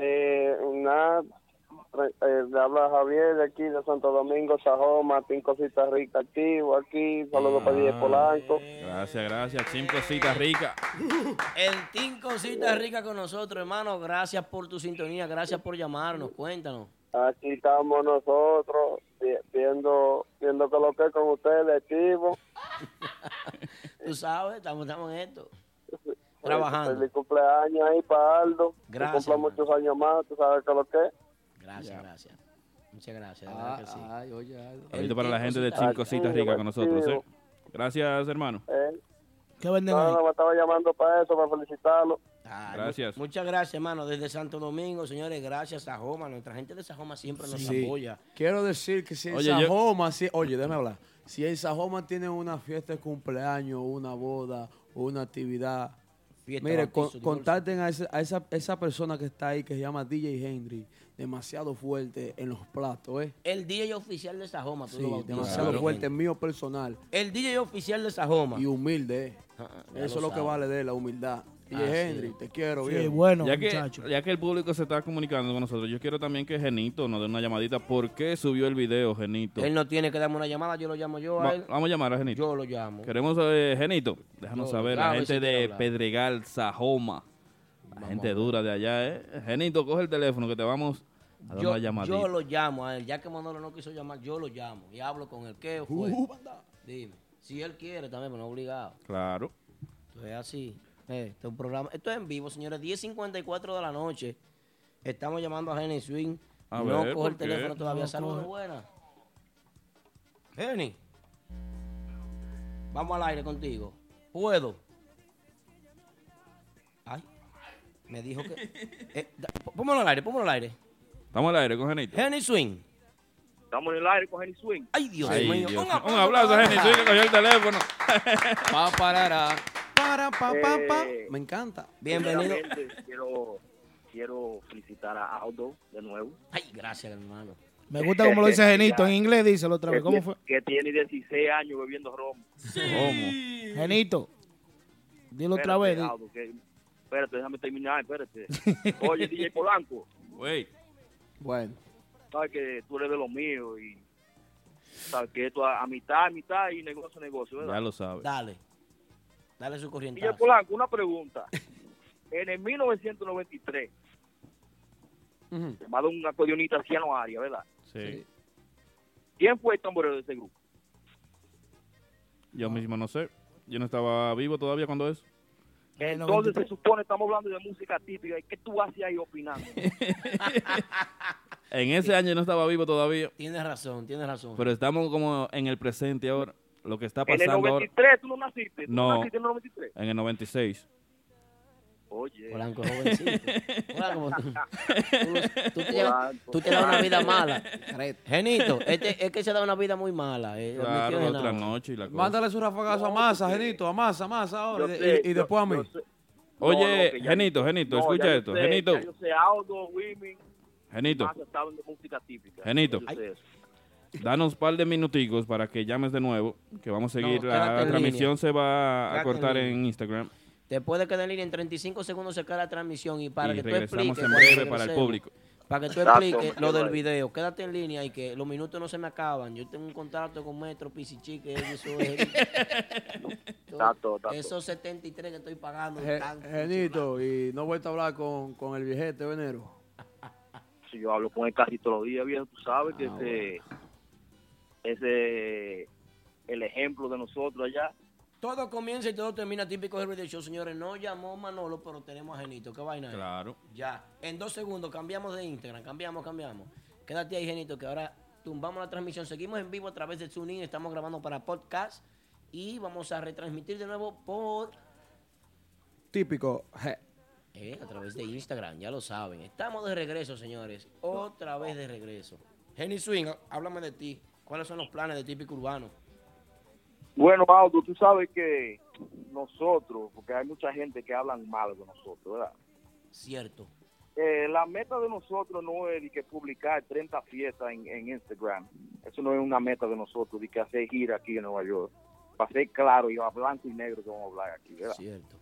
Eh, una, eh, le habla Javier de aquí de Santo Domingo, Sajoma, Team Cositas Ricas activo aquí. Saludos para DJ Polanco. Gracias, gracias. Chim cositas ricas. El Team Cositas Rica con nosotros, hermano. Gracias por tu sintonía, gracias por llamarnos. Cuéntanos. Aquí estamos nosotros vi- viendo viendo que lo que es con ustedes, activo. Tú sabes, estamos, estamos en esto. Trabajando. Feliz cumpleaños ahí para Aldo. Que Gracias, cumpla muchos años más, tú sabes que lo que es. Gracias, gracias. Muchas gracias. Ah, que sí. ay, oye, ay. Saludito para la gente de Chim Cositas Ricas con nosotros, ¿eh? Gracias, hermano. Eh, ¿Qué venden no, ahí? no, me estaba llamando para eso, para felicitarlo. Ay, Gracias. mu- Muchas gracias, hermano. Desde Santo Domingo, señores, gracias a Sajoma. Nuestra gente de Sajoma siempre nos Sí. apoya. Quiero decir que si en Oye, yo- Sajoma, si- oye, déjame hablar. Si en Sajoma tienen una fiesta de cumpleaños, una boda, una actividad, Fiesta, mire, bautizo, con- contacten a, ese- a esa, esa persona que está ahí, que se llama DJ Henry, demasiado fuerte en los platos, ¿eh? El DJ oficial de Sajoma, tú Sí, lo bautizas. demasiado fuerte, mío personal. El DJ oficial de Sajoma. Y humilde, ¿eh? Ah, Eso lo es lo que sabe. vale de él, la humildad. DJ Así Henry, te quiero, Sí, bien. bueno, ya que, ya que el público se está comunicando con nosotros, yo quiero también que Genito nos dé una llamadita. ¿Por qué subió el video, Genito? Él no tiene que darme una llamada, yo lo llamo yo a Va- él. vamos a llamar a Genito. Yo lo llamo. Queremos Genito, déjanos Yo, saber, claro, la gente de hablar. Pedregal, Sajoma, la gente dura de allá, ¿eh? Genito, coge el teléfono que te vamos a dar Yo, una llamadita. yo lo llamo a él, ya que Manolo no quiso llamar, yo lo llamo y hablo con él. ¿Qué fue? Uh, Dime. Si él quiere también, pero no obligado. Claro. Entonces es así. Eh, este es un programa. Esto es en vivo, señores. 10.54 de la noche. Estamos llamando a Jenny Swing. A no ver, coge el teléfono todavía. No Saludos, buenas. Jenny. Vamos al aire contigo. ¿Puedo? Ay. Me dijo que... Eh, da- al aire, póngalo al aire. Estamos al aire con Genito. Jenny Swing. Estamos en el aire con Jenny Swing. Ay, Dios mío. Un Un aplauso a para- Genito que cogió el teléfono. Pa, parará. Para, pa, pa, pa. Eh, Me encanta. Bienvenido. Quiero, quiero felicitar a Aldo de nuevo. Ay, gracias, hermano. Me gusta como lo dice Genito. En inglés díselo otra vez. ¿Cómo fue? Que tiene 16 años bebiendo ron. ¿Cómo? Genito. Dilo otra vez. Aldo, que- espérate, déjame terminar, espérate. Oye, DJ Polanco, Wey. Bueno. sabes que tú eres de los míos y sabes que esto a, a mitad, a mitad y negocio, negocio, ¿verdad? Ya lo sabes. Dale. Dale su corriente. DJ Polanco, una pregunta. En el 1993, Ujú. llamado un acordeonista Ciano Aria, ¿verdad? Sí. ¿Quién fue el tamborero de ese grupo? Yo mismo no sé. Yo no estaba vivo todavía cuando eso. Entonces se supone, estamos hablando de música típica, ¿y qué tú haces ahí opinando? En ese año yo no estaba vivo todavía. Tienes razón, tienes razón. Pero estamos como en el presente ahora. Lo que está en el pasando ahora. 93 tú no naciste, tú No. naciste en el 93. En el 96. Oye. Polanco jovencito. Polanco, tú, tú- tú te, Polanco, tú te das una vida mala. Genito, este, es que se da una vida muy mala. eh, Claro, otra nada. noche y la cosa. Mándale su rafagazo a Masa, Genito, a Masa, a Masa ahora. Yo y- sé, y, y yo- después a mí. Oye, No, no, Genito, Genito, no, escucha esto. sé, Genito, ya yo sé Aldo, Women, Genito, más estado de música típica. Genito. Yo sé eso. Danos un par de minuticos para que llames de nuevo. Que vamos a seguir. No, la transmisión línea. se va a Quédate cortar en. Instagram. Te puede quedar en línea en 35 segundos se queda la transmisión y para Y que tú expliques. en cuando breve para el público. Para que tú expliques lo del video. Quédate en línea y que los minutos no se me acaban. Yo tengo un contrato con Metro Pisichi que eso es. Esos 73 que estoy pagando. Genito, y no he vuelto a hablar con, con el viejete venero. Si yo hablo con él casi todos los días, viejo, tú sabes Ah, que ese, ese el ejemplo de nosotros allá. Todo comienza y todo termina típico del radio show, señores. No llamó Manolo, pero tenemos a Genito. ¿Qué vaina es? Claro. Ya. En dos segundos cambiamos de Instagram. Cambiamos, cambiamos. Quédate ahí, Genito, que ahora tumbamos la transmisión. Seguimos en vivo a través de TuneIn. Estamos grabando para podcast. Y vamos a retransmitir de nuevo por... Típico. je. eh, a través de Instagram, ya lo saben. Estamos de regreso, señores. Otra vez de regreso. Jenny Swing, háblame de ti. ¿Cuáles son los planes de típico urbano? Bueno, Aldo, tú sabes que nosotros, porque hay mucha gente que hablan mal de nosotros, ¿verdad? Cierto. Eh, la meta de nosotros no es de que publicar 30 fiestas en, en Instagram. Eso no es una meta de nosotros, de que hacer gira aquí en Nueva York. Para ser claro y a blanco y negro que vamos a hablar aquí, ¿verdad? Cierto.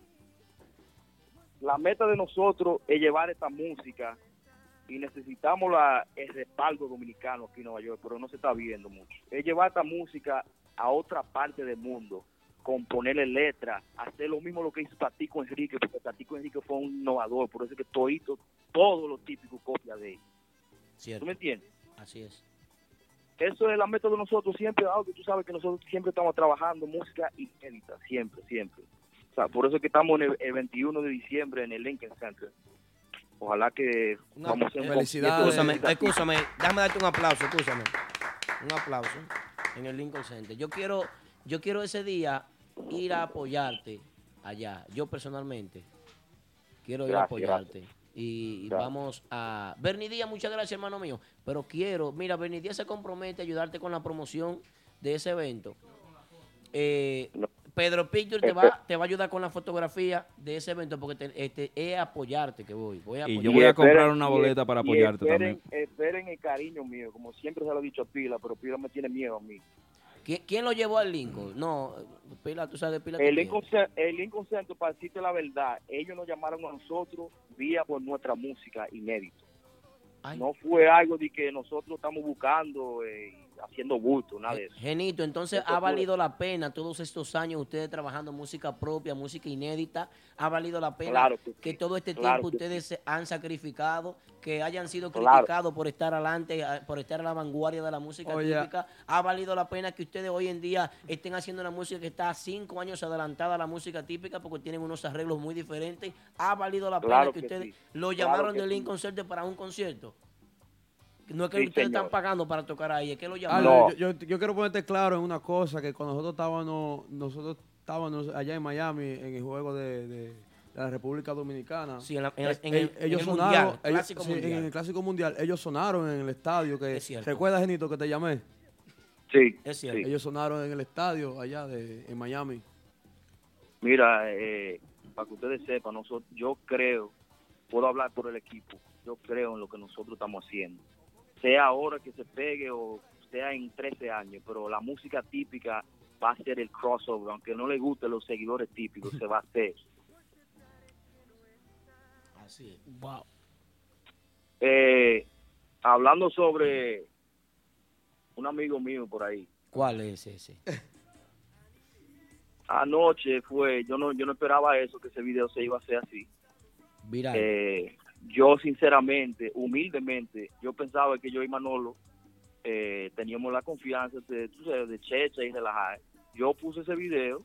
la meta de nosotros es llevar esta música y necesitamos la, el respaldo dominicano aquí en Nueva York, pero no se está viendo mucho. Es llevar esta música a otra parte del mundo, componerle letras, hacer lo mismo lo que hizo Tatico Enrique, porque Tatico Enrique fue un innovador, por eso es que todito, todo lo típico copia de él. Cierto. ¿Tú me entiendes? Así es. Eso es la meta de nosotros siempre, algo que tú sabes que nosotros siempre estamos trabajando música inédita, siempre, siempre. O sea, por eso es que estamos en el, el 21 de diciembre en el Lincoln Center. Ojalá que vamos a un Escúchame, déjame darte un aplauso, escúchame. Un aplauso en el Lincoln Center. Yo quiero, yo quiero ese día ir a apoyarte allá, yo personalmente. Quiero ir a Gracias, apoyarte. Y, y Gracias. vamos a... Bernie Díaz, muchas gracias, hermano mío. Pero quiero, mira, Bernie Díaz se compromete a ayudarte con la promoción de ese evento. Eh, Pedro Picture te va, te va a ayudar con la fotografía de ese evento porque te, este, es apoyarte que voy. voy a Y yo voy a comprar esperen- una boleta para y apoyarte esperen, también. Esperen el cariño mío, como siempre se lo he dicho a Pila, pero Pila me tiene miedo a mí. ¿Quién, quién lo llevó al Lincoln? No, Pila, tú sabes, Pila. El Lincoln, el Lincoln Center, para decirte la verdad, ellos nos llamaron a nosotros vía por nuestra música inédito. No fue algo de que nosotros estamos buscando, eh, haciendo bulto, nada de eso. Genito, entonces Eso ha valido la pena todos estos años ustedes trabajando música propia, música inédita, ha valido la pena Claro que que, sí, todo este claro tiempo que ustedes se han sacrificado, que hayan sido Claro. criticados por estar adelante, por estar a la vanguardia de la música típica, ha valido la pena que ustedes hoy en día estén haciendo una música que está cinco años adelantada a la música típica porque tienen unos arreglos muy diferentes, ha valido la Claro pena que, que ustedes sí, lo llamaron de sí. Lincoln Center para un concierto. No es que Sí, ustedes señor. están pagando para tocar ahí, es que lo Ale, llamaron. yo, yo- yo quiero ponerte claro en una cosa, que cuando nosotros estábamos, nosotros estábamos allá en Miami en el juego de, de- de la República Dominicana. Sí, en la- en el- en el- ellos en el sonaron, mundial, ellos- clásico sí, mundial. en el clásico mundial, ellos sonaron en el estadio que Es cierto. ¿Recuerdas, Genito, que te llamé? Sí. Es cierto. Ellos sonaron en el estadio allá de en Miami. Mira, eh, para que ustedes sepan, nosotros, yo creo, puedo hablar por el equipo, yo creo en lo que nosotros estamos haciendo. Sea ahora que se pegue o sea en 13 años, pero la música típica va a ser el crossover, aunque no le guste los seguidores típicos, se va a hacer. Así es. Wow. Eh, hablando sobre un amigo mío por ahí, ¿Cuál es ese? anoche fue, yo no, yo no esperaba eso, que ese video se iba a hacer así. Viral. Eh, yo sinceramente, humildemente, yo pensaba que yo y Manolo eh, teníamos la confianza de, de checha y relajar. Yo puse ese video,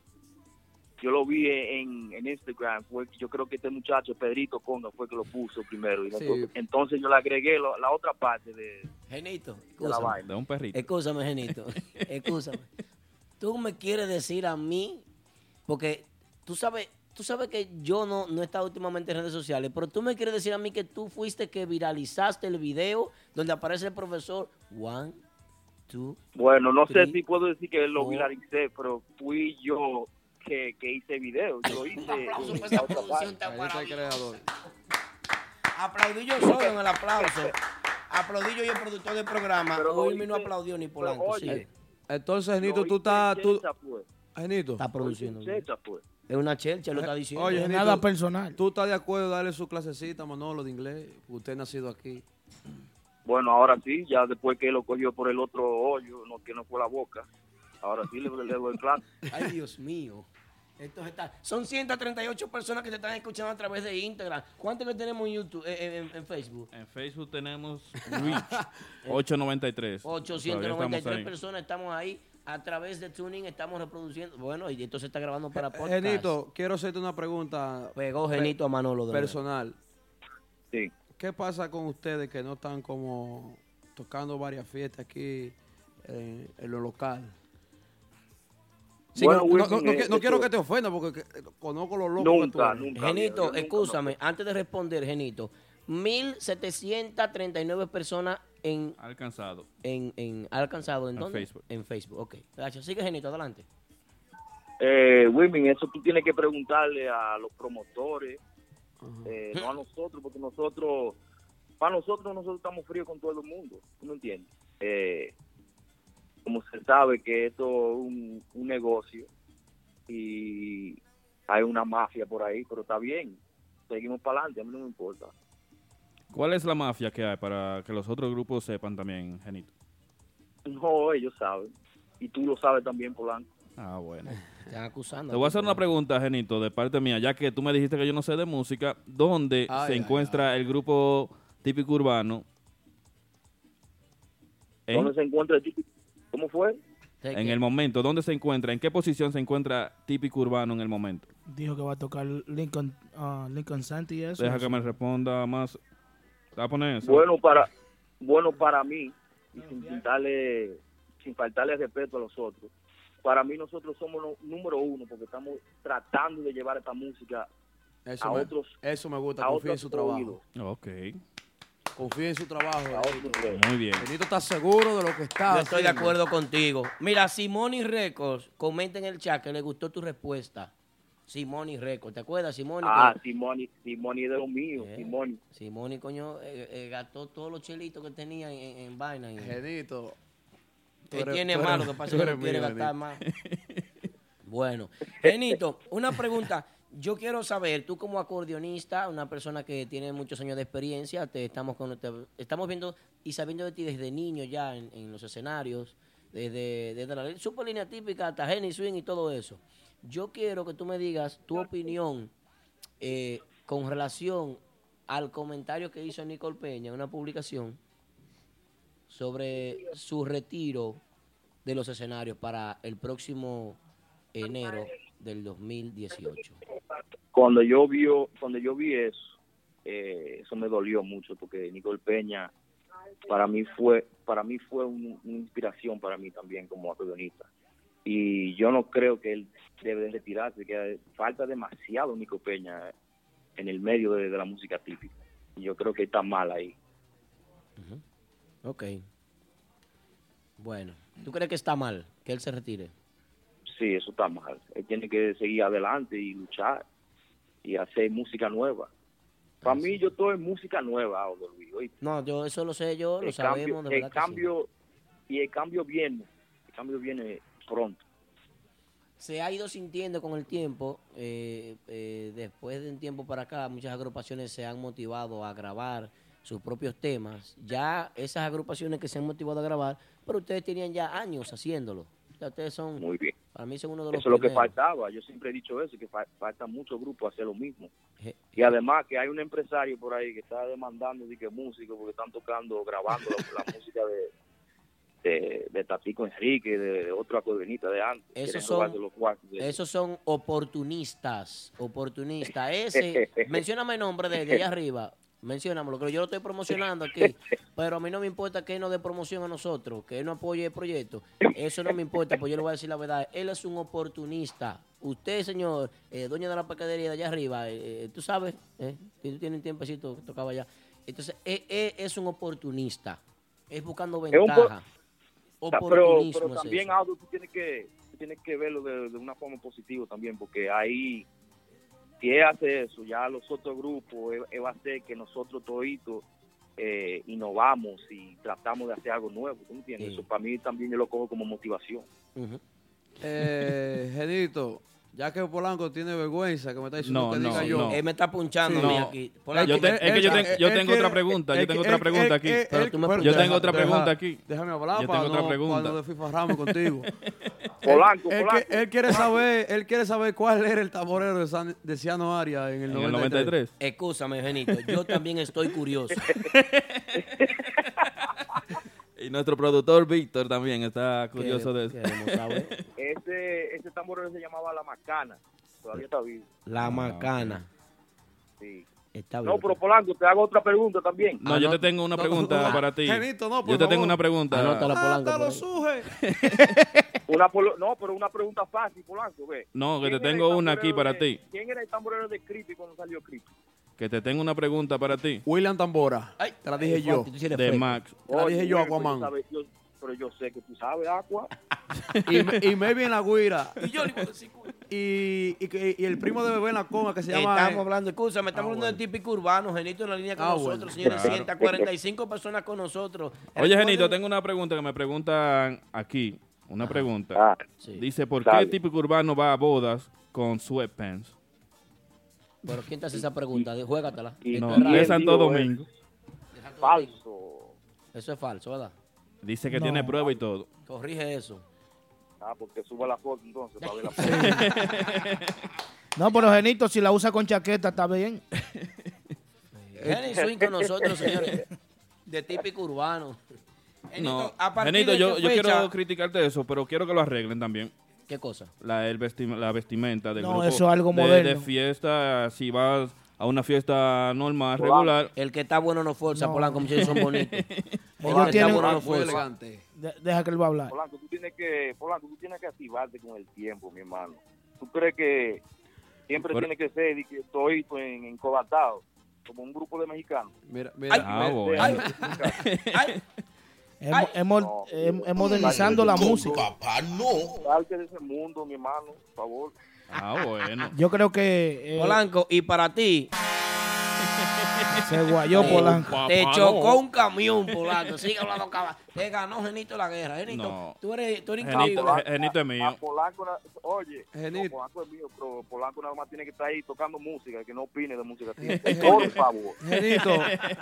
yo lo vi en, en Instagram, fue, yo creo que este muchacho, Pedrito Conga, fue que lo puso primero. Y Sí. entonces, entonces yo le agregué lo- la otra parte de, Genito, de la vaina. De un perrito. Escúchame, Genito. Escúchame. Tú me quieres decir a mí, porque tú sabes, tú sabes que yo no, no he estado últimamente en redes sociales, pero tú me quieres decir a mí que tú fuiste que viralizaste el video donde aparece el profesor One, two, Bueno, no sé si puedo decir que lo viralicé, pero fui yo que, que hice video. Yo lo hice. aplauso en por la esa producción tan maravillosa. Aplaudí yo solo en el aplauso. Aplaudí yo y el productor del programa. Pero Wilmy no oye, aplaudió ni Polanco. oye, sigue. Entonces, Genito, tú estás... Tú, pues. Genito. Está produciendo. Lo hice checha, pues. Es una chelcha, lo está diciendo. Oye, Genito, Nada personal. ¿Tú estás de acuerdo de darle su clasecita Manolo de inglés? Usted ha nacido aquí. Bueno, ahora sí, ya después que lo cogió por el otro hoyo, no, que no fue la boca. Ahora sí le, le doy clase. Ay, Dios mío. Esto está... Son 138 personas que te están escuchando a través de Instagram. ¿Cuántos que tenemos en YouTube, eh, en, en Facebook? En Facebook tenemos Reach 893. Todavía estamos 893 ahí. personas estamos ahí. A través de Tuning estamos reproduciendo. Bueno, y esto se está grabando para podcast. Genito, quiero hacerte una pregunta. Pegó pe- Genito a Manolo de. Personal. Sí. ¿Qué pasa con ustedes que no están como tocando varias fiestas aquí eh, en lo local? Sí, Bueno, no, no- Wilson, no- no eh, no quiero que te ofenda porque que- conozco los locos que tú Nunca. Genito, escúchame, antes de responder, Genito, 1739 personas en, Alcanzado. en, en alcanzado en, En dónde? Facebook. En Facebook, ok. Gracias. Sigue, Genito, adelante. Eh, Wilmin, eso tú tienes que preguntarle a los promotores, eh, no a nosotros, porque nosotros, para nosotros, nosotros estamos fríos con todo el mundo, ¿tú me entiendes? Eh, como se sabe que esto es un, un negocio y hay una mafia por ahí, pero está bien. seguimos para adelante, a mí no me importa. ¿Cuál es la mafia que hay para que los otros grupos sepan también, Genito? No, ellos saben. Y tú lo sabes también, Polanco. Ah, bueno. Están acusando. Te voy a hacer una pregunta, Genito, de parte mía, ya que tú me dijiste que yo no sé de música. ¿Dónde Ay, se ay, encuentra el grupo típico urbano? ¿Dónde se encuentra el típico? ¿Cómo fue? En el momento, ¿dónde se encuentra? ¿En qué posición se encuentra típico urbano en el momento? Dijo que va a tocar Lincoln, ah, Lincoln Santi y eso. Deja que me responda más. ¿Te vas a poner eso? Bueno para, bueno para mí, y sin faltarle, sin faltarle respeto a los otros, para mí nosotros somos lo- número uno porque estamos tratando de llevar esta música Eso a me, otros eso me gusta, confía en su trabajo. Ok. Confía en su trabajo. Muy bien. Benito está seguro de lo que está Yo estoy de acuerdo contigo. Mira, Simoni Records, comenta en el chat que le gustó tu respuesta. Simoni Records, ¿te acuerdas, Simoni? Ah, Simoni, Simoni de los míos, Eh. Simoni. Simoni, coño, eh, eh, gastó todos los chelitos que tenía en, vaina. y- Genito. eres- tiene más, lo que pasa es que no quiere mío, gastar más. Bueno, Genito, una pregunta. Yo quiero saber, tú como acordeonista, una persona que tiene muchos años de experiencia, te estamos con, te- estamos viendo y sabiendo de ti desde niño ya en, en los escenarios, desde, desde la super línea típica hasta Jenny Swing y todo eso. Yo quiero que tú me digas tu opinión eh, con relación al comentario que hizo Nicole Peña en una publicación sobre su retiro de los escenarios para el próximo enero del 2018. Cuando yo vio, cuando yo vi eso, eh, eso me dolió mucho porque Nicole Peña para mí fue, para mí fue un- una inspiración para mí también como acordeonista. Y yo no creo que él debe de retirarse, que falta demasiado Nico Peña en el medio de, de la música típica. Y yo creo que está mal ahí. Ok. Bueno, ¿tú crees que está mal que él se retire? Sí, eso está mal. Él tiene que seguir adelante y luchar y hacer música nueva. Para mí, yo estoy en música nueva ahora, Luis. ¿oíste? No, yo eso lo sé yo, lo sabemos, de el sí. cambio y el cambio viene, el cambio viene pronto. se ha ido sintiendo con el tiempo, eh, eh, después de un tiempo para acá, muchas agrupaciones se han motivado a grabar sus propios temas. Ya esas agrupaciones que se han motivado a grabar, pero ustedes tenían ya años haciéndolo. Sea, ustedes son, Muy bien. para mí son uno de los Eso es lo que faltaba. Yo siempre he dicho eso, que fa- falta muchos grupos hacer lo mismo. Je- Y además que hay un empresario por ahí que está demandando de que músicos porque están tocando, grabando la, la música de, de, de Tatico Enrique, de, de otro acordeonista de antes. Esos son- los de- Esos son oportunistas, oportunistas. Ese, mencióname el nombre de, de allá arriba, menciónamelo, que yo lo estoy promocionando aquí, pero a mí no me importa que él nos dé promoción a nosotros, que él no apoye el proyecto, eso no me importa, pues yo le voy a decir la verdad, él es un oportunista. Usted, señor, eh, dueño de la pescadería de allá arriba, eh, eh, tú sabes, eh, que tú tienes un tiempecito que tocaba allá, entonces él, él es un oportunista, es buscando ventaja. Pero, pero es también, eso. Aldo, tú tienes que, tú tienes que verlo de, de una forma positiva también, porque ahí, si él hace eso, ya los otros grupos, él, él va a hacer que nosotros toditos eh, innovamos y tratamos de hacer algo nuevo, ¿tú entiendes? Sí. Eso para mí también yo lo cojo como motivación. Eh, Genito, ya que Polanco tiene vergüenza que me está diciendo No, que no, diga yo. no. Él me está punchando Sí. a mí No. aquí. Yo te- es que yo ten- yo tengo otra pregunta, yo tengo otra pregunta aquí. Pero tú me- yo tengo otra pregunta aquí. Déjame hablar Yo para tengo otra no, pregunta. desfifarrarme contigo. Polanco, él, él Polanco. él quiere saber, él quiere saber cuál era el tamborero de, San- de Ciano Aria en el En el 93. 93. Escúchame, Eugenito, yo también estoy curioso. Y nuestro productor Víctor también está curioso de eso. Ese, ese tamborero se llamaba La Macana, todavía está vivo. La macana. Sí. Está No, pero Polanco, te hago otra pregunta también. No, yo te tengo una pregunta para ti. Genito, no, por yo te tengo una pregunta. Anótala, Polanco, por ahí. suje. Una polo- no, pero una pregunta fácil, Polanco, ve. No, que te ¿Quién era tengo una aquí para ti. ¿Quién era el tamborero de Creepy cuando salió Creepy? Que te tengo una pregunta para ti. William Tambora. te la dije Ay, yo. Sí De. Max. Te la dije yo, Oye, Aquaman. yo- pero yo sé que tú sabes, Aqua. y, me- y Maybe en la guira. y, y, que- y el primo de bebé en la coma que se llama. Estamos eh, hablando, escúchame, estamos hablando de típico urbano, Genito en la línea con Ah, nosotros, bueno. señores. Claro. 145 personas con nosotros. Oye, Genito, tengo una pregunta que me preguntan aquí. Una pregunta. Ah, sí. Dice, ¿por Dale. qué típico urbano va a bodas con sweatpants? Pero ¿quién te hace esa pregunta? Juégatela. Y- Esto No, es. Santo Domingo. Falso. Eso es falso, ¿verdad? Dice que No. tiene prueba y todo. Corrige eso. Ah, porque suba la foto entonces para ver la foto. No, pero Genito, si la usa con chaqueta, está bien. Jenny Swing con nosotros, señores. De típico urbano. No, ¿a partir Genito, yo, yo fecha? quiero criticarte eso, pero quiero que lo arreglen también. ¿Qué cosa? La, el vesti- la vestimenta del No, grupo. eso es algo de- moderno. De fiesta, si vas a una fiesta normal, Polanco. regular. El que está bueno no fuerza, No. Polanco, muchachos son bonitos. Ellos tienen- bueno no elegante. De- deja que él va a hablar. Polanco, tú tienes que, Polanco, tú tienes que activarte con el tiempo, mi hermano. ¿Tú crees que siempre Pero- tiene que ser y que estoy en, encobatado, como un grupo de mexicanos? Mira, mira, Ah, ve- bueno. Ay, ay, Hemos, hemos- No. hem- hem- modernizando la música. Salte de ese mundo, mi hermano, por favor. Ah, bueno. Yo creo que eh, Polanco, y para ti, se guayó Polanco. te Papá, chocó no. un camión, Polanco. Sigue hablando, caballo. Te ganó Genito la guerra. Genito, No. tú eres, tú eres Genito, increíble. Genito es A mío. Polanco, oye, Genito. no, Polanco es mío, pero Polanco nada más tiene que estar ahí tocando música, que no opine de música. Eh, Por favor. Genito,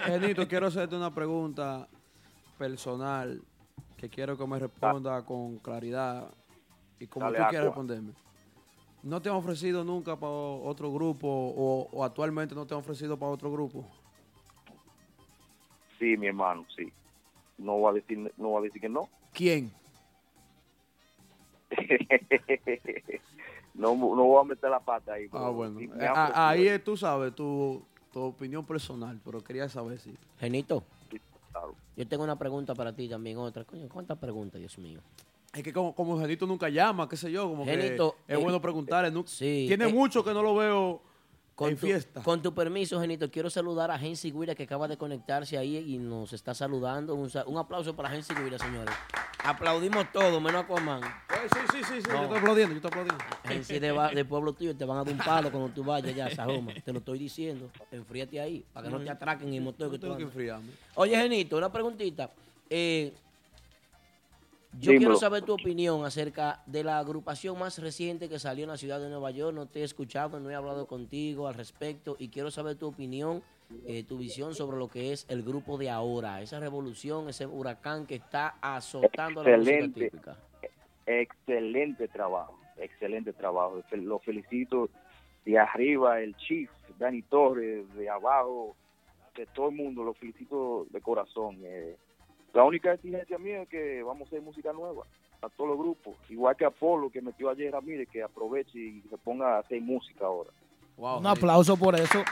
Genito, quiero hacerte una pregunta personal que quiero que me responda con claridad y como Dale, tú quieras responderme. ¿No te han ofrecido nunca para otro grupo o, o actualmente no te han ofrecido para otro grupo? Sí, mi hermano, sí. No voy a decir, no voy a decir que no. ¿Quién? no, no voy a meter la pata ahí. Ah, bueno. sí Eh, ah, ahí es, tú sabes tu, tu opinión personal, pero quería saber si... Genito, Claro. Yo tengo una pregunta para ti también, otra. Coño, ¿cuántas preguntas, Dios mío? Es que como, como Genito nunca llama, qué sé yo, como Genito, que es eh, bueno preguntarle. nu- sí, Tiene eh, mucho que no lo veo Con en tu, fiesta. con tu permiso, Genito, quiero saludar a Gensi Guira que acaba de conectarse ahí y nos está saludando. Un, aplauso para Gensi Guira, señores. Aplaudimos todos, menos Aquaman. Ay, sí, sí, sí, sí, No. yo estoy aplaudiendo, yo estoy aplaudiendo. Gensi de, pueblo tuyo te van a dar un palo cuando tú vayas ya a Sajoma. Te lo estoy diciendo. Enfríate ahí para que no te atraquen en el motor que tú tengo que enfriarme. Oye, Genito, una preguntita. Eh, yo Dímelo. quiero saber tu opinión acerca de la agrupación más reciente que salió en la ciudad de Nueva York. No te he escuchado, no he hablado contigo al respecto y quiero saber tu opinión, eh, tu visión sobre lo que es el grupo de ahora, esa revolución, ese huracán que está azotando la música típica. Excelente trabajo, excelente trabajo. Lo felicito de arriba, el chief, Dani Torres, de abajo, de todo el mundo, lo felicito de corazón. Eh, la única exigencia mía es que vamos a hacer música nueva a todos los grupos, igual que Apolo que metió ayer a Mire, que aproveche y se ponga a hacer música ahora. Wow, Un aplauso por eso.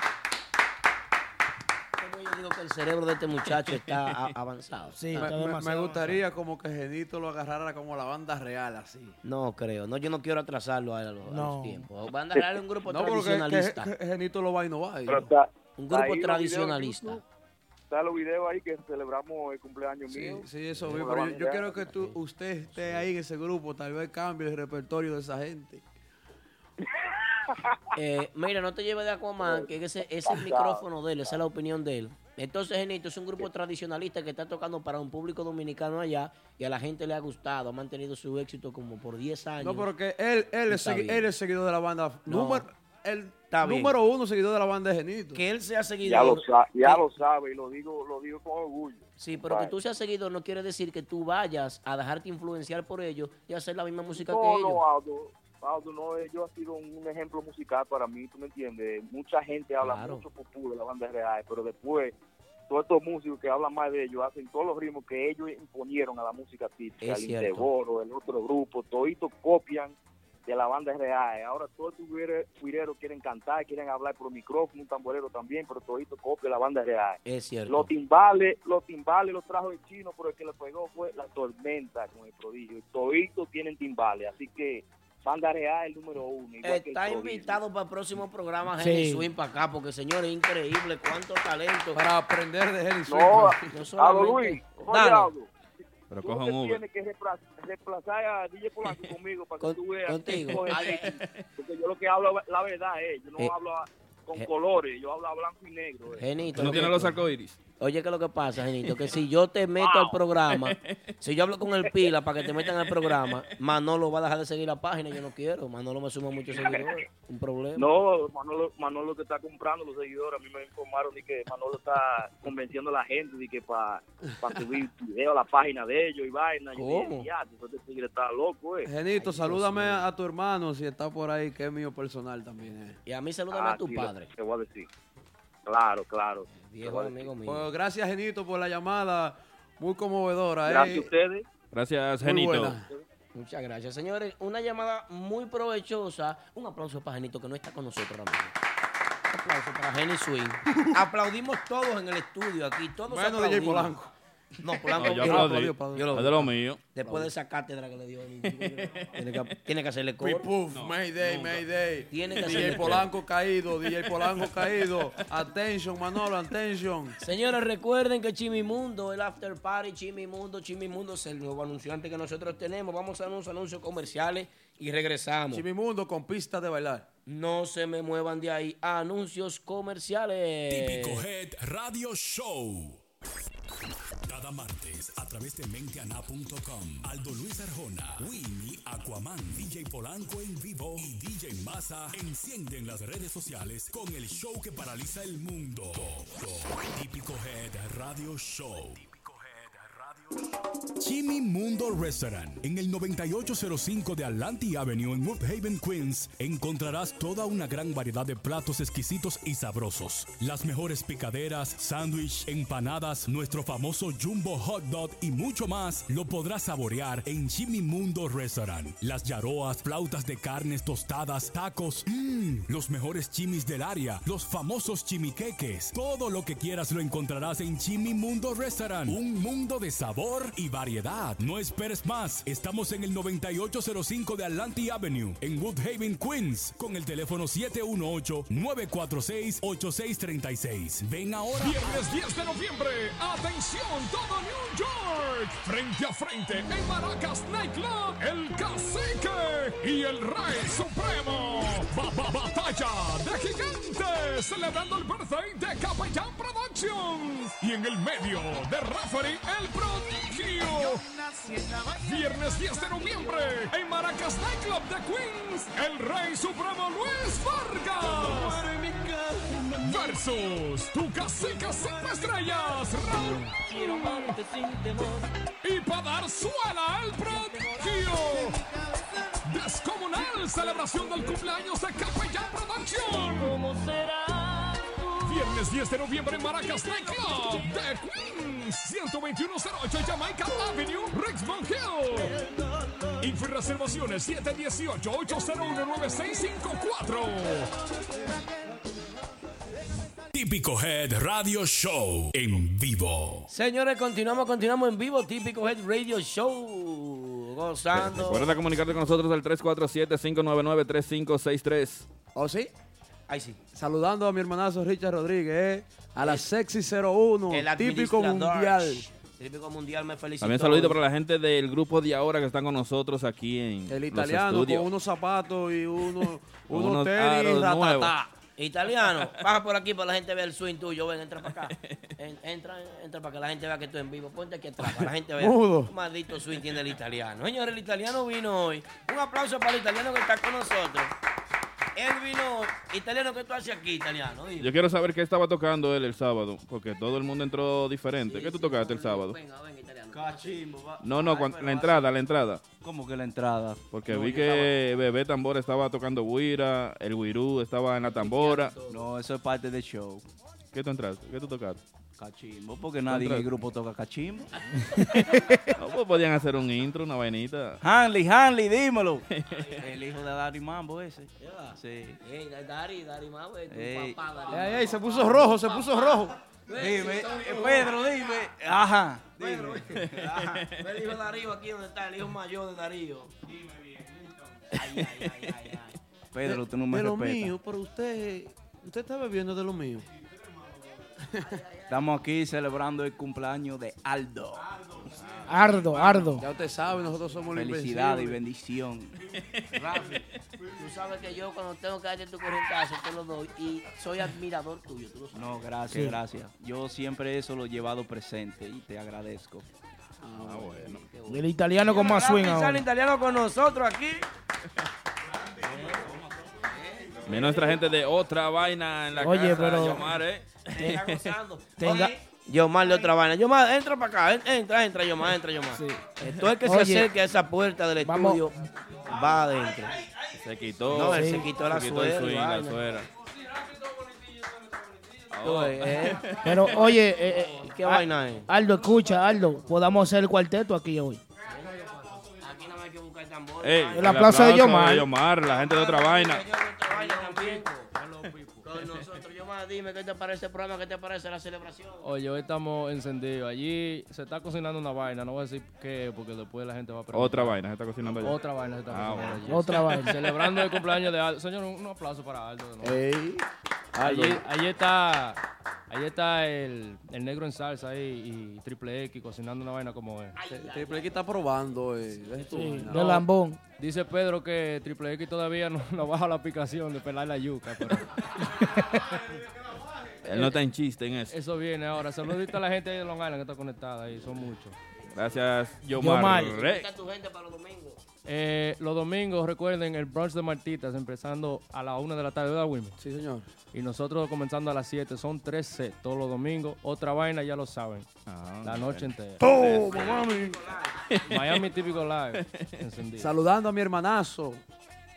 Yo digo que el cerebro de este muchacho está avanzado. Sí, Me, está me- demasiado me gustaría como que Genito lo agarrara como la banda real, así. No creo, no, yo no quiero atrasarlo a los, a los No. tiempos. Banda Real es un grupo No, tradicionalista. que, que Genito lo va a innovar. Un grupo tradicionalista. Está los videos ahí que celebramos el cumpleaños Sí, mío. sí, eso vi, pero yo, yo quiero que tú, usted esté ahí en ese grupo, tal vez cambie el repertorio de esa gente. Eh, mira, no te lleves de Aquaman, que ese, ese es el micrófono de él, esa es la opinión de él. Entonces, Genito, es un grupo tradicionalista que está tocando para un público dominicano allá y a la gente le ha gustado, ha mantenido su éxito como por 10 años. No, porque él, él, es, él es seguidor de la banda. No. Número, el Está bien. número uno seguidor de la banda de Genito. Que él sea Ya seguidor. lo, sa- ya que- lo sabe y lo digo, lo digo con orgullo. Sí, pero que tú seas seguidor no quiere decir que tú vayas a dejarte influenciar por ellos y hacer la misma música que No, ellos. no, Aldo. Aldo, no, ellos ha sido un ejemplo musical para mí, tú me entiendes. Mucha gente habla Claro. mucho pupú de la banda real, pero después todos estos músicos que hablan más de ellos hacen todos los ritmos que ellos imponieron a la música típica, Es el. Inteboro, el otro grupo, toditos copian de la banda real. Ahora todos guire- guireros quieren cantar, quieren hablar por micrófono, un tamborero también, pero toditos copian la banda real. Es cierto. Los timbales, los timbales los trajo el chino, pero el que le pegó fue la tormenta con el prodigio. Toditos tienen timbales, así que banda real el número uno. igual que el Está invitado para el próximo programa Sí. Jenny Swing para acá, porque señores, increíble cuánto talento. Para aprender de Genny Swing. No, No solamente- Luis, Pero tú coja te un Uber. tienes que repla- reemplazar a DJ Polanco conmigo para que Con- tú veas. contigo. que- Ay, Porque yo lo que hablo la verdad es, yo no Eh, hablo a- con eh, colores, yo hablo a blanco y negro. eh. Genito, ¿Tú no tienes que- los arcoíris? Oye, ¿qué es lo que pasa, Genito? Que si yo te meto al programa, si yo hablo con el Pila para que te metan al programa, Manolo va a dejar de seguir la página. Yo no quiero. Manolo me suma muchos seguidores. Un problema. No, Manolo, Manolo que está comprando los seguidores. A mí me informaron de que Manolo está convenciendo a la gente de que para subir video a la página de ellos y vaina. Yo dije, ¿Cómo? ya, este tigre está loco, eh. Genito, salúdame a tu hermano si está por ahí, que es mío personal también. eh. Y a mí Ah, sí, lo- Te voy a decir. Claro, claro. Te voy a decir. Pues gracias, Genito, por la llamada. Muy conmovedora. Gracias eh. a ustedes. Gracias, Muy Genito. buena. Muchas gracias, señores. Una llamada muy provechosa. Un aplauso para Genito que no está con nosotros ahora mismo. Un aplauso para Geni Swing. Aplaudimos todos en el estudio aquí. Todos Bueno, DJ aplaudimos. Polanco. No, Polanco. No, yo yo lo aplaudí. aplaudí, yo lo Es de lo mío. Después de esa cátedra que le dio. tiene, que, tiene que hacerle coro. Mayday, Mayday. Tiene que DJ Polanco caído, DJ Polanco caído. Attention, Manolo, attention. Señores, recuerden que Chimimundo, el after party, Chimimundo, Chimimundo es el nuevo anunciante que nosotros tenemos. Vamos a unos anuncios comerciales y regresamos. Chimimundo con pista de bailar. No se me muevan de ahí. Anuncios comerciales. Típico Head Radio Show. Cada martes a través de menteana.com. Aldo Luis Arjona, Winnie, Aquaman, DJ Polanco en vivo y DJ Massa encienden las redes sociales con el show que paraliza el mundo. Típico Head Radio Show. Jimmy Mundo Restaurant en el 9805 de Atlantic Avenue en Woodhaven, Queens, encontrarás toda una gran variedad de platos exquisitos y sabrosos. Las mejores picaderas, sándwich, empanadas, nuestro famoso Jumbo Hot Dog y mucho más lo podrás saborear en Jimmy Mundo Restaurant. Las yaroas, flautas de carnes tostadas, tacos, mmm, los mejores chimis del área, los famosos chimiqueques. Todo lo que quieras lo encontrarás en Jimmy Mundo Restaurant. Un mundo de sabor y variedad. No esperes más. Estamos en el 9805 de Atlantic Avenue, en Woodhaven, Queens, con el teléfono 718-946-8636. Ven ahora. Viernes 10 de noviembre, atención todo New York, frente a frente en Maracas Nightclub, el Cacique y el Rey Supremo. Ba- ba- de gigantes, celebrando el birthday de Capellán Productions. Y en el medio de referee, el prodigio. Viernes 10 de noviembre, en Maracas Nightclub de Queens, el Rey Supremo Luis Vargas. Versus tu cacique cinco estrellas, Raúl. Y para dar suela al prodigio. Descomunal celebración del cumpleaños de Capellán Production. Viernes 10 de noviembre en Maracas Nightclub de Queens, 12108 Jamaica Avenue, Richmond Hill. Info y reservaciones 718-801-9654. Típico Head Radio Show en vivo. Señores, continuamos, continuamos en vivo. Típico Head Radio Show. Gozando. Recuerda comunicarte con nosotros al 347-599-3563. ¿Oh, sí? Ahí sí. Saludando a mi hermanazo Richard Rodríguez, eh, a la Sexy 01, El típico mundial. Típico mundial me felicito. También saludito para la gente del grupo de ahora que están con nosotros aquí en El italiano con unos zapatos y uno, unos Unos tenis ratatá. Italiano, baja por aquí para la gente vea el swing tuyo. Ven, entra para acá. En- entra, entra para que la gente vea que tú en vivo. Ponte aquí atrás para la gente vea. Mudo. qué Maldito swing tiene el italiano. Señores, el italiano vino hoy. Un aplauso para el italiano que está con nosotros. Él vino. Italiano, ¿qué tú haces aquí, italiano? Dime. Yo quiero saber qué estaba tocando él el sábado, porque todo el mundo entró diferente. ¿Qué tú tocaste el sábado? Venga, venga. Cachimbo, va. No, no, la entrada, la entrada. ¿Cómo que la entrada? Porque No, vi que Bebé Tambora estaba tocando guira, el guirú estaba en la tambora. No, eso es parte del show. ¿Qué tú entraste? ¿Qué tú tocaste? Cachimbo, porque nadie en el grupo toca cachimbo. No, pues podían hacer un intro, una vainita. Hanley, Hanley, dímelo. el hijo de Dari Mambo ese. Sí. Ey, Dari, Dari Mau, es tu Ey. papá, Dari Ey, Mau. ey, se puso rojo, se puso rojo. Dime, eh, Pedro, dime. Ajá. Pedro, dime. Ajá. Ve el hijo de Darío aquí donde está, el hijo mayor de Darío. Ay, ay, ay, ay, ay. Pedro, tú no me de lo respetas. mío, pero usted, usted está bebiendo de lo mío. Estamos aquí celebrando el cumpleaños de Aldo. Ardo, Ardo. Ya usted sabe, nosotros somos Felicidad y bendición. Rafi, Tú sabes que yo cuando tengo que darte tu corrientazo te lo doy y soy admirador tuyo. Tú lo sabes. No, gracias, Sí. gracias. Yo siempre eso lo he llevado presente y te agradezco. Ah, bueno. El italiano con más swing ahora. italiano con nosotros aquí. Mira nuestra gente de otra vaina en la Oye, casa. pero- Yomar, ¿eh? Tenga- Yomar de otra vaina. Yomar, entra para acá. en- Entra, entra, Yomar, entra, Yomar. Todo el que Oye, se acerque a esa puerta del vamos- estudio va adentro. Se quitó. No, él se quitó la el suera swing, la ¿eh? Pero oye, eh, eh, ¿Qué vaina es? Aldo, escucha, Aldo, podamos hacer el cuarteto aquí hoy. Aquí nada más hay que buscar tambor. Ey, El aplauso de Yomar. Yomar, la gente de otra vaina. Con nosotros, Yomar, dime qué te parece el programa, qué te parece la celebración. Oye, hoy estamos encendidos. Allí se está cocinando una vaina, no voy a decir qué, porque después la gente va a preguntar. Otra vaina se está cocinando allá. Otra vaina se está Ah, cocinando bueno. allí. Otra vaina. Celebrando el cumpleaños de Aldo. Señor, un, un aplauso para Aldo. de nuevo. Ey, Aldo. Allí, allí está, allí está el, el negro en salsa ahí y Triple X cocinando una vaina como es. Triple X está probando, eh. Sí, de lambón. Dice Pedro que Triple X todavía no, no baja la aplicación de pelar la yuca, pero Él no está en chiste en eso. eso viene ahora. Saludita a la gente de Long Island que está conectada ahí, son muchos. Gracias, Yomar. Yomar. Busca tu gente para los domingos. Eh, los domingos, recuerden, el brunch de Martitas empezando a la una de la tarde, ¿verdad, Wilmer? Sí, señor. Y nosotros comenzando a las 7. Son tres sets todos los domingos. Otra vaina, ya lo saben. Ah, la noche entera. ¡Oh, mami! Miami típico live. Encendido. Saludando a mi hermanazo,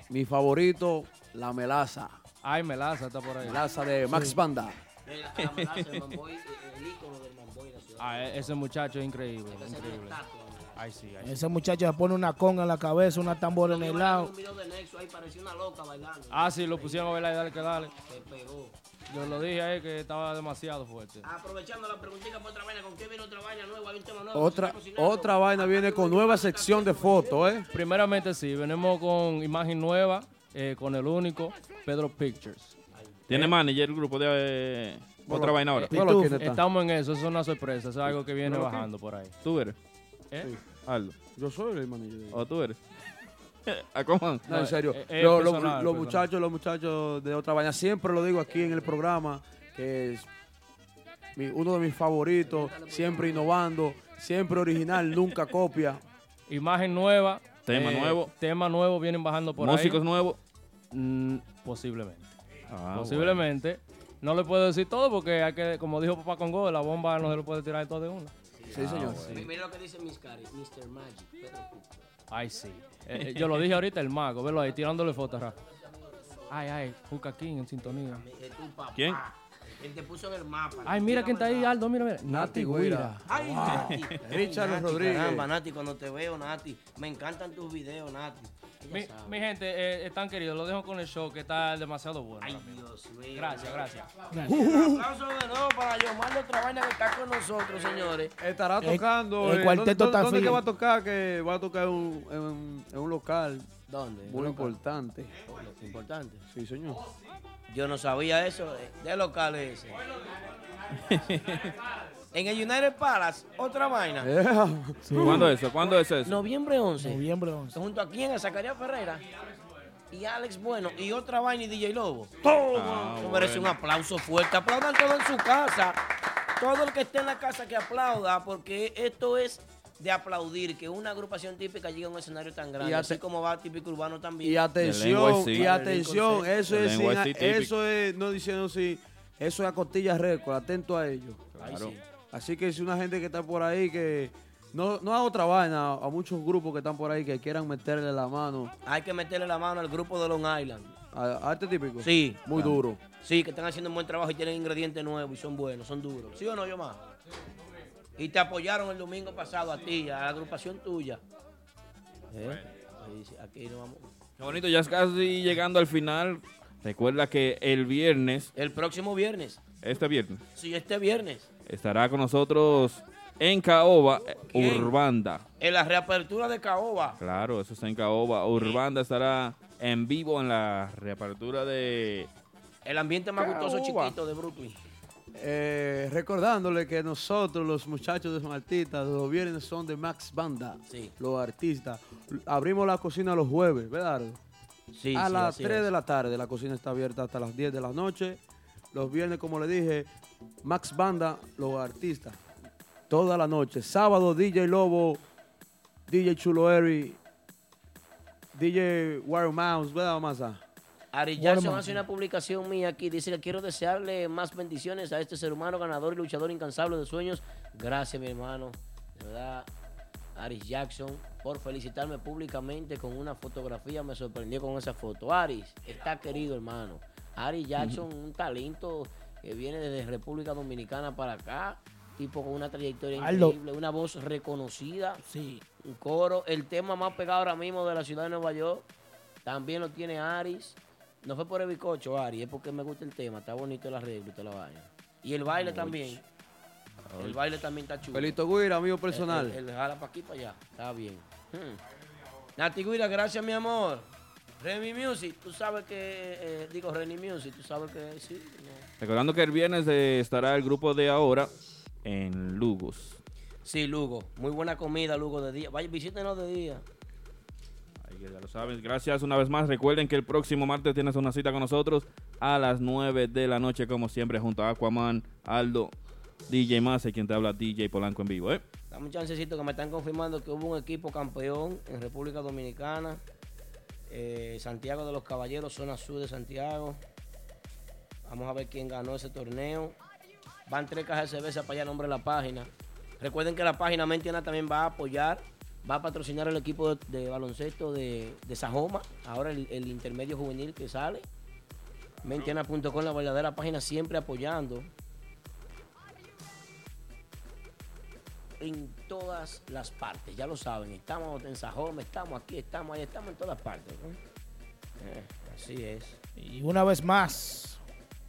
mi favorito, la melaza. Ay, Melaza está por ahí. Melaza de Max Banda. La, la melaza, el mamboy, el ícono del mamboy de la ciudad. Ah, e- ese muchacho es increíble. Esa es una increíble. Ay, sí, ay, sí. Ese muchacho se pone una conga en la cabeza, una tambora en el lado. Un video de Nexo ahí parecía una loca bailando. Ah, sí, lo pusieron a bailar y dale que dale. Se pegó. Yo lo dije ahí que estaba demasiado fuerte. Aprovechando la preguntita por otra vaina, ¿con qué viene otra vaina nueva? Hay un tema nuevo. Otra, vaina viene con nueva sección de fotos, ¿eh? Primeramente sí, venimos con imagen nueva, eh, con el único Pedro Pictures. ¿Tiene manager el grupo de eh, otra vaina ahora? Eh, estamos en eso, eso es una sorpresa, eso es algo que viene bajando por ahí. ¿Tú eres? ¿Eh? Aldo. Yo soy el manager. de- ¿O tú eres? Aquaman. No, en serio. eh, eh, Lo- lo- personal, los muchachos, los muchachos de otra vaina, siempre lo digo aquí en el programa, que es mi- uno de mis favoritos, siempre innovando, siempre original, nunca copia. Imagen nueva. Tema eh, nuevo. Tema nuevo vienen bajando por Músicos ahí. nuevos. Mm, posiblemente. Ah, posiblemente. No le puedo decir todo porque hay que, como dijo Papá Congo, la bomba no se lo puede tirar todo de una. Sí, señor. Mi- Mira lo que dice Mr. Magic, Pedro. Ay, sí. Eh, eh, yo lo dije ahorita, el mago, velo ahí, tirándole fotos. Ra. Ay, ay, Juca King en sintonía. Es tu papá. ¿Quién? Él te puso en el mapa. Ay, mira quién está ahí, Aldo, mira, mira. Nati Guira. Ay, Wow. Nati. Richard Rodríguez. Caramba, Nati, cuando te veo, Nati. Me encantan tus videos, Nati. Mi, gente, eh, están queridos, lo dejo con el show que está demasiado bueno. Ay, ahora mismo. Dios mío. Gracias, gracias. Un aplauso de nuevo para Yomar de otra vaina que está con nosotros, señores. Estará El- tocando. el eh, cuarteto ¿dónde, dónde que va a tocar? Que va a tocar en un, en un- en un local ¿Dónde? muy importante. Importante. Sí, señor. Yo no sabía eso de, de local ese. en el United Palace, otra vaina. Yeah. ¿Cuándo es eso? ¿Cuándo es eso? Noviembre 11. Noviembre 11. Junto a quién, a Zacarías Ferreira y Alex Bueno y otra vaina y DJ Lobo. Ah, Eso merece un aplauso fuerte. Aplaudan todo en su casa. Todo el que esté en la casa que aplauda, porque esto es de aplaudir que una agrupación típica llegue a un escenario tan grande, Y así como va típico urbano también. Y atención, y atención, eso es, sin- eso es, no diciendo si, eso es a costilla récord, atento a ello. Claro. Así que si una gente que está por ahí que no, no a otra vaina, a muchos grupos que están por ahí que quieran meterle la mano Hay que meterle la mano al grupo de Long Island. a, a este típico. Sí. Muy duro. Sí, que están haciendo un buen trabajo y tienen ingredientes nuevos y son buenos, son duros. ¿Sí o no, Yomar? Y te apoyaron el domingo pasado a ti, a la agrupación tuya. ¿Eh? Aquí nos vamos. Qué bonito, ya es casi llegando al final. Recuerda que el viernes, El próximo viernes. este viernes, Sí, este viernes. Estará con nosotros en Caoba, ¿Quién? Urbanda. En la reapertura de Caoba. Claro, eso está en Caoba. Urbanda estará en vivo en la reapertura de... El ambiente más gustoso chiquito de Brooklyn. Eh, recordándole que nosotros, los muchachos de Son Artistas, los viernes son de Max Banda. Sí. Los artistas. Abrimos la cocina los jueves, ¿verdad? Sí, a sí, las así 3 es. de la tarde. La cocina está abierta hasta las 10 de la noche. Los viernes, como le dije, Max Banda, los artistas. Toda la noche. Sábado, DJ Lobo, DJ Chulo Eri, DJ Wire Mouse, ¿verdad, Masa? Ari Jackson hace una publicación mía aquí. Dice que quiero desearle más bendiciones a este ser humano ganador y luchador incansable de sueños. Gracias, mi hermano. De verdad, Aris Jackson, por felicitarme públicamente con una fotografía. Me sorprendió con esa foto. Aris, está querido, hermano. Aris Jackson, un talento que viene desde República Dominicana para acá. Tipo con una trayectoria Aldo. increíble, una voz reconocida. Sí. Un coro. El tema más pegado ahora mismo de la ciudad de Nueva York. También lo tiene Aris. No fue por el bicocho, Ari, es porque me gusta el tema. Está bonito el arreglo y la vaina. Y el baile también. El baile también está chulo. Felito Guira, amigo personal. El, el- el jala para aquí para allá. Está bien. Hmm. Nati Guira, gracias, mi amor. Remy Music, tú sabes que. eh, digo, Remy Music, tú sabes que sí. no. Recordando que el viernes eh, estará el grupo de ahora en Lugos. Sí, Lugo. Muy buena comida, Lugo, de día. Vaya, visítenos de día. Ahí ya lo saben. Gracias una vez más. Recuerden que el próximo martes tienes una cita con nosotros a las 9 de la noche, como siempre, junto a Aquaman, Aldo, DJ Massa y quien te habla, DJ Polanco en vivo. ¿eh? Dame un chancecito que me están confirmando que hubo un equipo campeón en República Dominicana. Eh, Santiago de los Caballeros, zona sur de Santiago. Vamos a ver quién ganó ese torneo. Van tres cajas de cerveza para allá, nombre de la página. Recuerden que la página Mentiana también va a apoyar, va a patrocinar el equipo de, baloncesto de, de Sajoma. Ahora el, el intermedio juvenil que sale. Mentiana.com, la verdadera página, siempre apoyando en todas las partes, ya lo saben. Estamos en Sajoma, estamos aquí, estamos ahí, estamos en todas partes. ¿no? Eh, así es. Y una vez más,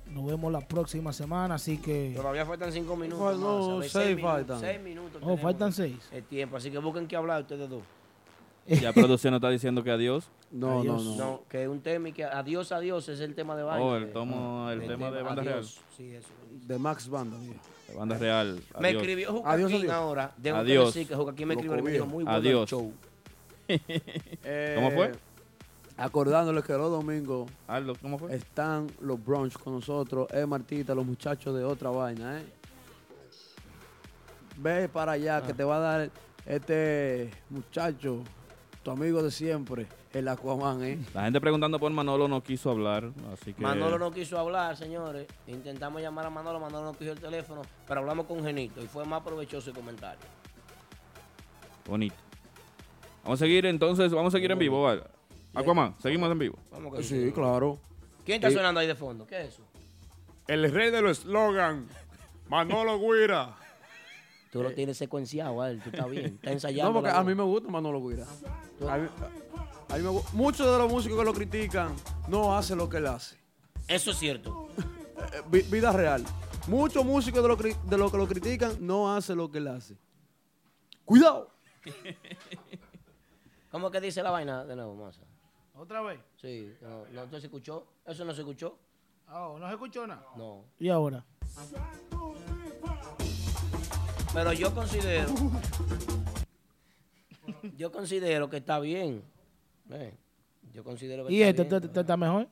nos vemos la próxima semana, así que... Todavía faltan cinco minutos. Más, ¿sabes? seis minutos, faltan. seis minutos. Oh, faltan seis. El tiempo, así que busquen que hablar ustedes dos. Ya producción nos está diciendo que adiós. Adiós. que un tema y que adiós, adiós es el tema de baile. Oh, el, tomo, el, tema de Banda adiós. Real. Sí, eso. De Max Banda. De Banda Real. Me escribió Jucaquín Adiós, adiós. ahora. Debo Adiós. decir que Jucaquín me escribió y me dijo muy bueno Adiós. el show. Eh, ¿Cómo fue? Acordándoles que los domingos Aldo, ¿cómo fue? están los brunch con nosotros. Eh, Martita, los muchachos de otra vaina, ¿eh? Ve para allá Ah. que te va a dar este muchacho, tu amigo de siempre, el Aquaman, ¿eh? La gente preguntando por Manolo no quiso hablar, así que... Manolo no quiso hablar, señores. Intentamos llamar a Manolo, Manolo no cogió el teléfono, pero hablamos con Genito y fue más provechoso el comentario. Bonito. Vamos a seguir entonces, vamos a seguir en vivo, ¿vale? Aquaman, seguimos en vivo. Vamos que Sí, claro. ¿Quién está Eh, sonando ahí de fondo? ¿Qué es eso? El rey de los slogans, Manolo Guira. Tú lo tienes secuenciado, a él, tú estás bien. Está ensayando. No, porque a mí me gusta Manolo Guira. A mí- a mí me gu- Muchos de los músicos que lo critican no hacen lo que él hace. Eso es cierto. Eh, vi- vida real. Muchos músicos de lo, cri- de lo que lo critican no hacen lo que él hace. Cuidado. ¿Cómo que dice la vaina de nuevo, Masa? ¿Otra vez? Sí, no, no, ¿no se escuchó? ¿Eso no se escuchó? Oh, ¿no se escuchó nada? No. ¿Y ahora? Pero yo considero. Yo considero que está bien. Eh, yo considero que ¿Y está este bien. te- te- está mejor?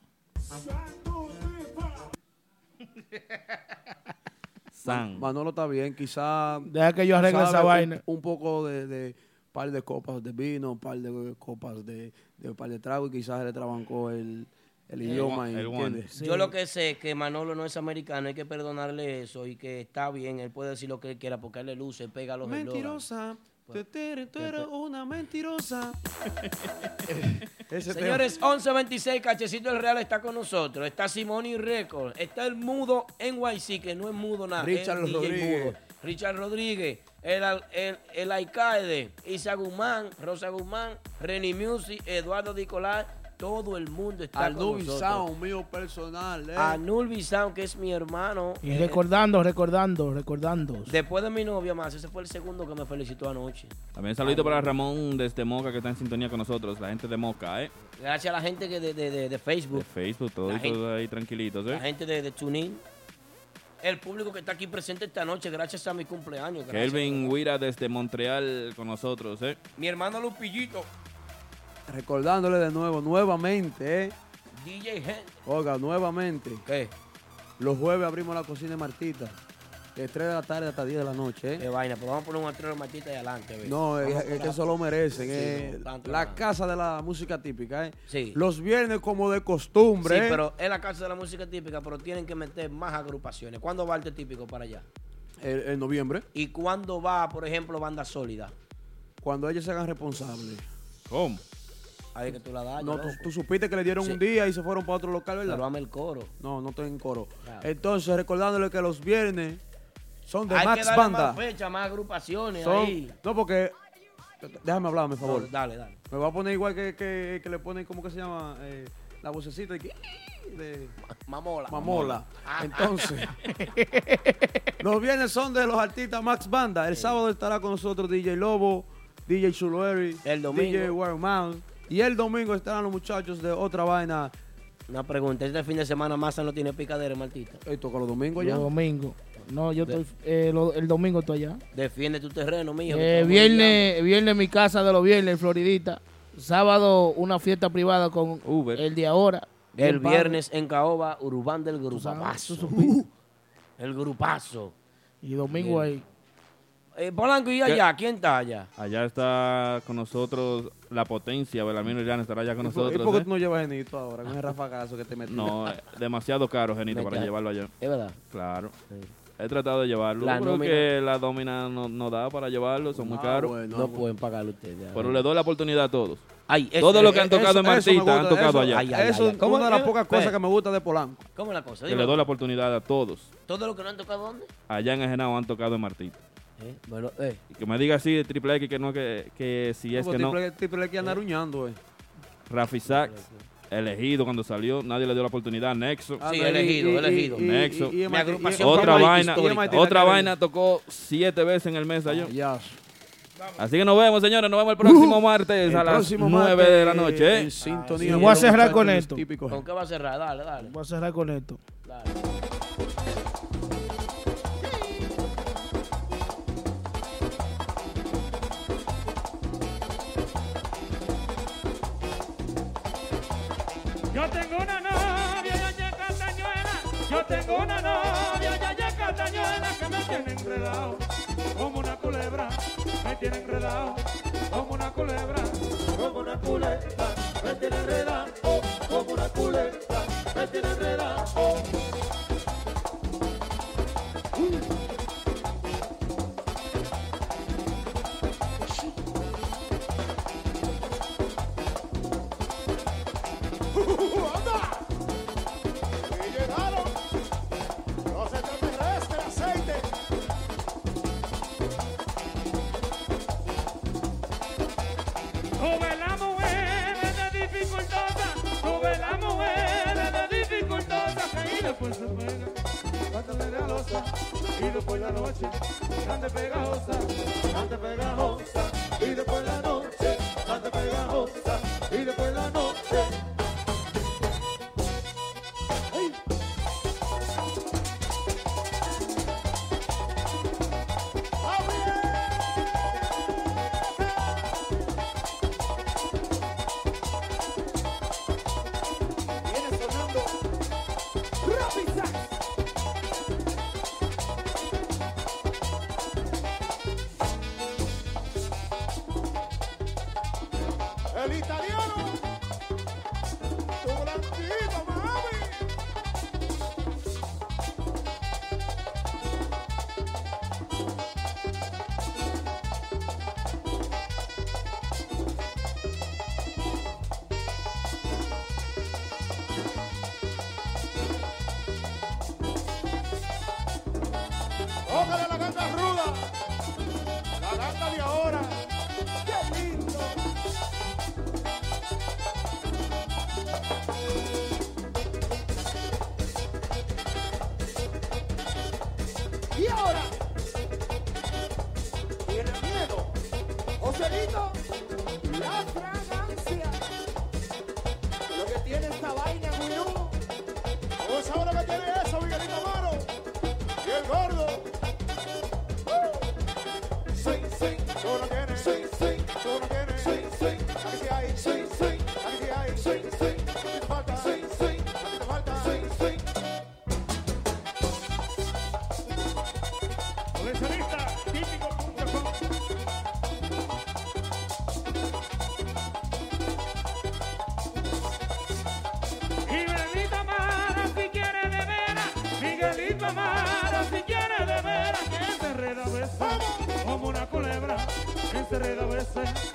San. Manolo está bien, quizá. Deja que yo arregle sabe esa un- vaina. Un poco de, de par de copas de vino, un par de copas de, de un par de trago y quizás le trabancó el, el idioma. y- ¿entiendes? Yo lo que sé es que Manolo no es americano, hay que perdonarle eso y que está bien, él puede decir lo que él quiera porque él le luce, pega los. Mentirosa. Tú eres, tú eres una mentirosa. Ese Señores, 1126, Cachecito el Real está con nosotros. Está Simoni Record. Está el mudo NYC, que no es mudo nada. Richard es Rodríguez. mudo. Richard Rodríguez. El, el, el Alcaide. Isa Guzmán. Rosa Guzmán. Reni Music. Eduardo Nicolás. Todo el mundo está Al con Nubi nosotros. Sound, mío personal. eh. A Sound, que es mi hermano. Y Eh, recordando, recordando, recordando. Después de mi novia más, ese fue el segundo que me felicitó anoche. También saludito para Ramón desde Moca que está en sintonía con nosotros, la gente de Moca, ¿eh? Gracias a la gente que de, de, de, de Facebook. De Facebook, todos La gente- ahí tranquilitos, La ¿eh? gente de, de TuneIn. El público que está aquí presente esta noche, gracias a mi cumpleaños. gracias. Kelvin Huira desde Montreal con nosotros, ¿eh? Mi hermano Lupillito. Recordándole de nuevo, nuevamente, ¿eh? DJ Head. Oiga, nuevamente. ¿Qué? Los jueves abrimos la cocina de Martita. De 3 de la tarde hasta 10 de la noche, ¿eh? Qué vaina, pero vamos a poner un atrero matita ahí adelante. ve. No, es, que eso lo merecen. Sí, eh. no, tanto la no. casa de la música típica, ¿eh? Sí. Los viernes como de costumbre. Sí, ¿eh? pero es la casa de la música típica, pero tienen que meter más agrupaciones. ¿Cuándo va Arte Típico para allá? El- en noviembre. ¿Y cuándo va, por ejemplo, Banda Sólida? Cuando ellos se hagan responsables. ¿Cómo? Ahí que tú la das. No, tú, tú supiste que le dieron Sí. un día y se fueron para otro local, ¿verdad? Pero dame el coro. No, no estoy en coro. Claro. Entonces, recordándole que los viernes son de Hay Max que darle Banda. más fecha, más agrupaciones Son- ahí. no, porque. Déjame hablar, por favor. No, dale, dale. Me voy a poner igual que, que, que le ponen, ¿cómo que se llama? Eh, la vocecita de, Mamola. Mamola. Ah, Entonces, los viernes son de los artistas Max Banda. El sábado estará con nosotros DJ Lobo, DJ Chuloeri, El domingo. DJ Wiremouse. Y el domingo estarán los muchachos de otra vaina. Una pregunta, este fin de semana Massa no tiene picadera, Martita. Eh, toca los domingos ya. Los domingos. No, yo estoy, eh, lo- el domingo estoy allá. Defiende tu terreno, mijo. Eh, viernes, viernes mi casa de los viernes, Floridita. Sábado una fiesta privada con el de ahora. El padre. viernes en Caoba, Urbán del Grupazo. Uh, el Grupazo. Y domingo Bien. ahí. Eh, Polanco, ¿y ¿Qué? allá? ¿Quién está allá? Allá está con nosotros la potencia, Belamino Irán estará allá con ¿Y por- nosotros. ¿Y por qué ¿eh? tú no llevas Genito ahora con el rafagazo que te metí? No, eh, demasiado caro, Genito, para llevarlo allá. Es verdad. Claro. He tratado de llevarlo. La creo nómina- que la domina no, no da para llevarlo, son muy Ah, caros. bueno, No pueden pagarlo ustedes. Pero le doy la oportunidad a todos. Ay, Todos los que han Eso- tocado en eso Martita gusta, han tocado eso- allá. Ay, ay, Eso es ay. ¿Cómo una de las pocas cosas que me gusta de Polanco. ¿Cómo es la cosa? Que le doy la oportunidad a todos. ¿Todo lo que no han tocado dónde? Allá en Ejenao han tocado en Martita. Eh, bueno, eh. Y que me diga así de Triple X que no, que, que si es Como que no. triple, X anda aruñando, eh. Rafi Sachs, elegido cuando salió, nadie le dio la oportunidad. Nexo. Ah, Sí, no, y- elegido, y- elegido. y- Nexo. y- y- Mi y- agrupación y- Otra vaina, histórica. otra vaina tocó siete veces en el mes allá. Ya. Así que nos vemos, señores. Nos vemos el próximo martes El a las próximo 9 martes, de la noche. ¿eh? En sintonía. Y con voy a cerrar con esto. Típico ¿Con qué va a cerrar? Dale, dale. Voy a cerrar con esto. dale. Tengo una novia, ya ya castañuela que me tiene enredado como una culebra. Me tiene enredado como una culebra, como una culebra. Me tiene enredado como una culebra. Me tiene enredado. Veces